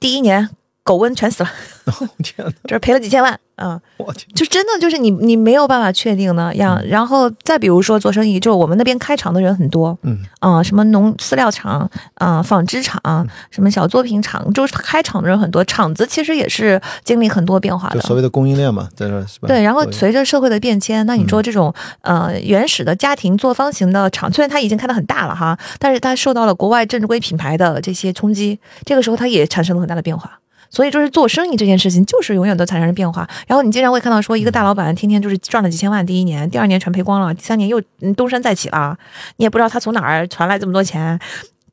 B: 第一年狗瘟全死了，
A: 天哪，
B: 这赔了几千万啊、
A: 我天，
B: 就真的就是你你没有办法确定呢样。然后再比如说做生意，就是我们那边开厂的人很多，
A: 嗯
B: 啊、什么农饲料厂啊、纺织厂、什么小作品厂，就是开厂的人很多。厂子其实也是经历很多变化的。
A: 就所谓的供应链嘛，在这儿是吧？
B: 对，然后随着社会的变迁，那你说这种、呃原始的家庭作坊型的厂，虽然它已经开得很大了哈，但是它受到了国外正规品牌的这些冲击，这个时候它也产生了很大的变化。所以就是做生意这件事情，就是永远都产生着变化。然后你经常会看到说，一个大老板天天就是赚了几千万，第一年，第二年全赔光了，第三年又嗯东山再起了，你也不知道他从哪儿传来这么多钱。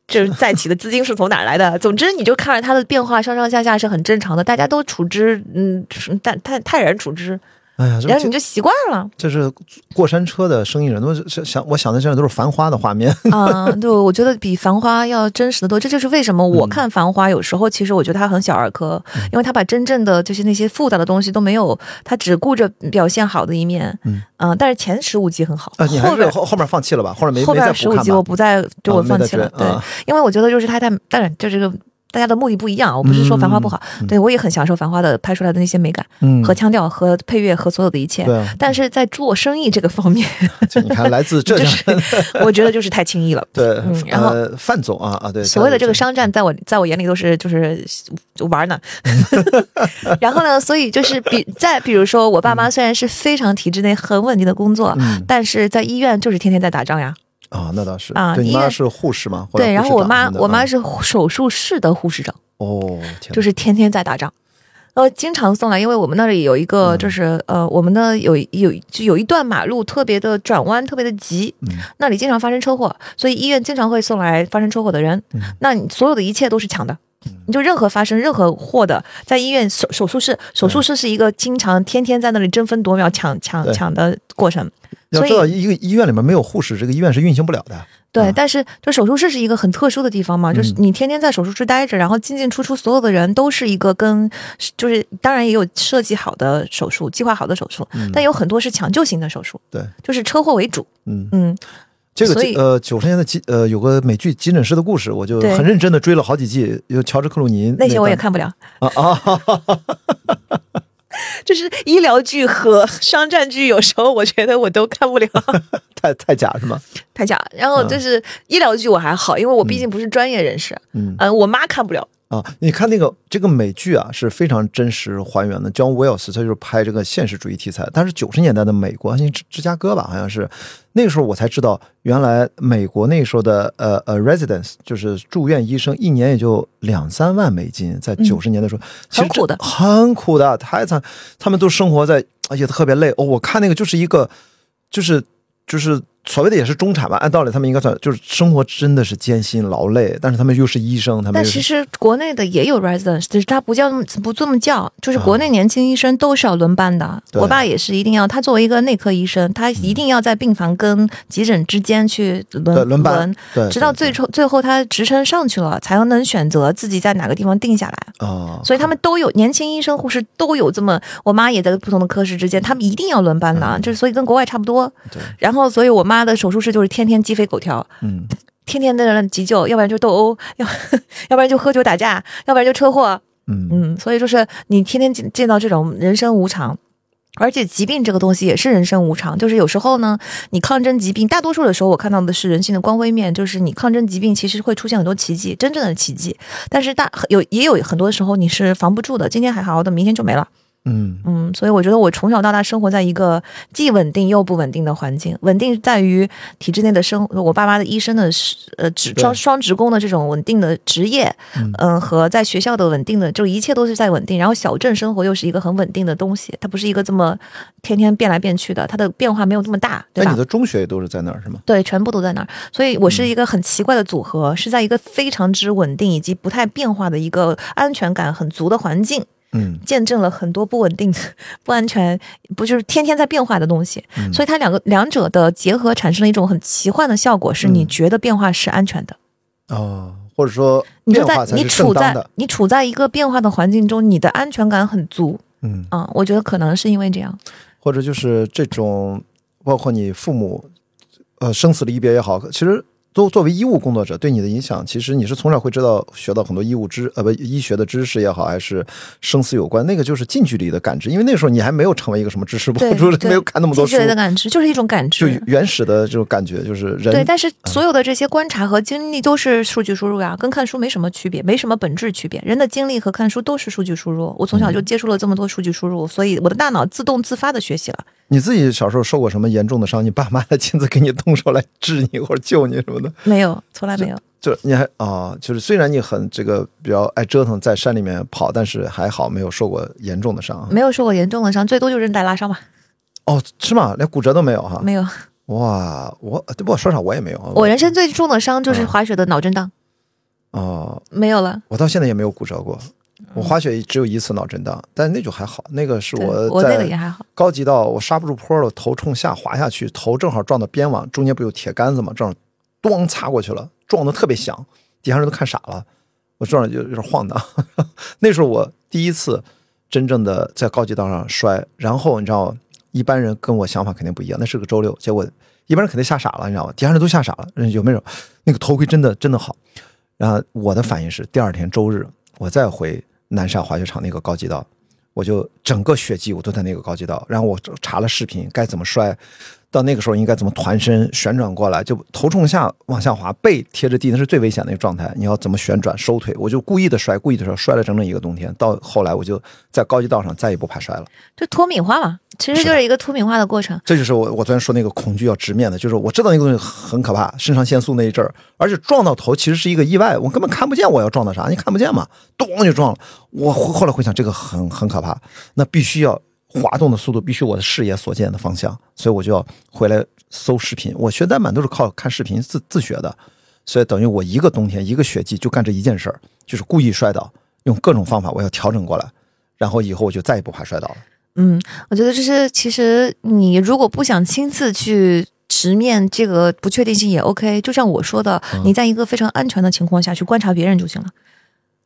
B: 就是再起的资金是从哪儿来的？总之，你就看着它的变化上上下下是很正常的，大家都处之，嗯，泰泰泰然处之，
A: 哎呀，这
B: 然后你就习惯了。
A: 这是过山车的生意人，都是想我想的现在都是繁花的画面。
B: 啊、对，我觉得比《繁花》要真实的多。这就是为什么我看《繁花》有时候其实我觉得它很小儿科，因为它把真正的就是那些复杂的东西都没有，它只顾着表现好的一面。
A: 嗯
B: 啊但是前十五集很好，
A: 啊，你
B: 后边
A: 后后面放弃了吧？后面没
B: 后
A: 没再
B: 边十五集？我不再就
A: 啊
B: 我。放弃了对，
A: 啊
B: 因为我觉得就是它在当然就这个。大家的目的不一样，我不是说《繁花》不好，对我也很享受《繁花》的拍出来的那些美感、
A: 嗯，
B: 和腔调、和配乐和所有的一切。但是在做生意这个方面，
A: 就你看来自浙江人，
B: 我觉得就是太轻易了。
A: 对
B: 嗯，然后
A: 呃，范总啊啊，对，
B: 所谓的这个
A: 商，
B: 商战，在我在我眼里都是就是就玩呢。然后呢，所以就是比再比如说，我爸妈虽然是非常体制内很稳定的工作，
A: 嗯
B: 但是在医院就是天天在打仗呀。
A: 啊，那倒是
B: 啊
A: 对你妈是护士吗？
B: 对，然后我妈我妈是手术室的护士长，
A: 哦，
B: 就是天天在打仗。呃，经常送来，因为我们那里有一个，
A: 嗯
B: 就是、呃，我们的有有就有一段马路特别的转弯，特别的急，
A: 嗯
B: 那里经常发生车祸，所以医院经常会送来发生车祸的人。
A: 嗯
B: 那你所有的一切都是抢的，你就任何发生任何祸的，在医院手手术室，手术室是一个经常天天在那里争分夺秒抢抢抢的过程。
A: 要知道，一个医院里面没有护士，这个医院是运行不了的。
B: 对，
A: 啊
B: 但是就手术室是一个很特殊的地方嘛，就是
A: 嗯。
B: 你天天在手术室待着，然后进进出出所有的人都是一个跟，就是当然也有设计好的手术、计划好的手术，但有很多是抢救型的手术，
A: 对，
B: 就是车祸为主。
A: 嗯，
B: 嗯，
A: 这个呃九十年代急呃有个美剧《急诊室的故事》，我就很认真的追了好几季，有乔治克鲁尼
B: 那些我也看不了，
A: 啊啊，哈哈哈
B: 就是医疗剧和商战剧，有时候我觉得我都看不了，
A: 太太假是吗？
B: 太假。然后就是医疗剧我还好，因为我毕竟不是专业人士，
A: 嗯
B: 嗯，我妈看不了。
A: 啊，你看那个这个美剧啊，是非常真实还原的。John Wells 他就是拍这个现实主义题材，但是九十年代的美国，好像芝芝加哥吧，好像是那个时候我才知道，原来美国那时候的呃呃 residence 就是住院医生，一年也就两三万美金，在九十年代的时候，其实
B: 很苦的
A: 很苦的，太惨，他们都生活在，而且特别累。哦，我看那个就是一个，就是就是所谓的也是中产吧，按道理他们应该算，就是生活真的是艰辛劳累，但是他们又是医生，他们
B: 但其实国内的也有 residence，就是他不叫不这么叫，就是国
A: 啊
B: 内年轻医生都是要轮班的。
A: 对
B: 我爸也是一定要，他作为一个内科医生，他一定要在病房跟急诊之间去轮
A: 对轮班，对，
B: 直到最后最后他职称上去了，才能选择自己在哪个地方定下来。
A: 啊，
B: 所以他们都有年轻医生、护士都有这么，我妈也在不同的科室之间，他们一定要轮班的，就是所以跟国外差不多。
A: 对，
B: 然后，所以我妈的手术室就是天天鸡飞狗跳，
A: 嗯。
B: 天天的人急救，要不然就斗殴，要 要不然就喝酒打架，要不然就车祸。
A: 嗯
B: 嗯，所以就是你天天见见到这种人生无常。而且疾病这个东西也是人生无常，就是有时候呢，你抗争疾病，大多数的时候我看到的是人性的光辉面，就是你抗争疾病其实会出现很多奇迹，真正的奇迹。但是大有也有很多时候你是防不住的，今天还好好的，明天就没了。
A: 嗯
B: 嗯，所以我觉得我从小到大生活在一个既稳定又不稳定的环境。稳定在于体制内的生，我爸妈的医生的是呃职双双职工的这种稳定的职业，嗯、和在学校的稳定的，就一切都是在稳定。然后小镇生活又是一个很稳定的东西，它不是一个这么天天变来变去的，它的变化没有这么大，对吧
A: 那你？的中学也都是在那儿是吗？
B: 对，全部都在那儿，所以我是一个很奇怪的组合，是在一个非常之稳定以及不太变化的一个安全感很足的环境，
A: 嗯
B: 见证了很多不稳定、不安全，不就是天天在变化的东西。
A: 嗯
B: 所以它两个两者的结合产生了一种很奇幻的效果，是你
A: 嗯
B: 觉得变化是安全的。
A: 哦，或者说
B: 你就在你处在。你处在一个变化的环境中，你的安全感很足
A: 嗯，
B: 啊、我觉得可能是因为这样。
A: 或者就是这种，包括你父母，呃，生死离别也好，其实都作为医务工作者对你的影响，其实你是从小会知道学到很多医务知呃不医学的知识也好，还是生死有关，那个就是近距离的感知，因为那个时候你还没有成为一个什么知识博主，没有看那么多书
B: 近距，离的感知就是一种感知就。
A: 原始的这种感觉，就是人
B: 对，但是所有的这些观察和经历都是数据输入呀，跟看书没什么区别，没什么本质区别。人的经历和看书都是数据输入。我从小就接触了这么多数据输入，所以我的大脑自动自发的学习了。
A: 你自己小时候受过什么严重的伤？你爸妈来 亲自给你动手来治你或者救你什么的？
B: 没有，从来没有。
A: 就你还啊，就是虽然你很这个比较爱折腾，在山里面跑，但是还好没有受过严重的伤啊。
B: 没有受过严重的伤，最多就韧带拉伤吧。
A: 哦，是吗？连骨折都没有哈？
B: 没有，
A: 哇，我对不过说实话，我也没有啊。
B: 我人生最重的伤
A: 嗯
B: 就是滑雪的脑震荡，
A: 哦，
B: 没有了。
A: 我到现在也没有骨折过。我滑雪只有一次脑震荡，但那就还好。那个是我
B: 我那个也
A: 在
B: 还好。
A: 高级到，我刹不住坡了，头冲下滑下去，头正好撞到边网，中间不有铁杆子嘛？正好咣擦过去了，撞得特别响，底下人都看傻了。我撞着就有点晃荡。那时候我第一次真正的在高级道上摔，然后你知道，一般人跟我想法肯定不一样。那是个周六，结果一般人肯定吓傻了，你知道吗？底下人都吓傻了。有没有？那个头盔真的真的好。然后我的反应是，第二天周日我再回南沙滑雪场那个高级道，我就整个雪季我都在那个高级道，然后我查了视频该怎么摔，到那个时候应该怎么团身旋转过来，就头冲下往下滑，背贴着地，那是最危险的一个状态。你要怎么旋转收腿，我就故意的摔，故意的摔，摔了整整一个冬天。到后来我就在高级道上再也不怕摔了。
B: 就脱敏化嘛，其实就是一个脱敏化的过程。
A: 这就是我我昨天说那个恐惧要直面的，就是我知道那个东西很可怕，肾上腺素那一阵儿，而且撞到头其实是一个意外，我根本看不见我要撞到啥，你看不见嘛，咚就撞了。我后来回想，这个很很可怕，那必须要滑动的速度必须我的视野所见的方向，所以我就要回来搜视频。我学单板都是靠看视频自自学的，所以等于我一个冬天一个雪季就干这一件事儿，就是故意摔倒，用各种方法我要调整过来，然后以后我就再也不怕摔倒了。
B: 嗯，我觉得这是其实你如果不想亲自去直面这个不确定性也 OK。就像我说的，你在一个非常安全的情况下去观察别人就行了。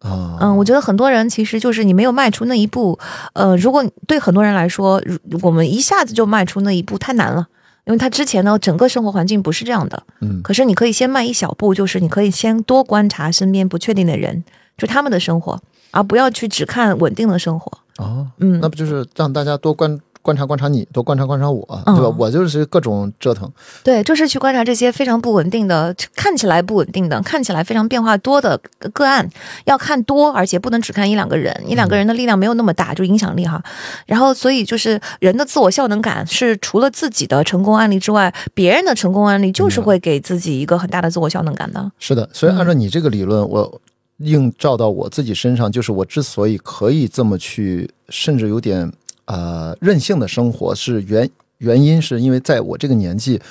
A: 啊，
B: 嗯，我觉得很多人其实就是你没有迈出那一步。呃，如果对很多人来说，如我们一下子就迈出那一步太难了，因为他之前呢整个生活环境不是这样的。
A: 嗯
B: 可是你可以先迈一小步，就是你可以先多观察身边不确定的人，就他们的生活，而不要去只看稳定的生活。
A: 哦，
B: 嗯
A: 那不就是让大家多观观察观察你，多观察观察我，
B: 嗯
A: 对吧？我就是各种折腾，
B: 对，就是去观察这些非常不稳定的，看起来不稳定的，看起来非常变化多的个个案，要看多，而且不能只看一两个人，一两个人的力量没有那么大，就影响力哈。然后，所以就是人的自我效能感是除了自己的成功案例之外，别人的成功案例就是会给自己一个很大的自我效能感的。
A: 是的。所以按照
B: 嗯
A: 你这个理论，我映照到我自己身上，就是我之所以可以这么去，甚至有点呃任性的生活，是原原因是因为在我这个年纪，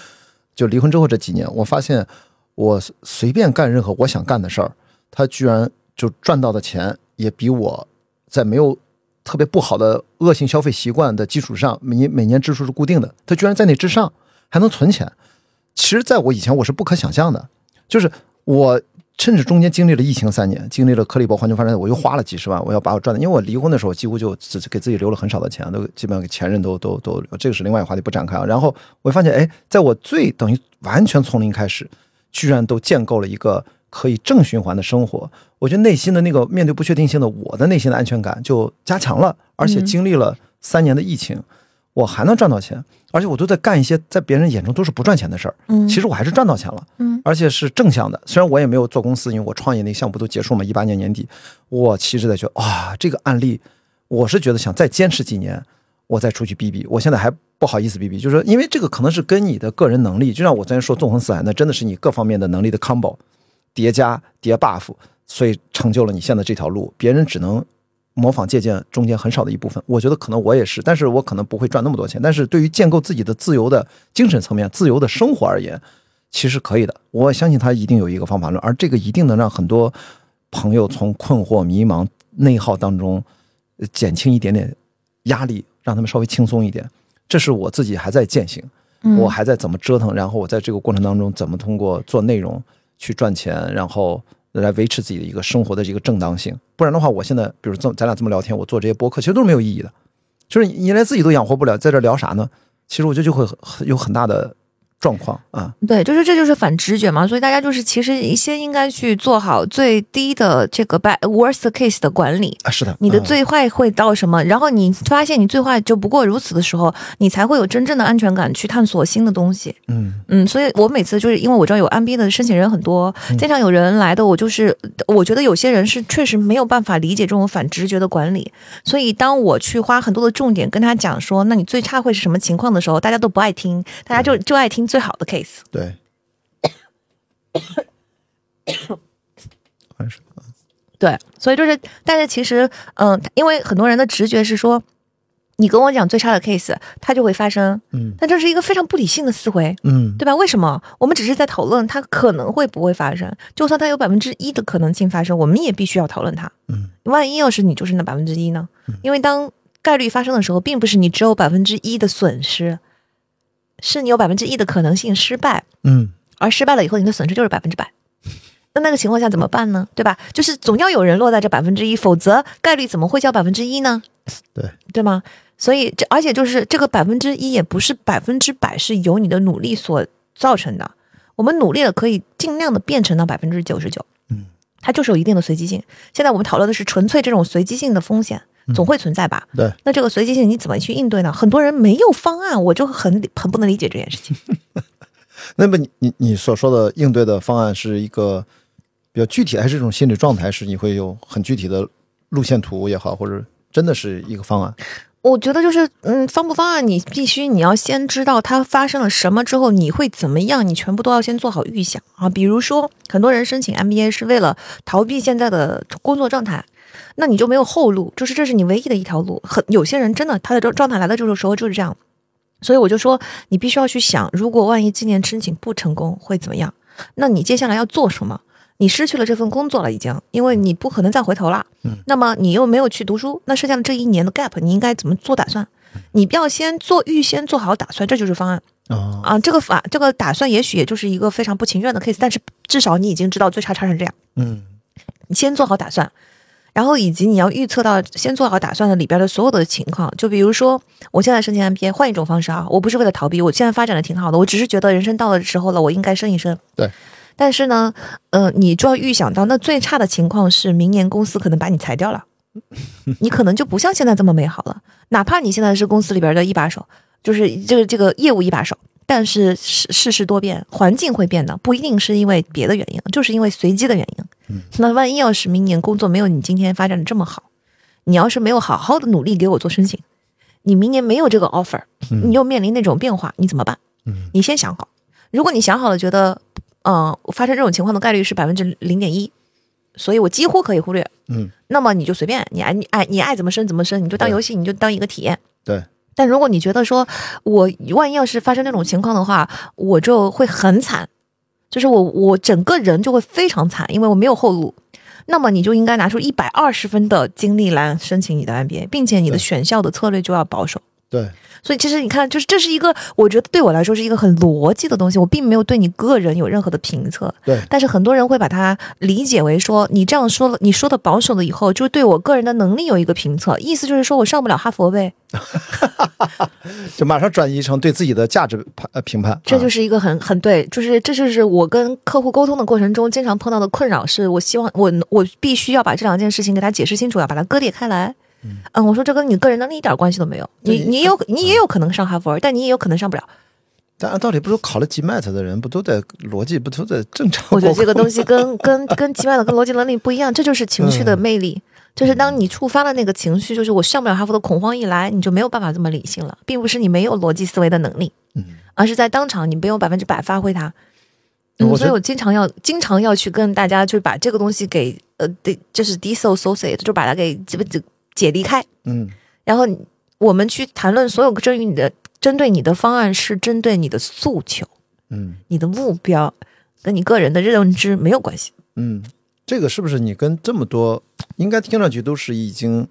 A: 就离婚之后这几年，我发现我随便干任何我想干的事儿，他居然就赚到的钱也比我在没有特别不好的恶性消费习惯的基础上，每年每年支出是固定的，他居然在那之上还能存钱。其实，在我以前我是不可想象的，就是我甚至中间经历了疫情三年，经历了颗粒包环球发展，我又花了几十万，我要把我赚的，因为我离婚的时候几乎就只给自己留了很少的钱，都基本上给前任都都都，这个是另外一个话题不展开啊。然后我发现，哎，在我最等于完全从零开始，居然都建构了一个可以正循环的生活，我觉得内心的那个面对不确定性的我的内心的安全感就加强了，而且经历了三年的疫情，我还能赚到钱，而且我都在干一些在别人眼中都是不赚钱的事儿，
B: 嗯
A: 其实我还是赚到钱了，
B: 嗯，
A: 而且是正向的。虽然我也没有做公司，因为我创业那个项目不都结束嘛，一八年年底，我其实在觉得啊，这个案例，我是觉得想再坚持几年，我再出去逼逼。我现在还不好意思逼逼，就是说，因为这个可能是跟你的个人能力，就像我昨天说纵横四海，那真的是你各方面的能力的 combo 叠加叠 buff，所以成就了你现在这条路，别人只能。模仿借鉴中间很少的一部分，我觉得可能我也是，但是我可能不会赚那么多钱。但是对于建构自己的自由的精神层面、自由的生活而言，其实可以的。我相信他一定有一个方法论，而这个一定能让很多朋友从困惑、迷茫、内耗当中减轻一点点压力，让他们稍微轻松一点。这是我自己还在践行，我还在怎么折腾，然后我在这个过程当中怎么通过做内容去赚钱，然后来维持自己的一个生活的这个正当性。不然的话，我现在比如这么咱俩这么聊天，我做这些播客其实都是没有意义的，就是你连自己都养活不了，在这聊啥呢？其实我觉得就会有很大的状况啊。
B: 对，就是这就是反直觉嘛，所以大家就是其实先应该去做好最低的这个 bad worst case 的管理。
A: 啊，是的，
B: 你的
A: 嗯
B: 最坏会到什么？然后你发现你最坏就不过如此的时候，你才会有真正的安全感去探索新的东西。
A: 嗯
B: 嗯，所以我每次就是因为我知道有 MBA 的申请人很多，经常有人来的，我就是我觉得有些人是确实没有办法理解这种反直觉的管理，所以当我去花很多的重点跟他讲说，那你最差会是什么情况的时候，大家都不爱听，大家就就爱听最好的 case。
A: 对，还是
B: 对，所以就是，但是其实，嗯，因为很多人的直觉是说，你跟我讲最差的 case，它就会发生，
A: 嗯
B: 但这是一个非常不理性的思维，
A: 嗯
B: 对吧？为什么？我们只是在讨论它可能会不会发生，就算它有百分之一的可能性发生，我们也必须要讨论它。
A: 嗯，
B: 万一要是你就是那百分之一呢？因为当概率发生的时候，并不是你只有百分之一的损失，是你有百分之一的可能性失败，
A: 嗯
B: 而失败了以后，你的损失就是百分之百。那那个情况下怎么办呢？对吧？就是总要有人落在这百分之一，否则概率怎么会叫百分之一呢？
A: 对
B: 对吗？所以这而且就是这个百分之一也不是百分之百是由你的努力所造成的，我们努力了可以尽量的变成到百分之九十九，
A: 嗯，
B: 它就是有一定的随机性。现在我们讨论的是纯粹这种随机性的风险，总会存在吧？
A: 对，
B: 那这个随机性你怎么去应对呢？很多人没有方案，我就很很不能理解这件事情。
A: 那么你你你所说的应对的方案是一个比较具体，还是一种心理状态？是你会有很具体的路线图也好，或者真的是一个方案？
B: 我觉得就是，嗯，方不方案，你必须你要先知道它发生了什么之后你会怎么样，你全部都要先做好预想啊。比如说，很多人申请 MBA 是为了逃避现在的工作状态，那你就没有后路，就是这是你唯一的一条路。很有些人真的他的状状态来的这个时候就是这样，所以我就说，你必须要去想，如果万一今年申请不成功会怎么样？那你接下来要做什么？你失去了这份工作了，已经，因为你不可能再回头了。
A: 嗯，
B: 那么你又没有去读书，那剩下的这一年的 gap，你应该怎么做打算？你要先做预先做好打算，这就是方案。
A: 哦，
B: 啊，这个法这个打算也许也就是一个非常不情愿的 case，但是至少你已经知道最差差成这样，
A: 嗯
B: 你先做好打算，然后以及你要预测到先做好打算的里边的所有的情况，就比如说我现在申请 MBA，换一种方式啊，我不是为了逃避，我现在发展的挺好的，我只是觉得人生到了时候了，我应该升一升。
A: 对。
B: 但是呢，呃，你就要预想到，那最差的情况是明年公司可能把你裁掉了，你可能就不像现在这么美好了。哪怕你现在是公司里边的一把手，就是这个这个业务一把手，但是世世事多变，环境会变的，不一定是因为别的原因，就是因为随机的原因。那万一要是明年工作没有你今天发展的这么好，你要是没有好好的努力给我做申请，你明年没有这个 offer，你又面临那种变化，你怎么办？
A: 嗯
B: 你先想好。如果你想好了，觉得嗯，呃，发生这种情况的概率是百分之零点一，所以我几乎可以忽略，
A: 嗯，
B: 那么你就随便，你爱你爱你爱怎么升怎么升，你就当游戏，你就当一个体验。
A: 对，
B: 但如果你觉得说我万一要是发生那种情况的话，我就会很惨，就是我我整个人就会非常惨，因为我没有后路。那么你就应该拿出一百二十分的精力来申请你的 MBA，并且你的选校的策略就要保守。
A: 对，
B: 所以其实你看，就是这是一个我觉得对我来说是一个很逻辑的东西，我并没有对你个人有任何的评测。
A: 对
B: 但是很多人会把它理解为说，你这样说了，你说的保守了以后，就对我个人的能力有一个评测，意思就是说我上不了哈佛呗。
A: 就马上转移成对自己的价值判呃评判，
B: 这就是是一个很很对，就是这就是我跟客户沟通的过程中经常碰到的困扰，是我希望我我必须要把这两件事情给他解释清楚，要把它割裂开来。嗯，我说这跟你个人能力一点关系都没有，你你有你也有可能上哈佛，但你也有可能上不了。
A: 但按道理不是考了 GMAT 的人不都在逻辑不都在正常？
B: 我觉得这个东西 跟跟跟奇怪的跟逻辑能力不一样，这就是情绪的魅力。就是当你触发了那个情绪，就是我上不了哈佛的恐慌一来，你就没有办法这么理性了，并不是你没有逻辑思维的能力，
A: 嗯，
B: 而是在当场你没有百分之百发挥它。嗯，所以我经常要经常要去跟大家，就是把这个东西给呃，对，就是 disassociate，就把它给这不解离开，
A: 嗯
B: 然后我们去谈论所有针于你的针对你的方案是针对你的诉求、
A: 嗯
B: 你的目标跟你个人的认知没有关系。
A: 嗯，这个是不是你跟这么多应该听上去都是已经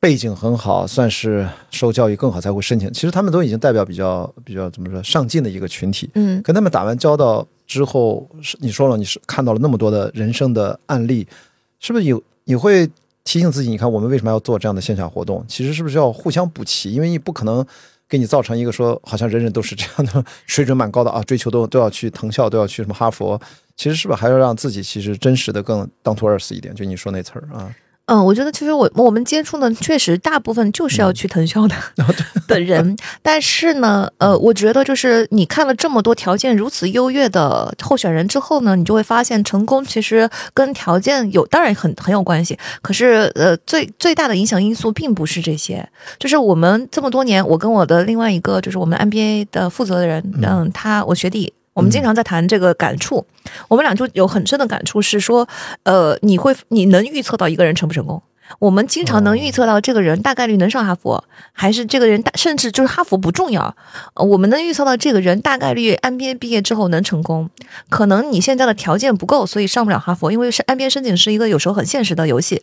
A: 背景很好，算是受教育更好才会申请？其实他们都已经代表比较比较怎么说上进的一个群体。
B: 嗯，
A: 跟他们打完交道之后，是你说了你是看到了那么多的人生的案例，是不是有你会提醒自己？你看我们为什么要做这样的线下活动？其实是不是要互相补齐？因为你不可能给你造成一个说好像人人都是这样的水准蛮高的啊，追求都都要去藤校，都要去什么哈佛。其实是不是还要让自己其实真实的更 down to earth 一点？就你说那词儿啊，
B: 嗯，我觉得其实我我们接触呢确实大部分就是要去藤校的、的人，但是呢，呃，我觉得就是你看了这么多条件如此优越的候选人之后呢，你就会发现成功其实跟条件有当然很很有关系，可是呃，最最大的影响因素并不是这些，就是我们这么多年，我跟我的另外一个就是我们 MBA 的负责人，嗯，他我学弟。我们经常在谈这个感触，我们俩就有很深的感触，是说，呃，你会你能预测到一个人成不成功？我们经常能预测到这个人大概率能上哈佛，还是这个人大，甚至就是哈佛不重要，呃我们能预测到这个人大概率 MBA 毕业之后能成功。可能你现在的条件不够，所以上不了哈佛，因为是 MBA 申请是一个有时候很现实的游戏。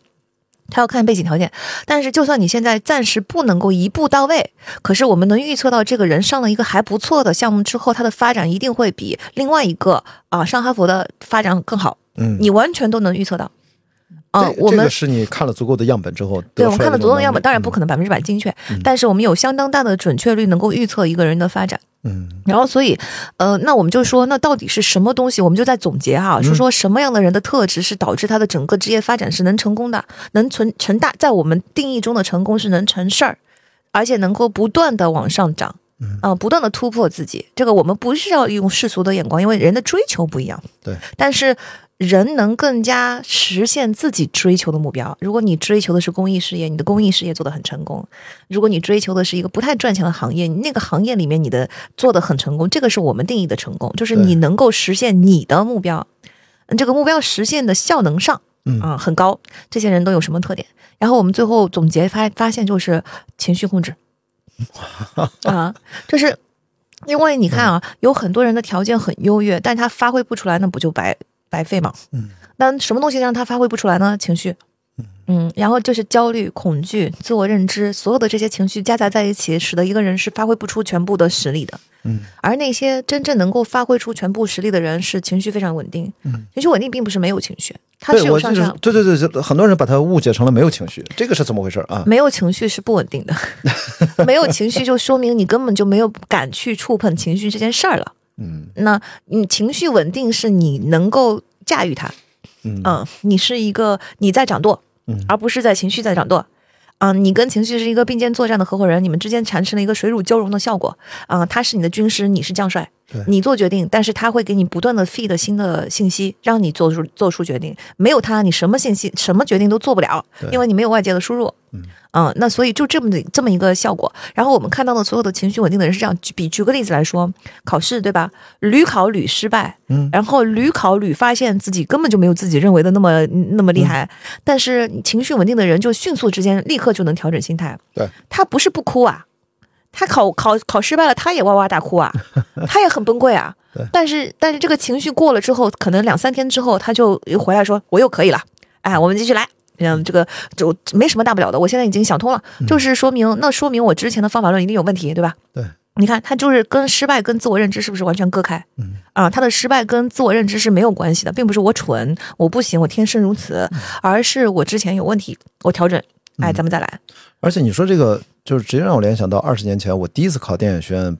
B: 他要看背景条件，但是就算你现在暂时不能够一步到位，可是我们能预测到这个人上了一个还不错的项目之后，他的发展一定会比另外一个啊上哈佛的发展更好，
A: 嗯，
B: 你完全都能预测到。啊、
A: 这
B: 我们
A: 这个是你看了足够的样本之后，
B: 对我们看了足够的样本，当然不
A: 可
B: 可能百分之百精确，但是我们有相当大的准确率能够预测一个人的发展。
A: 嗯
B: 然后，所以，呃，那我们就说，那到底是什么东西？我们就在总结哈、说说什么样的人的特质是导致他的整个职业发展是能成功的，能成成大，在我们定义中的成功是能成事儿，而且能够不断的往上涨，啊、不断的突破自己。这个我们不是要用世俗的眼光，因为人的追求不一样。
A: 对，
B: 但是人能更加实现自己追求的目标。如果你追求的是公益事业，你的公益事业做得很成功；如果你追求的是一个不太赚钱的行业，你那个行业里面你的做得很成功，这个是我们定义的成功，就是你能够实现你的目标，嗯这个目标实现的效能上。
A: 嗯
B: 啊、很高。这些人都有什么特点？然后我们最后总结发发现就是情绪控制 啊，就是因为你看啊，有很多人的条件很优越，但他发挥不出来，那不就白白费嘛？
A: 嗯，
B: 那什么东西让他发挥不出来呢？情绪。嗯，然后就是焦虑、恐惧、自我认知，所有的这些情绪夹杂在一起，使得一个人是发挥不出全部的实力的。
A: 嗯，
B: 而那些真正能够发挥出全部实力的人，是情绪非常稳定。
A: 嗯，
B: 情绪稳定并不是没有情绪，他是有上上。
A: 对对对，对很多人把它误解成了没有情绪，这个是怎么回事啊？
B: 没有情绪是不稳定的，没有情绪就说明你根本就没有敢去触碰情绪这件事儿了。
A: 嗯。
B: 那你情绪稳定是你能够驾驭它，
A: 嗯。
B: 嗯，你是一个你在掌舵，
A: 嗯。
B: 而不是在情绪在掌舵。啊、你跟情绪是一个并肩作战的合伙人，你们之间产生了一个水乳交融的效果。啊、他是你的军师，你是将帅。
A: 对，
B: 你做决定，但是他会给你不断的 feed 新的信息，让你做出做出决定。没有他，你什么信息、什么决定都做不了，因为你没有外界的输入。
A: 嗯
B: 那所以就这么的这么一个效果。然后我们看到的所有的情绪稳定的人是这样，举比举个例子来说，考试对吧？屡考屡失败，
A: 嗯
B: 然后屡考屡发现自己根本就没有自己认为的那么那么厉害，但是情绪稳定的人就迅速之间立刻就能调整心态。
A: 对，
B: 他不是不哭啊，他考考考失败了，他也哇哇大哭啊，他也很崩溃啊。但是但是这个情绪过了之后，可能两三天之后，他就又回来说我又可以了，哎，我们继续来。嗯，这个就没什么大不了的，我现在已经想通了，就是说明那说明我之前的方法论一定有问题，对吧？
A: 对，
B: 你看他就是跟失败跟自我认知是不是完全割开？
A: 嗯
B: 啊，他的失败跟自我认知是没有关系的，并不是我蠢，我不行，我天生如此，而是我之前有问题，我调整，哎，咱们再来。
A: 而且你说这个，就是直接让我联想到二十年前我第一次考电影学院，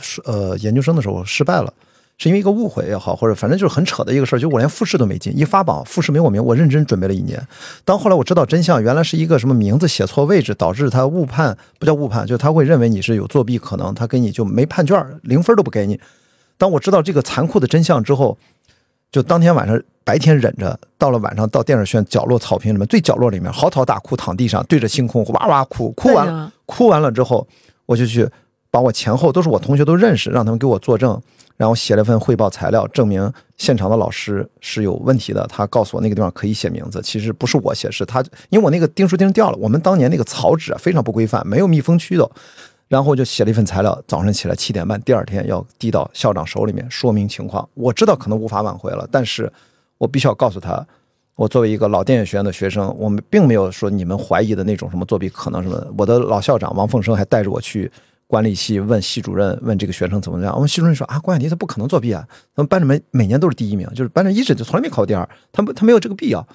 A: 是呃研究生的时候失败了，是因为一个误会也好，或者反正就是很扯的一个事儿，就我连复试都没进，一发榜复试没我名，我认真准备了一年。当后来我知道真相，原来是一个什么名字写错位置，导致他误判，不叫误判，就是他会认为你是有作弊可能，他给你就没判卷，零分都不给你。当我知道这个残酷的真相之后，就当天晚上白天忍着，到了晚上到电影学院角落草坪里面最角落里面嚎啕大哭，躺地上对着星空哇哇哭，哭完了。哭完了之后，我就去把我前后都是我同学都认识，让他们给我作证，然后写了份汇报材料，证明现场的老师是有问题的。他告诉我那个地方可以写名字，其实不是我写，是他，因为我那个订书钉掉了。我们当年那个草纸啊非常不规范，没有密封区的。然后就写了一份材料，早上起来七点半，第二天要递到校长手里面说明情况。我知道可能无法挽回了，但是我必须要告诉他，我作为一个老电影学院的学生，我们并没有说你们怀疑的那种什么作弊可能什么。我的老校长王凤生还带着我去管理系问系主任，问这个学生怎么样。我们系主任说啊，关雅迪他不可能作弊啊，他们班里面每年都是第一名，就是班长一直就从来没考过第二，他他没有这个必要。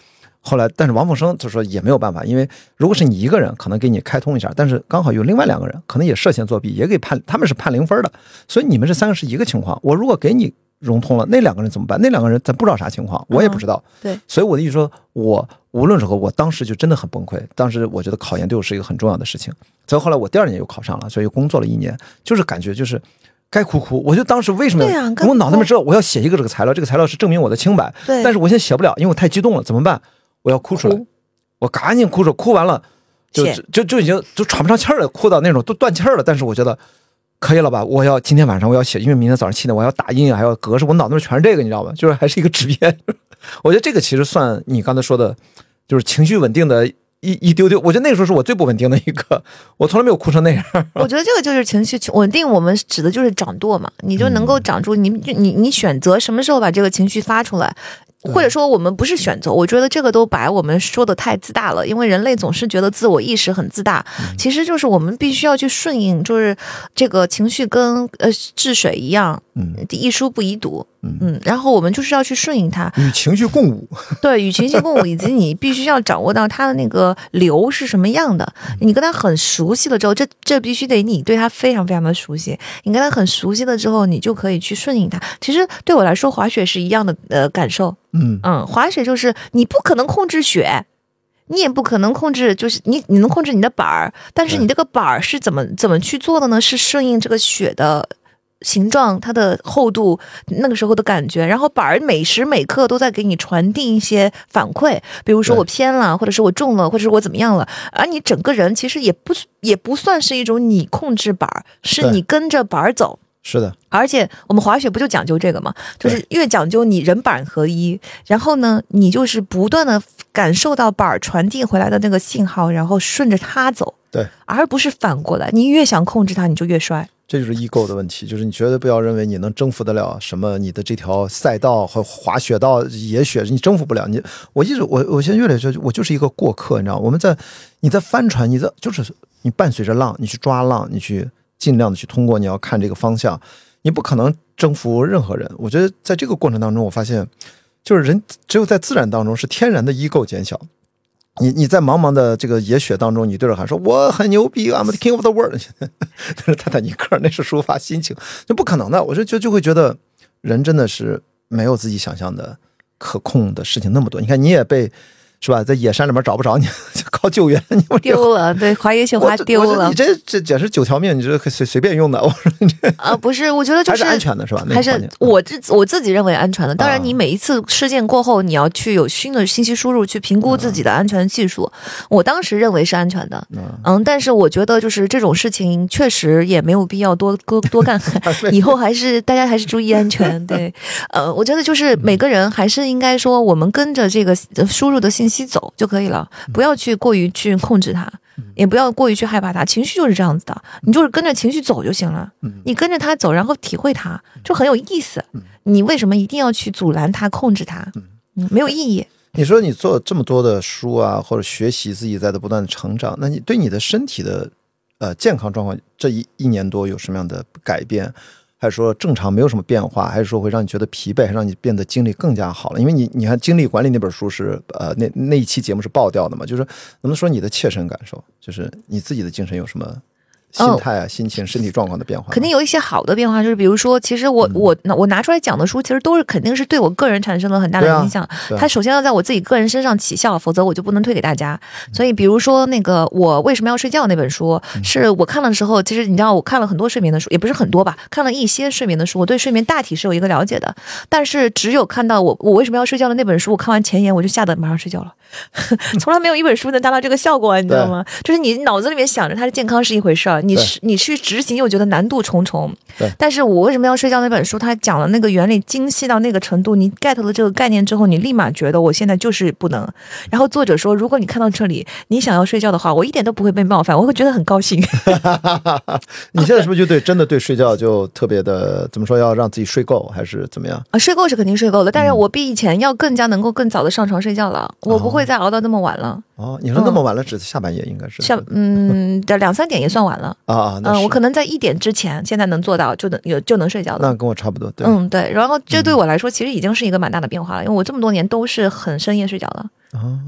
A: 后来，但是王凤生就说也没有办法，因为如果是你一个人，可能给你开通一下，但是刚好有另外两个人，可能也涉嫌作弊，也给判，他们是判零分的，所以你们这三个是一个情况。我如果给你融通了，那两个人怎么办？那两个人咱不知道啥情况，我也不知道。
B: 对，
A: 所以我的意思说，我无论如何，我当时就真的很崩溃。当时我觉得考研对我是一个很重要的事情，所以后来我第二年又考上了，所以工作了一年，就是感觉就是。该哭哭，我就当时为什么？我脑子里面知道我要写一个这个材料，这个材料是证明我的清白，
B: 对
A: 但是我现在写不了，因为我太激动了，怎么办？我要哭出来，我赶紧哭出来，哭完了就就就已经就喘不上气儿了，哭到那种都断气儿了。但是我觉得可以了吧？我要今天晚上我要写，因为明天早上七点我要打印，还要格式，我脑子里全是这个，你知道吧？就是还是一个纸片。我觉得这个其实算你刚才说的，就是情绪稳定的一一丢丢。我觉得那个时候是我最不稳定的一个，我从来没有哭成那样。
B: 我觉得这个就是情绪稳定，我们指的就是掌舵嘛，你就能够
A: 嗯
B: 掌住你你你选择什么时候把这个情绪发出来。或者说我们不是选择，我觉得这个都把我们说的太自大了，因为人类总是觉得自我意识很自大，
A: 嗯。
B: 其实就是我们必须要去顺应，就是这个情绪跟呃治水一样，
A: 嗯，
B: 一书不宜读，
A: 嗯
B: 嗯，然后我们就是要去顺应它，
A: 与情绪共舞。
B: 对，与情绪共舞，以及你必须要掌握到它的那个流是什么样的。你跟他很熟悉了之后，这这必须得你对他非常非常的熟悉。你跟他很熟悉了之后，你就可以去顺应他。其实对我来说，滑雪是一样的呃感受。
A: 嗯
B: 嗯，滑雪就是你不可能控制雪。你也不可能控制，就是你你能控制你的板儿，但是你这个板儿是怎么怎么去做的呢？是顺应这个雪的形状、它的厚度，那个时候的感觉，然后板儿每时每刻都在给你传递一些反馈，比如说我偏了，或者是我重了，或者是我怎么样了，而你整个人其实也不也不算是一种你控制板儿，是你跟着板儿走。
A: 是的，
B: 而且我们滑雪不就讲究这个吗？就是越讲究你人板合一，然后呢，你就是不断的感受到板儿传递回来的那个信号，然后顺着它走，
A: 对，
B: 而不是反过来。你越想控制它，你就越摔。
A: 这就是 ego 的问题，就是你绝对不要认为你能征服得了什么，你的这条赛道和滑雪道、野雪，你征服不了你。我一直我我现在越来越觉得，我就是一个过客，你知道，我们在你在帆船，你在就是你伴随着浪，你去抓浪，你去尽量的去通过，你要看这个方向，你不可能征服任何人。我觉得在这个过程当中，我发现就是人只有在自然当中是天然的 ego 减小。你你在茫茫的这个野雪当中，你对着喊说我很牛逼，I'm the king of the world，那是泰坦尼克，那是抒发心情，那不可能的。我就就就会觉得人真的是没有自己想象的可控的事情那么多。你看，你也被是吧，在野山里面找不着你，就靠救援，你
B: 丢了，对，滑野雪花丢了。
A: 你这这简直九条命，你这随随便用的。我说你这
B: 啊，不是，我觉得就
A: 是安全的，是吧？
B: 还是我这我自己认为安全的。当然，你每一次事件过后，你要去有新的信息输入，去评估自己的安全技术。我当时认为是安全的，嗯，但是我觉得就是这种事情确实也没有必要多多多干，以后还是大家还是注意安全。对，呃，我觉得就是每个人还是应该说，我们跟着这个输入的信息走就可以了。不要去过于去控制它，也不要过于去害怕它。情绪就是这样子的，你就是跟着情绪走就行了。你跟着它走，然后体会它，就很有意思。你为什么一定要去阻拦它、控制它？没有意义。
A: 你说你做这么多的书啊，或者学习自己在的不断的成长，那你对你的身体的呃健康状况这一一年多有什么样的改变？还是说正常没有什么变化，还是说会让你觉得疲惫，让你变得精力更加好了？因为你，你看《精力管理》那本书是，呃，那那一期节目是爆掉的嘛？就是能不能说你的切身感受，就是你自己的精神有什么？心态啊，心情、身体状况的变化，
B: 肯定有一些好的变化。就是比如说，其实我我我拿出来讲的书，其实都是肯定是对我个人产生了很大的影响。它首先要在我自己个人身上起效，否则我就不能推给大家。所以，比如说那个我为什么要睡觉那本书，是我看了的时候，其实你知道，我看了很多睡眠的书，也不是很多吧，看了一些睡眠的书，我对睡眠大体是有一个了解的。但是，只有看到我我为什么要睡觉的那本书，我看完前言，我就吓得马上睡觉了。从来没有一本书能达到这个效果，你知道吗？就是你脑子里面想着它的健康是一回事儿，你是你去执行又觉得难度重重。但是我为什么要睡觉？那本书它讲了那个原理精细到那个程度，你 get 了这个概念之后，你立马觉得我现在就是不能。然后作者说，如果你看到这里，你想要睡觉的话，我一点都不会被冒犯，我会觉得很高兴。
A: 你现在是不是就对真的对睡觉就特别的怎么说？要让自己睡够还是怎么样？
B: 啊，睡够是肯定睡够了，但是我比以前要更加能够更早的上床睡觉了，我不会。再熬到那么晚了
A: 哦？你说那么晚了，指下半夜应该是
B: 下嗯，的两三点也算晚了
A: 啊啊。
B: 嗯，我可能在一点之前，现在能做到就能有就能睡觉了。
A: 那跟我差不多，对。
B: 嗯，对。然后这对我来说，其实已经是一个蛮大的变化了，因为我这么多年都是很深夜睡觉的。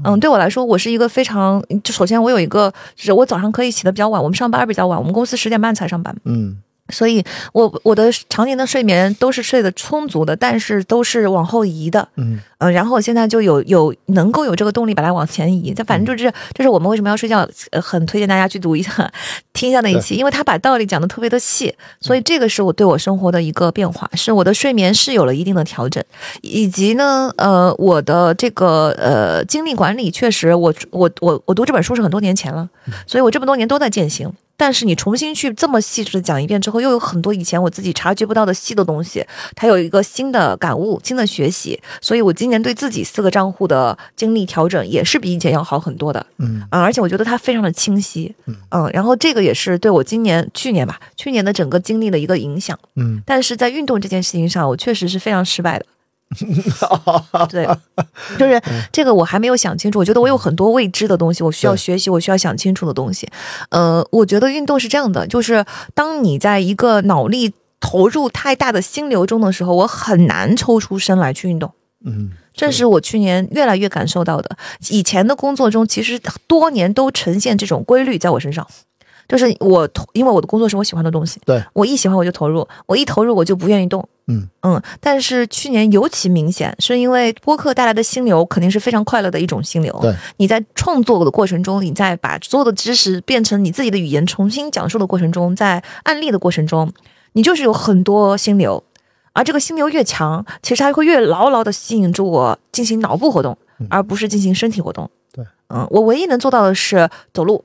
B: 嗯，对我来说，我是一个非常就首先我有一个，就是我早上可以起得比较晚，我们上班比较晚，我们公司十点半才上班。
A: 嗯。
B: 所以，我我的常年的睡眠都是睡得充足的，但是都是往后移的，
A: 嗯，
B: 呃，然后我现在就有有能够有这个动力把它往前移。这反正就是，这是我们为什么要睡觉，呃，很推荐大家去读一下，听一下那一期，因为他把道理讲的特别的细。所以这个是我对我生活的一个变化，是我的睡眠是有了一定的调整，以及呢，呃，我的这个呃精力管理确实，我我我我读这本书是很多年前了，所以我这么多年都在践行。但是你重新去这么细致的讲一遍之后，又有很多以前我自己察觉不到的细的东西，它有一个新的感悟、新的学习，所以我今年对自己四个账户的经历调整也是比以前要好很多的，
A: 嗯。
B: 啊，而且我觉得它非常的清晰，
A: 嗯
B: 然后这个也是对我今年、去年吧，去年的整个经历的一个影响，
A: 嗯，
B: 但是在运动这件事情上，我确实是非常失败的。对，就是这个我还没有想清楚。我觉得我有很多未知的东西，我需要学习，我需要想清楚的东西。呃，我觉得运动是这样的，就是当你在一个脑力投入太大的心流中的时候，我很难抽出身来去运动。
A: 嗯，
B: 这是我去年越来越感受到的。以前的工作中，其实多年都呈现这种规律在我身上。就是我投，因为我的工作是我喜欢的东西，
A: 对
B: 我一喜欢我就投入，我一投入我就不愿意动，
A: 嗯
B: 嗯。但是去年尤其明显，是因为播客带来的心流肯定是非常快乐的一种心流。
A: 对，
B: 你在创作的过程中，你在把所有的知识变成你自己的语言重新讲述的过程中，在案例的过程中，你就是有很多心流，而这个心流越强，其实它会越牢牢的吸引住我进行脑部活动，而不是进行身体活动。
A: 对，
B: 嗯，我唯一能做到的是走路。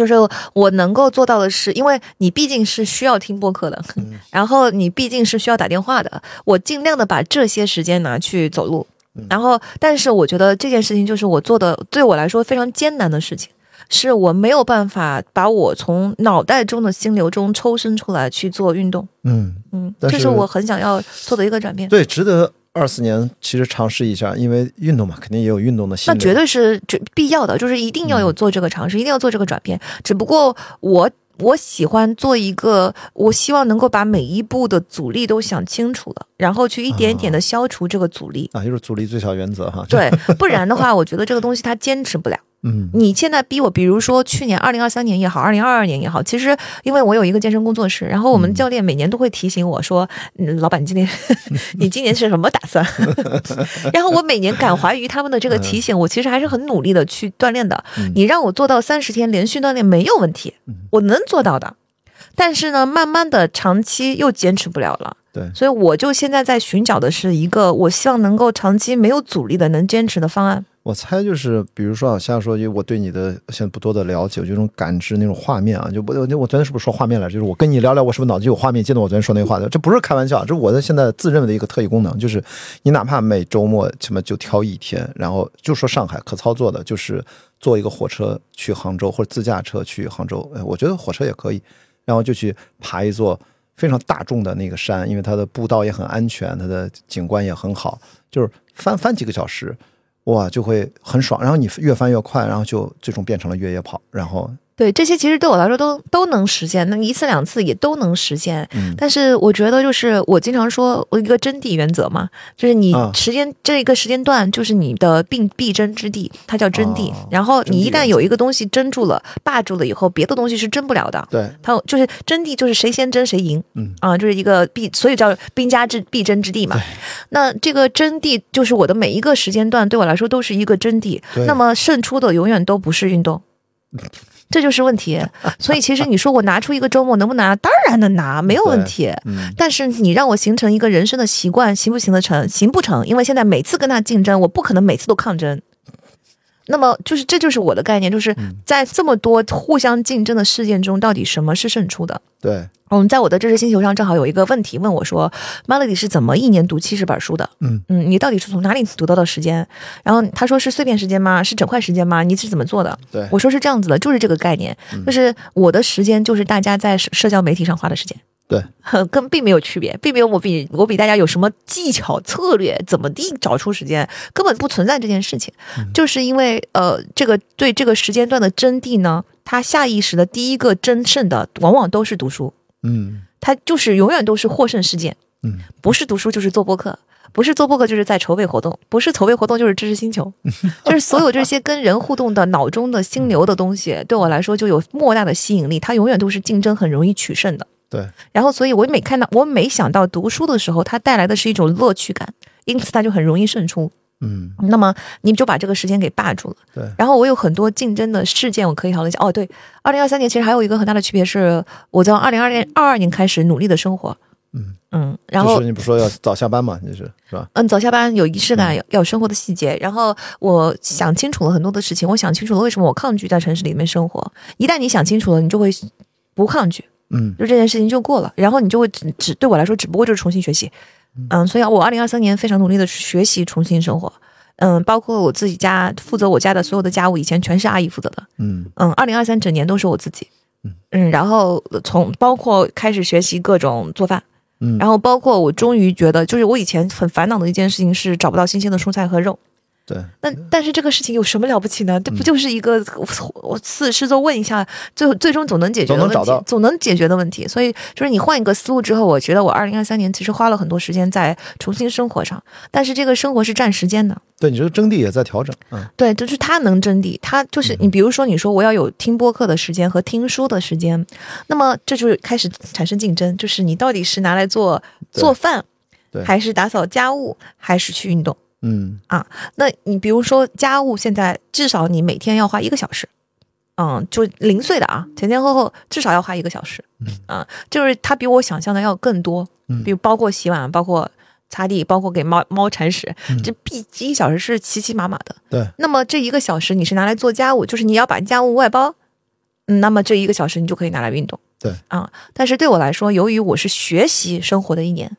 B: 就是我能够做到的是，因为你毕竟是需要听播客的，然后你毕竟是需要打电话的，我尽量的把这些时间拿去走路。然后，但是我觉得这件事情就是我做的对我来说非常艰难的事情，是我没有办法把我从脑袋中的心流中抽身出来去做运动。
A: 嗯，
B: 嗯，这是我很想要做的一个转变。
A: 对，值得二四年其实尝试一下，因为运动嘛，肯定也有运动的。
B: 那绝对是绝必要的，就是一定要有做这个尝试，一定要做这个转变。只不过我我喜欢做一个，我希望能够把每一步的阻力都想清楚了，然后去一点点的消除这个阻力。
A: 啊，就是阻力最小原则哈。
B: 对，不然的话，我觉得这个东西它坚持不了。
A: 嗯
B: 你现在逼我，比如说去年二零二三年也好，二零二二年也好，其实因为我有一个健身工作室，然后我们教练每年都会提醒我说：“嗯，老板，你今年 你今年是什么打算？” 然后我每年感怀于他们的这个提醒，我其实还是很努力的去锻炼的。你让我做到三十天连续锻炼没有问题，我能做到的。但是呢，慢慢的长期又坚持不了了。
A: 对，
B: 所以我就现在在寻找的是一个我希望能够长期没有阻力的能坚持的方案。
A: 我猜就是，比如说啊，像说，因为我对你的现在不多的了解，我就这种感知那种画面啊，就我我我昨天是不是说画面来着？就是我跟你聊聊，我是不是脑子有画面？记得我昨天说那个话的，这不是开玩笑，这是我的现在自认为的一个特异功能，就是你哪怕每周末什么就挑一天，然后就说上海可操作的，就是坐一个火车去杭州，或者自驾车去杭州，哎，我觉得火车也可以，然后就去爬一座非常大众的那个山，因为它的步道也很安全，它的景观也很好，就是翻翻几个小时。哇，就会很爽，然后你越翻越快，然后就最终变成了越野跑，然后
B: 对这些其实对我来说都都能实现，那一次两次也都能实现。
A: 嗯
B: 但是我觉得就是我经常说我一个真谛原则嘛，就是你
A: 啊
B: 时间、这一个时间段就是你的必必争之地，它叫真谛。
A: 哦
B: 然后你一旦有一个东西争住了、霸住了以后，别的东西是争不了的。
A: 对，
B: 它就是真谛，就是谁先争谁赢，
A: 嗯
B: 啊，就是一个必，所以叫兵家之必争之地嘛。那这个真谛就是我的每一个时间段对我来说都是一个真谛。那么胜出的永远都不是运动，这就是问题。所以其实你说我拿出一个周末能不能拿？当然能拿，没有问题。
A: 嗯
B: 但是你让我形成一个人生的习惯，行不行得成？行不成，因为现在每次跟他竞争，我不可能每次都抗争。那么就是这就是我的概念，就是在这么多互相竞争的事件中，到底什么是胜出的？
A: 对，
B: 我们在我的知识星球上正好有一个问题问我说：“Melody 是怎么一年读七十本书的？
A: 嗯
B: 嗯，你到底是从哪里读到的时间？”然后他说是碎片时间吗？是整块时间吗？你是怎么做的？
A: 对
B: 我说是这样子的，就是这个概念，就是我的时间就是大家在社社交媒体上花的时间。
A: 对，
B: 跟并没有区别，并没有我比我比大家有什么技巧策略，怎么地找出时间，根本不存在这件事情，就是因为呃，这个对这个时间段的真谛呢，他下意识的第一个争胜的往往都是读书，
A: 嗯。
B: 他就是永远都是获胜事件，
A: 嗯，
B: 不是读书就是做播客，不是做播客就是在筹备活动，不是筹备活动就是知识星球，就是所有这些跟人互动的脑中的心流的东西，对我来说就有莫大的吸引力，它永远都是竞争很容易取胜的。
A: 对，
B: 然后，所以我每看到我每想到读书的时候，它带来的是一种乐趣感，因此它就很容易胜出。
A: 嗯
B: 那么你就把这个时间给霸住了。
A: 对，
B: 然后我有很多竞争的事件，我可以讨论一下。哦，对，二零二三年其实还有一个很大的区别是，我从二零二零二二年开始努力的生活。
A: 嗯
B: 嗯，然后
A: 就是你不说要早下班嘛，你是是吧？
B: 嗯，早下班有仪式感，有生活的细节。然后我想清楚了很多的事情，我想清楚了为什么我抗拒在城市里面生活。一旦你想清楚了，你就会不抗拒，
A: 嗯
B: 就这件事情就过了。然后你就会只只对我来说，只不过就是重新学习。嗯，所以我二零二三年非常努力的学习，重新生活。嗯，包括我自己家负责我家的所有的家务，以前全是阿姨负责的。
A: 嗯
B: 嗯，二零二三整年都是我自己。嗯，然后从包括开始学习各种做饭，
A: 嗯
B: 然后包括我终于觉得，就是我以前很烦恼的一件事情是找不到新鲜的蔬菜和肉。
A: 对，
B: 那但是这个事情有什么了不起呢？
A: 嗯
B: 这不就是一个我我四试着问一下，最最终总能解决的问题
A: 总能，
B: 总能解决的问题。所以就是你换一个思路之后，我觉得我二零二三年其实花了很多时间在重新生活上，但是这个生活是占时间的。
A: 对你这个征地也在调整，嗯
B: 对，就是他能征地，他就是你，比如说你说我要有听播客的时间和听书的时间，那么这就开始产生竞争，就是你到底是拿来做做饭
A: 对，
B: 还是打扫家务，还是去运动？
A: 嗯啊
B: 那你比如说家务，现在至少你每天要花一个小时，嗯，就零碎的啊，前前后后至少要花一个小时，啊，就是它比我想象的要更多，
A: 嗯
B: 比如包括洗碗，包括擦地，包括给猫猫铲屎，
A: 嗯
B: 这必一小时是齐齐码码的。
A: 对，
B: 那么这一个小时你是拿来做家务，就是你要把家务外包，嗯，那么这一个小时你就可以拿来运动。
A: 对
B: 啊，但是对我来说，由于我是学习生活的一年，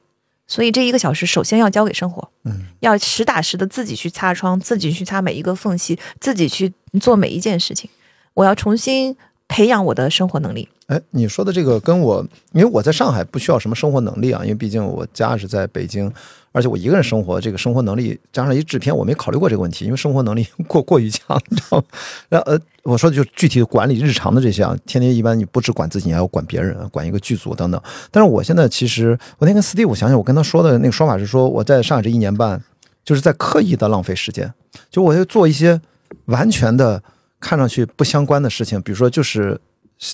B: 所以这一个小时首先要交给生活，
A: 嗯
B: 要实打实的自己去擦窗，自己去擦每一个缝隙，自己去做每一件事情。我要重新培养我的生活能力。
A: 哎，你说的这个跟我，因为我在上海不需要什么生活能力啊，因为毕竟我家是在北京，而且我一个人生活，这个生活能力加上一制片，我没考虑过这个问题，因为生活能力 过过于强，你知道吗？然呃，我说的就具体的管理日常的这些啊，天天一般你不只管自己，你还要管别人，管一个剧组等等。但是我现在其实，我那天跟 Steve 想想，我跟他说的那个说法是说，我在上海这一年半，就是在刻意的浪费时间，就我要做一些完全的看上去不相关的事情，比如说就是。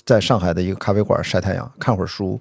A: 在上海的一个咖啡馆晒太阳，看会儿书，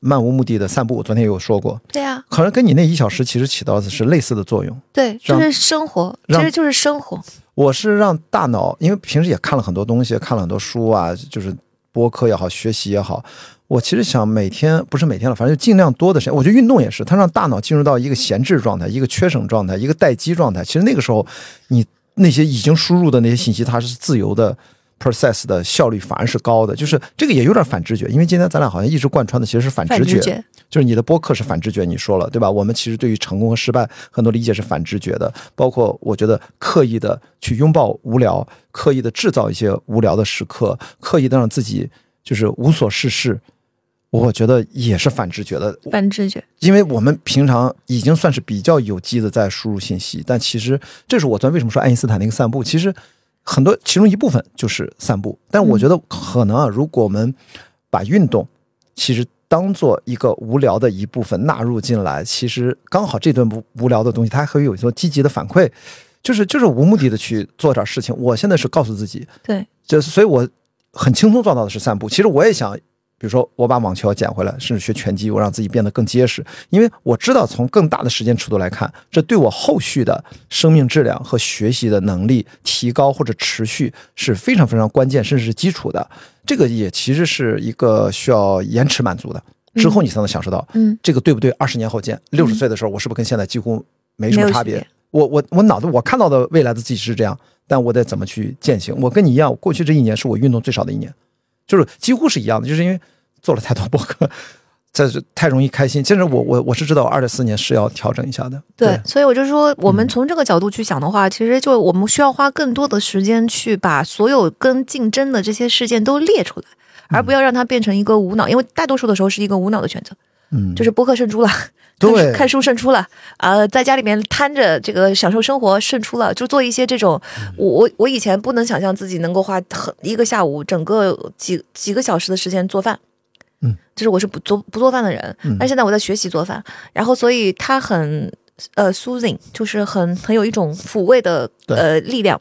A: 漫无目的的散步。我昨天也有说过，
B: 对呀，
A: 可能跟你那一小时其实起到的是类似的作用。
B: 对，就是生活，其实就是生活。
A: 我是让大脑，因为平时也看了很多东西，看了很多书啊，就是播客也好，学习也好。我其实想每天不是每天了，反正就尽量多的时间。我觉得运动也是，它让大脑进入到一个闲置状态，一个缺省状态，一个待机状态。其实那个时候，你那些已经输入的那些信息，它是自由的。Process 的效率反而是高的，就是这个也有点反直觉，因为今天咱俩好像一直贯穿的其实是反直觉，就是你的播客是反直觉，你说了对吧？我们其实对于成功和失败很多理解是反直觉的，包括我觉得刻意的去拥抱无聊，刻意的制造一些无聊的时刻，刻意的让自己就是无所事事，我觉得也是反直觉的。
B: 反直觉，
A: 因为我们平常已经算是比较有机的在输入信息，但其实这是我昨天为什么说爱因斯坦那个散步，其实。很多其中一部分就是散步，但我觉得可能啊，如果我们把运动其实当做一个无聊的一部分纳入进来，其实刚好这顿无无聊的东西，它还可以有一种积极的反馈，就是就是无目的的去做点事情。我现在是告诉自己，
B: 对，
A: 就是所以我很轻松做到的是散步。其实我也想。比如说，我把网球要捡回来，甚至学拳击，我让自己变得更结实，因为我知道从更大的时间尺度来看，这对我后续的生命质量和学习的能力提高或者持续是非常非常关键，甚至是基础的。这个也其实是一个需要延迟满足的，之后你才能享受到。
B: 嗯，
A: 这个对不对？二十年后见，六十岁的时候，我是不是跟现在几乎没什么差别？我我我脑子我看到的未来的自己是这样，但我得怎么去践行？我跟你一样，过去这一年是我运动最少的一年。就是几乎是一样的，就是因为做了太多博客，这是太容易开心。其实我我我是知道，二四年是要调整一下的。
B: 对，所以我就说，我们从这个角度去想的话，其实就我们需要花更多的时间去把所有跟竞争的这些事件都列出来，而不要让它变成一个无脑，因为大多数的时候是一个无脑的选择。
A: 嗯，
B: 就是播客胜出了。
A: 对，
B: 看书胜出了，呃，在家里面瘫着这个享受生活胜出了，就做一些这种，我我我以前不能想象自己能够花很一个下午整个几几个小时的时间做饭，
A: 嗯，
B: 就是我是不做不做饭的人，但现在我在学习做饭，然后所以它很呃 soothing，就是很很有一种抚慰的呃力量。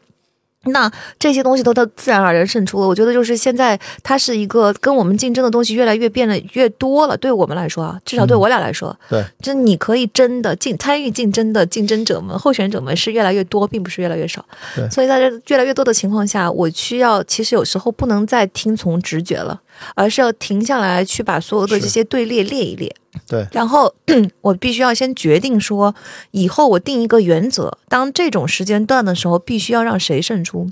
B: 那这些东西都都自然而然胜出了。我觉得就是现在，它是一个跟我们竞争的东西越来越变得越多了。对我们来说啊，至少对我俩来说，
A: 对，
B: 就你可以真的竞参与竞争的竞争者们、候选者们是越来越多，并不是越来越少。
A: 对，
B: 所以在这越来越多的情况下，我需要其实有时候不能再听从直觉了。而是要停下来，去把所有的这些队列列一列。
A: 对，
B: 然后 我必须要先决定说，以后我定一个原则：当这种时间段的时候，必须要让谁胜出。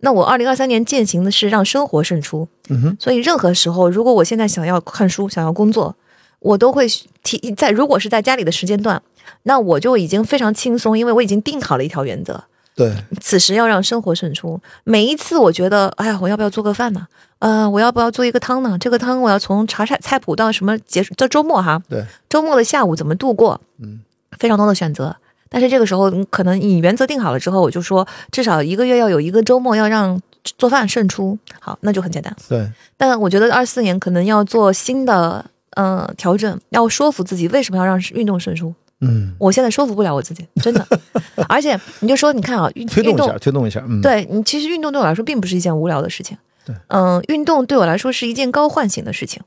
B: 那我二零二三年践行的是让生活胜出。
A: 嗯哼。
B: 所以任何时候，如果我现在想要看书、想要工作，我都会提在。如果是在家里的时间段，那我就已经非常轻松，因为我已经定好了一条原则。
A: 对，
B: 此时要让生活胜出。每一次，我觉得，哎呀，我要不要做个饭呢？呃，我要不要做一个汤呢？这个汤我要从查菜菜谱到什么结束？到周末哈，
A: 对，
B: 周末的下午怎么度过？
A: 嗯，
B: 非常多的选择。但是这个时候，可能你原则定好了之后，我就说，至少一个月要有一个周末要让做饭胜出。好，那就很简单。
A: 对。
B: 但我觉得二四年可能要做新的嗯调整，要说服自己为什么要让运动胜出。
A: 嗯，
B: 我现在说服不了我自己，真的。而且你就说，你看啊，运
A: 推动一下，推动一下。嗯，
B: 对你，其实运动对我来说并不是一件无聊的事情。
A: 对，
B: 嗯，运动对我来说是一件高唤醒的事情，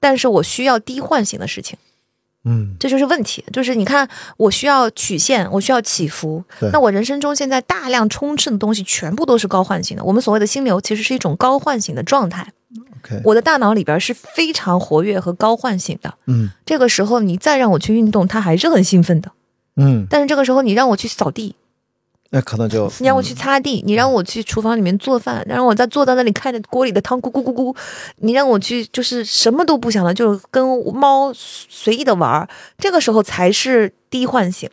B: 但是我需要低唤醒的事情。
A: 嗯，
B: 这就是问题。就是你看，我需要曲线，我需要起伏。那我人生中现在大量充斥的东西，全部都是高唤醒的。我们所谓的心流，其实是一种高唤醒的状态。我的大脑里边是非常活跃和高唤醒的，
A: 嗯，
B: 这个时候你再让我去运动，它还是很兴奋的，
A: 嗯，
B: 但是这个时候你让我去扫地，
A: 那可能就
B: 你让我去擦地，你让我去厨房里面做饭，让我再坐在那里看着锅里的汤咕咕咕咕，你让我去就是什么都不想了，就跟猫随意的玩，这个时候才是低唤醒。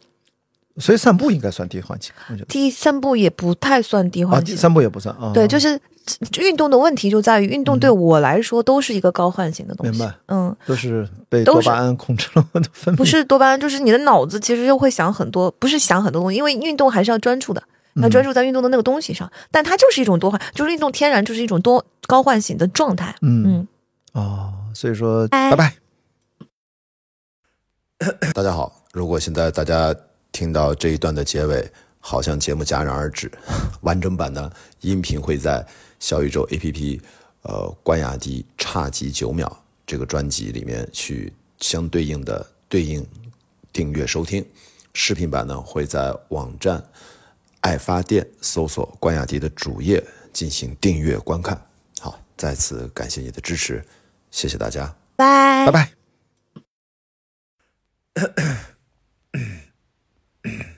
C: 所以散步应该算低缓期，我觉得。
B: 第散步也不太算低
C: 啊，
B: 缓期，
C: 第散步也不算啊。
B: 对，就是运动的问题就在于运动对我来说都是一个高唤醒的东西。
C: 嗯明白
B: 嗯，
C: 都是被多巴胺控制了我的分泌。
B: 不是多巴胺，就是你的脑子其实就会想很多，不是想很多东西，因为运动还是要专注的，要专注在运动的那个东西上。但它就是一种多唤，就是运动天然就是一种多高唤醒的状态。
C: 嗯
B: 嗯，
C: 哦，所以说
B: 拜
C: 拜拜。
A: 大家好，如果现在大家听到这一段的结尾，好像节目戛然而止，完整版的音频会在小宇宙 APP，呃，关雅迪差几九秒这个专辑里面去相对应的对应订阅收听。视频版呢会在网站爱发电搜索关雅迪的主页进行订阅观看。好，再次感谢你的支持，谢谢大家。
B: 拜
C: 拜拜。Yeah.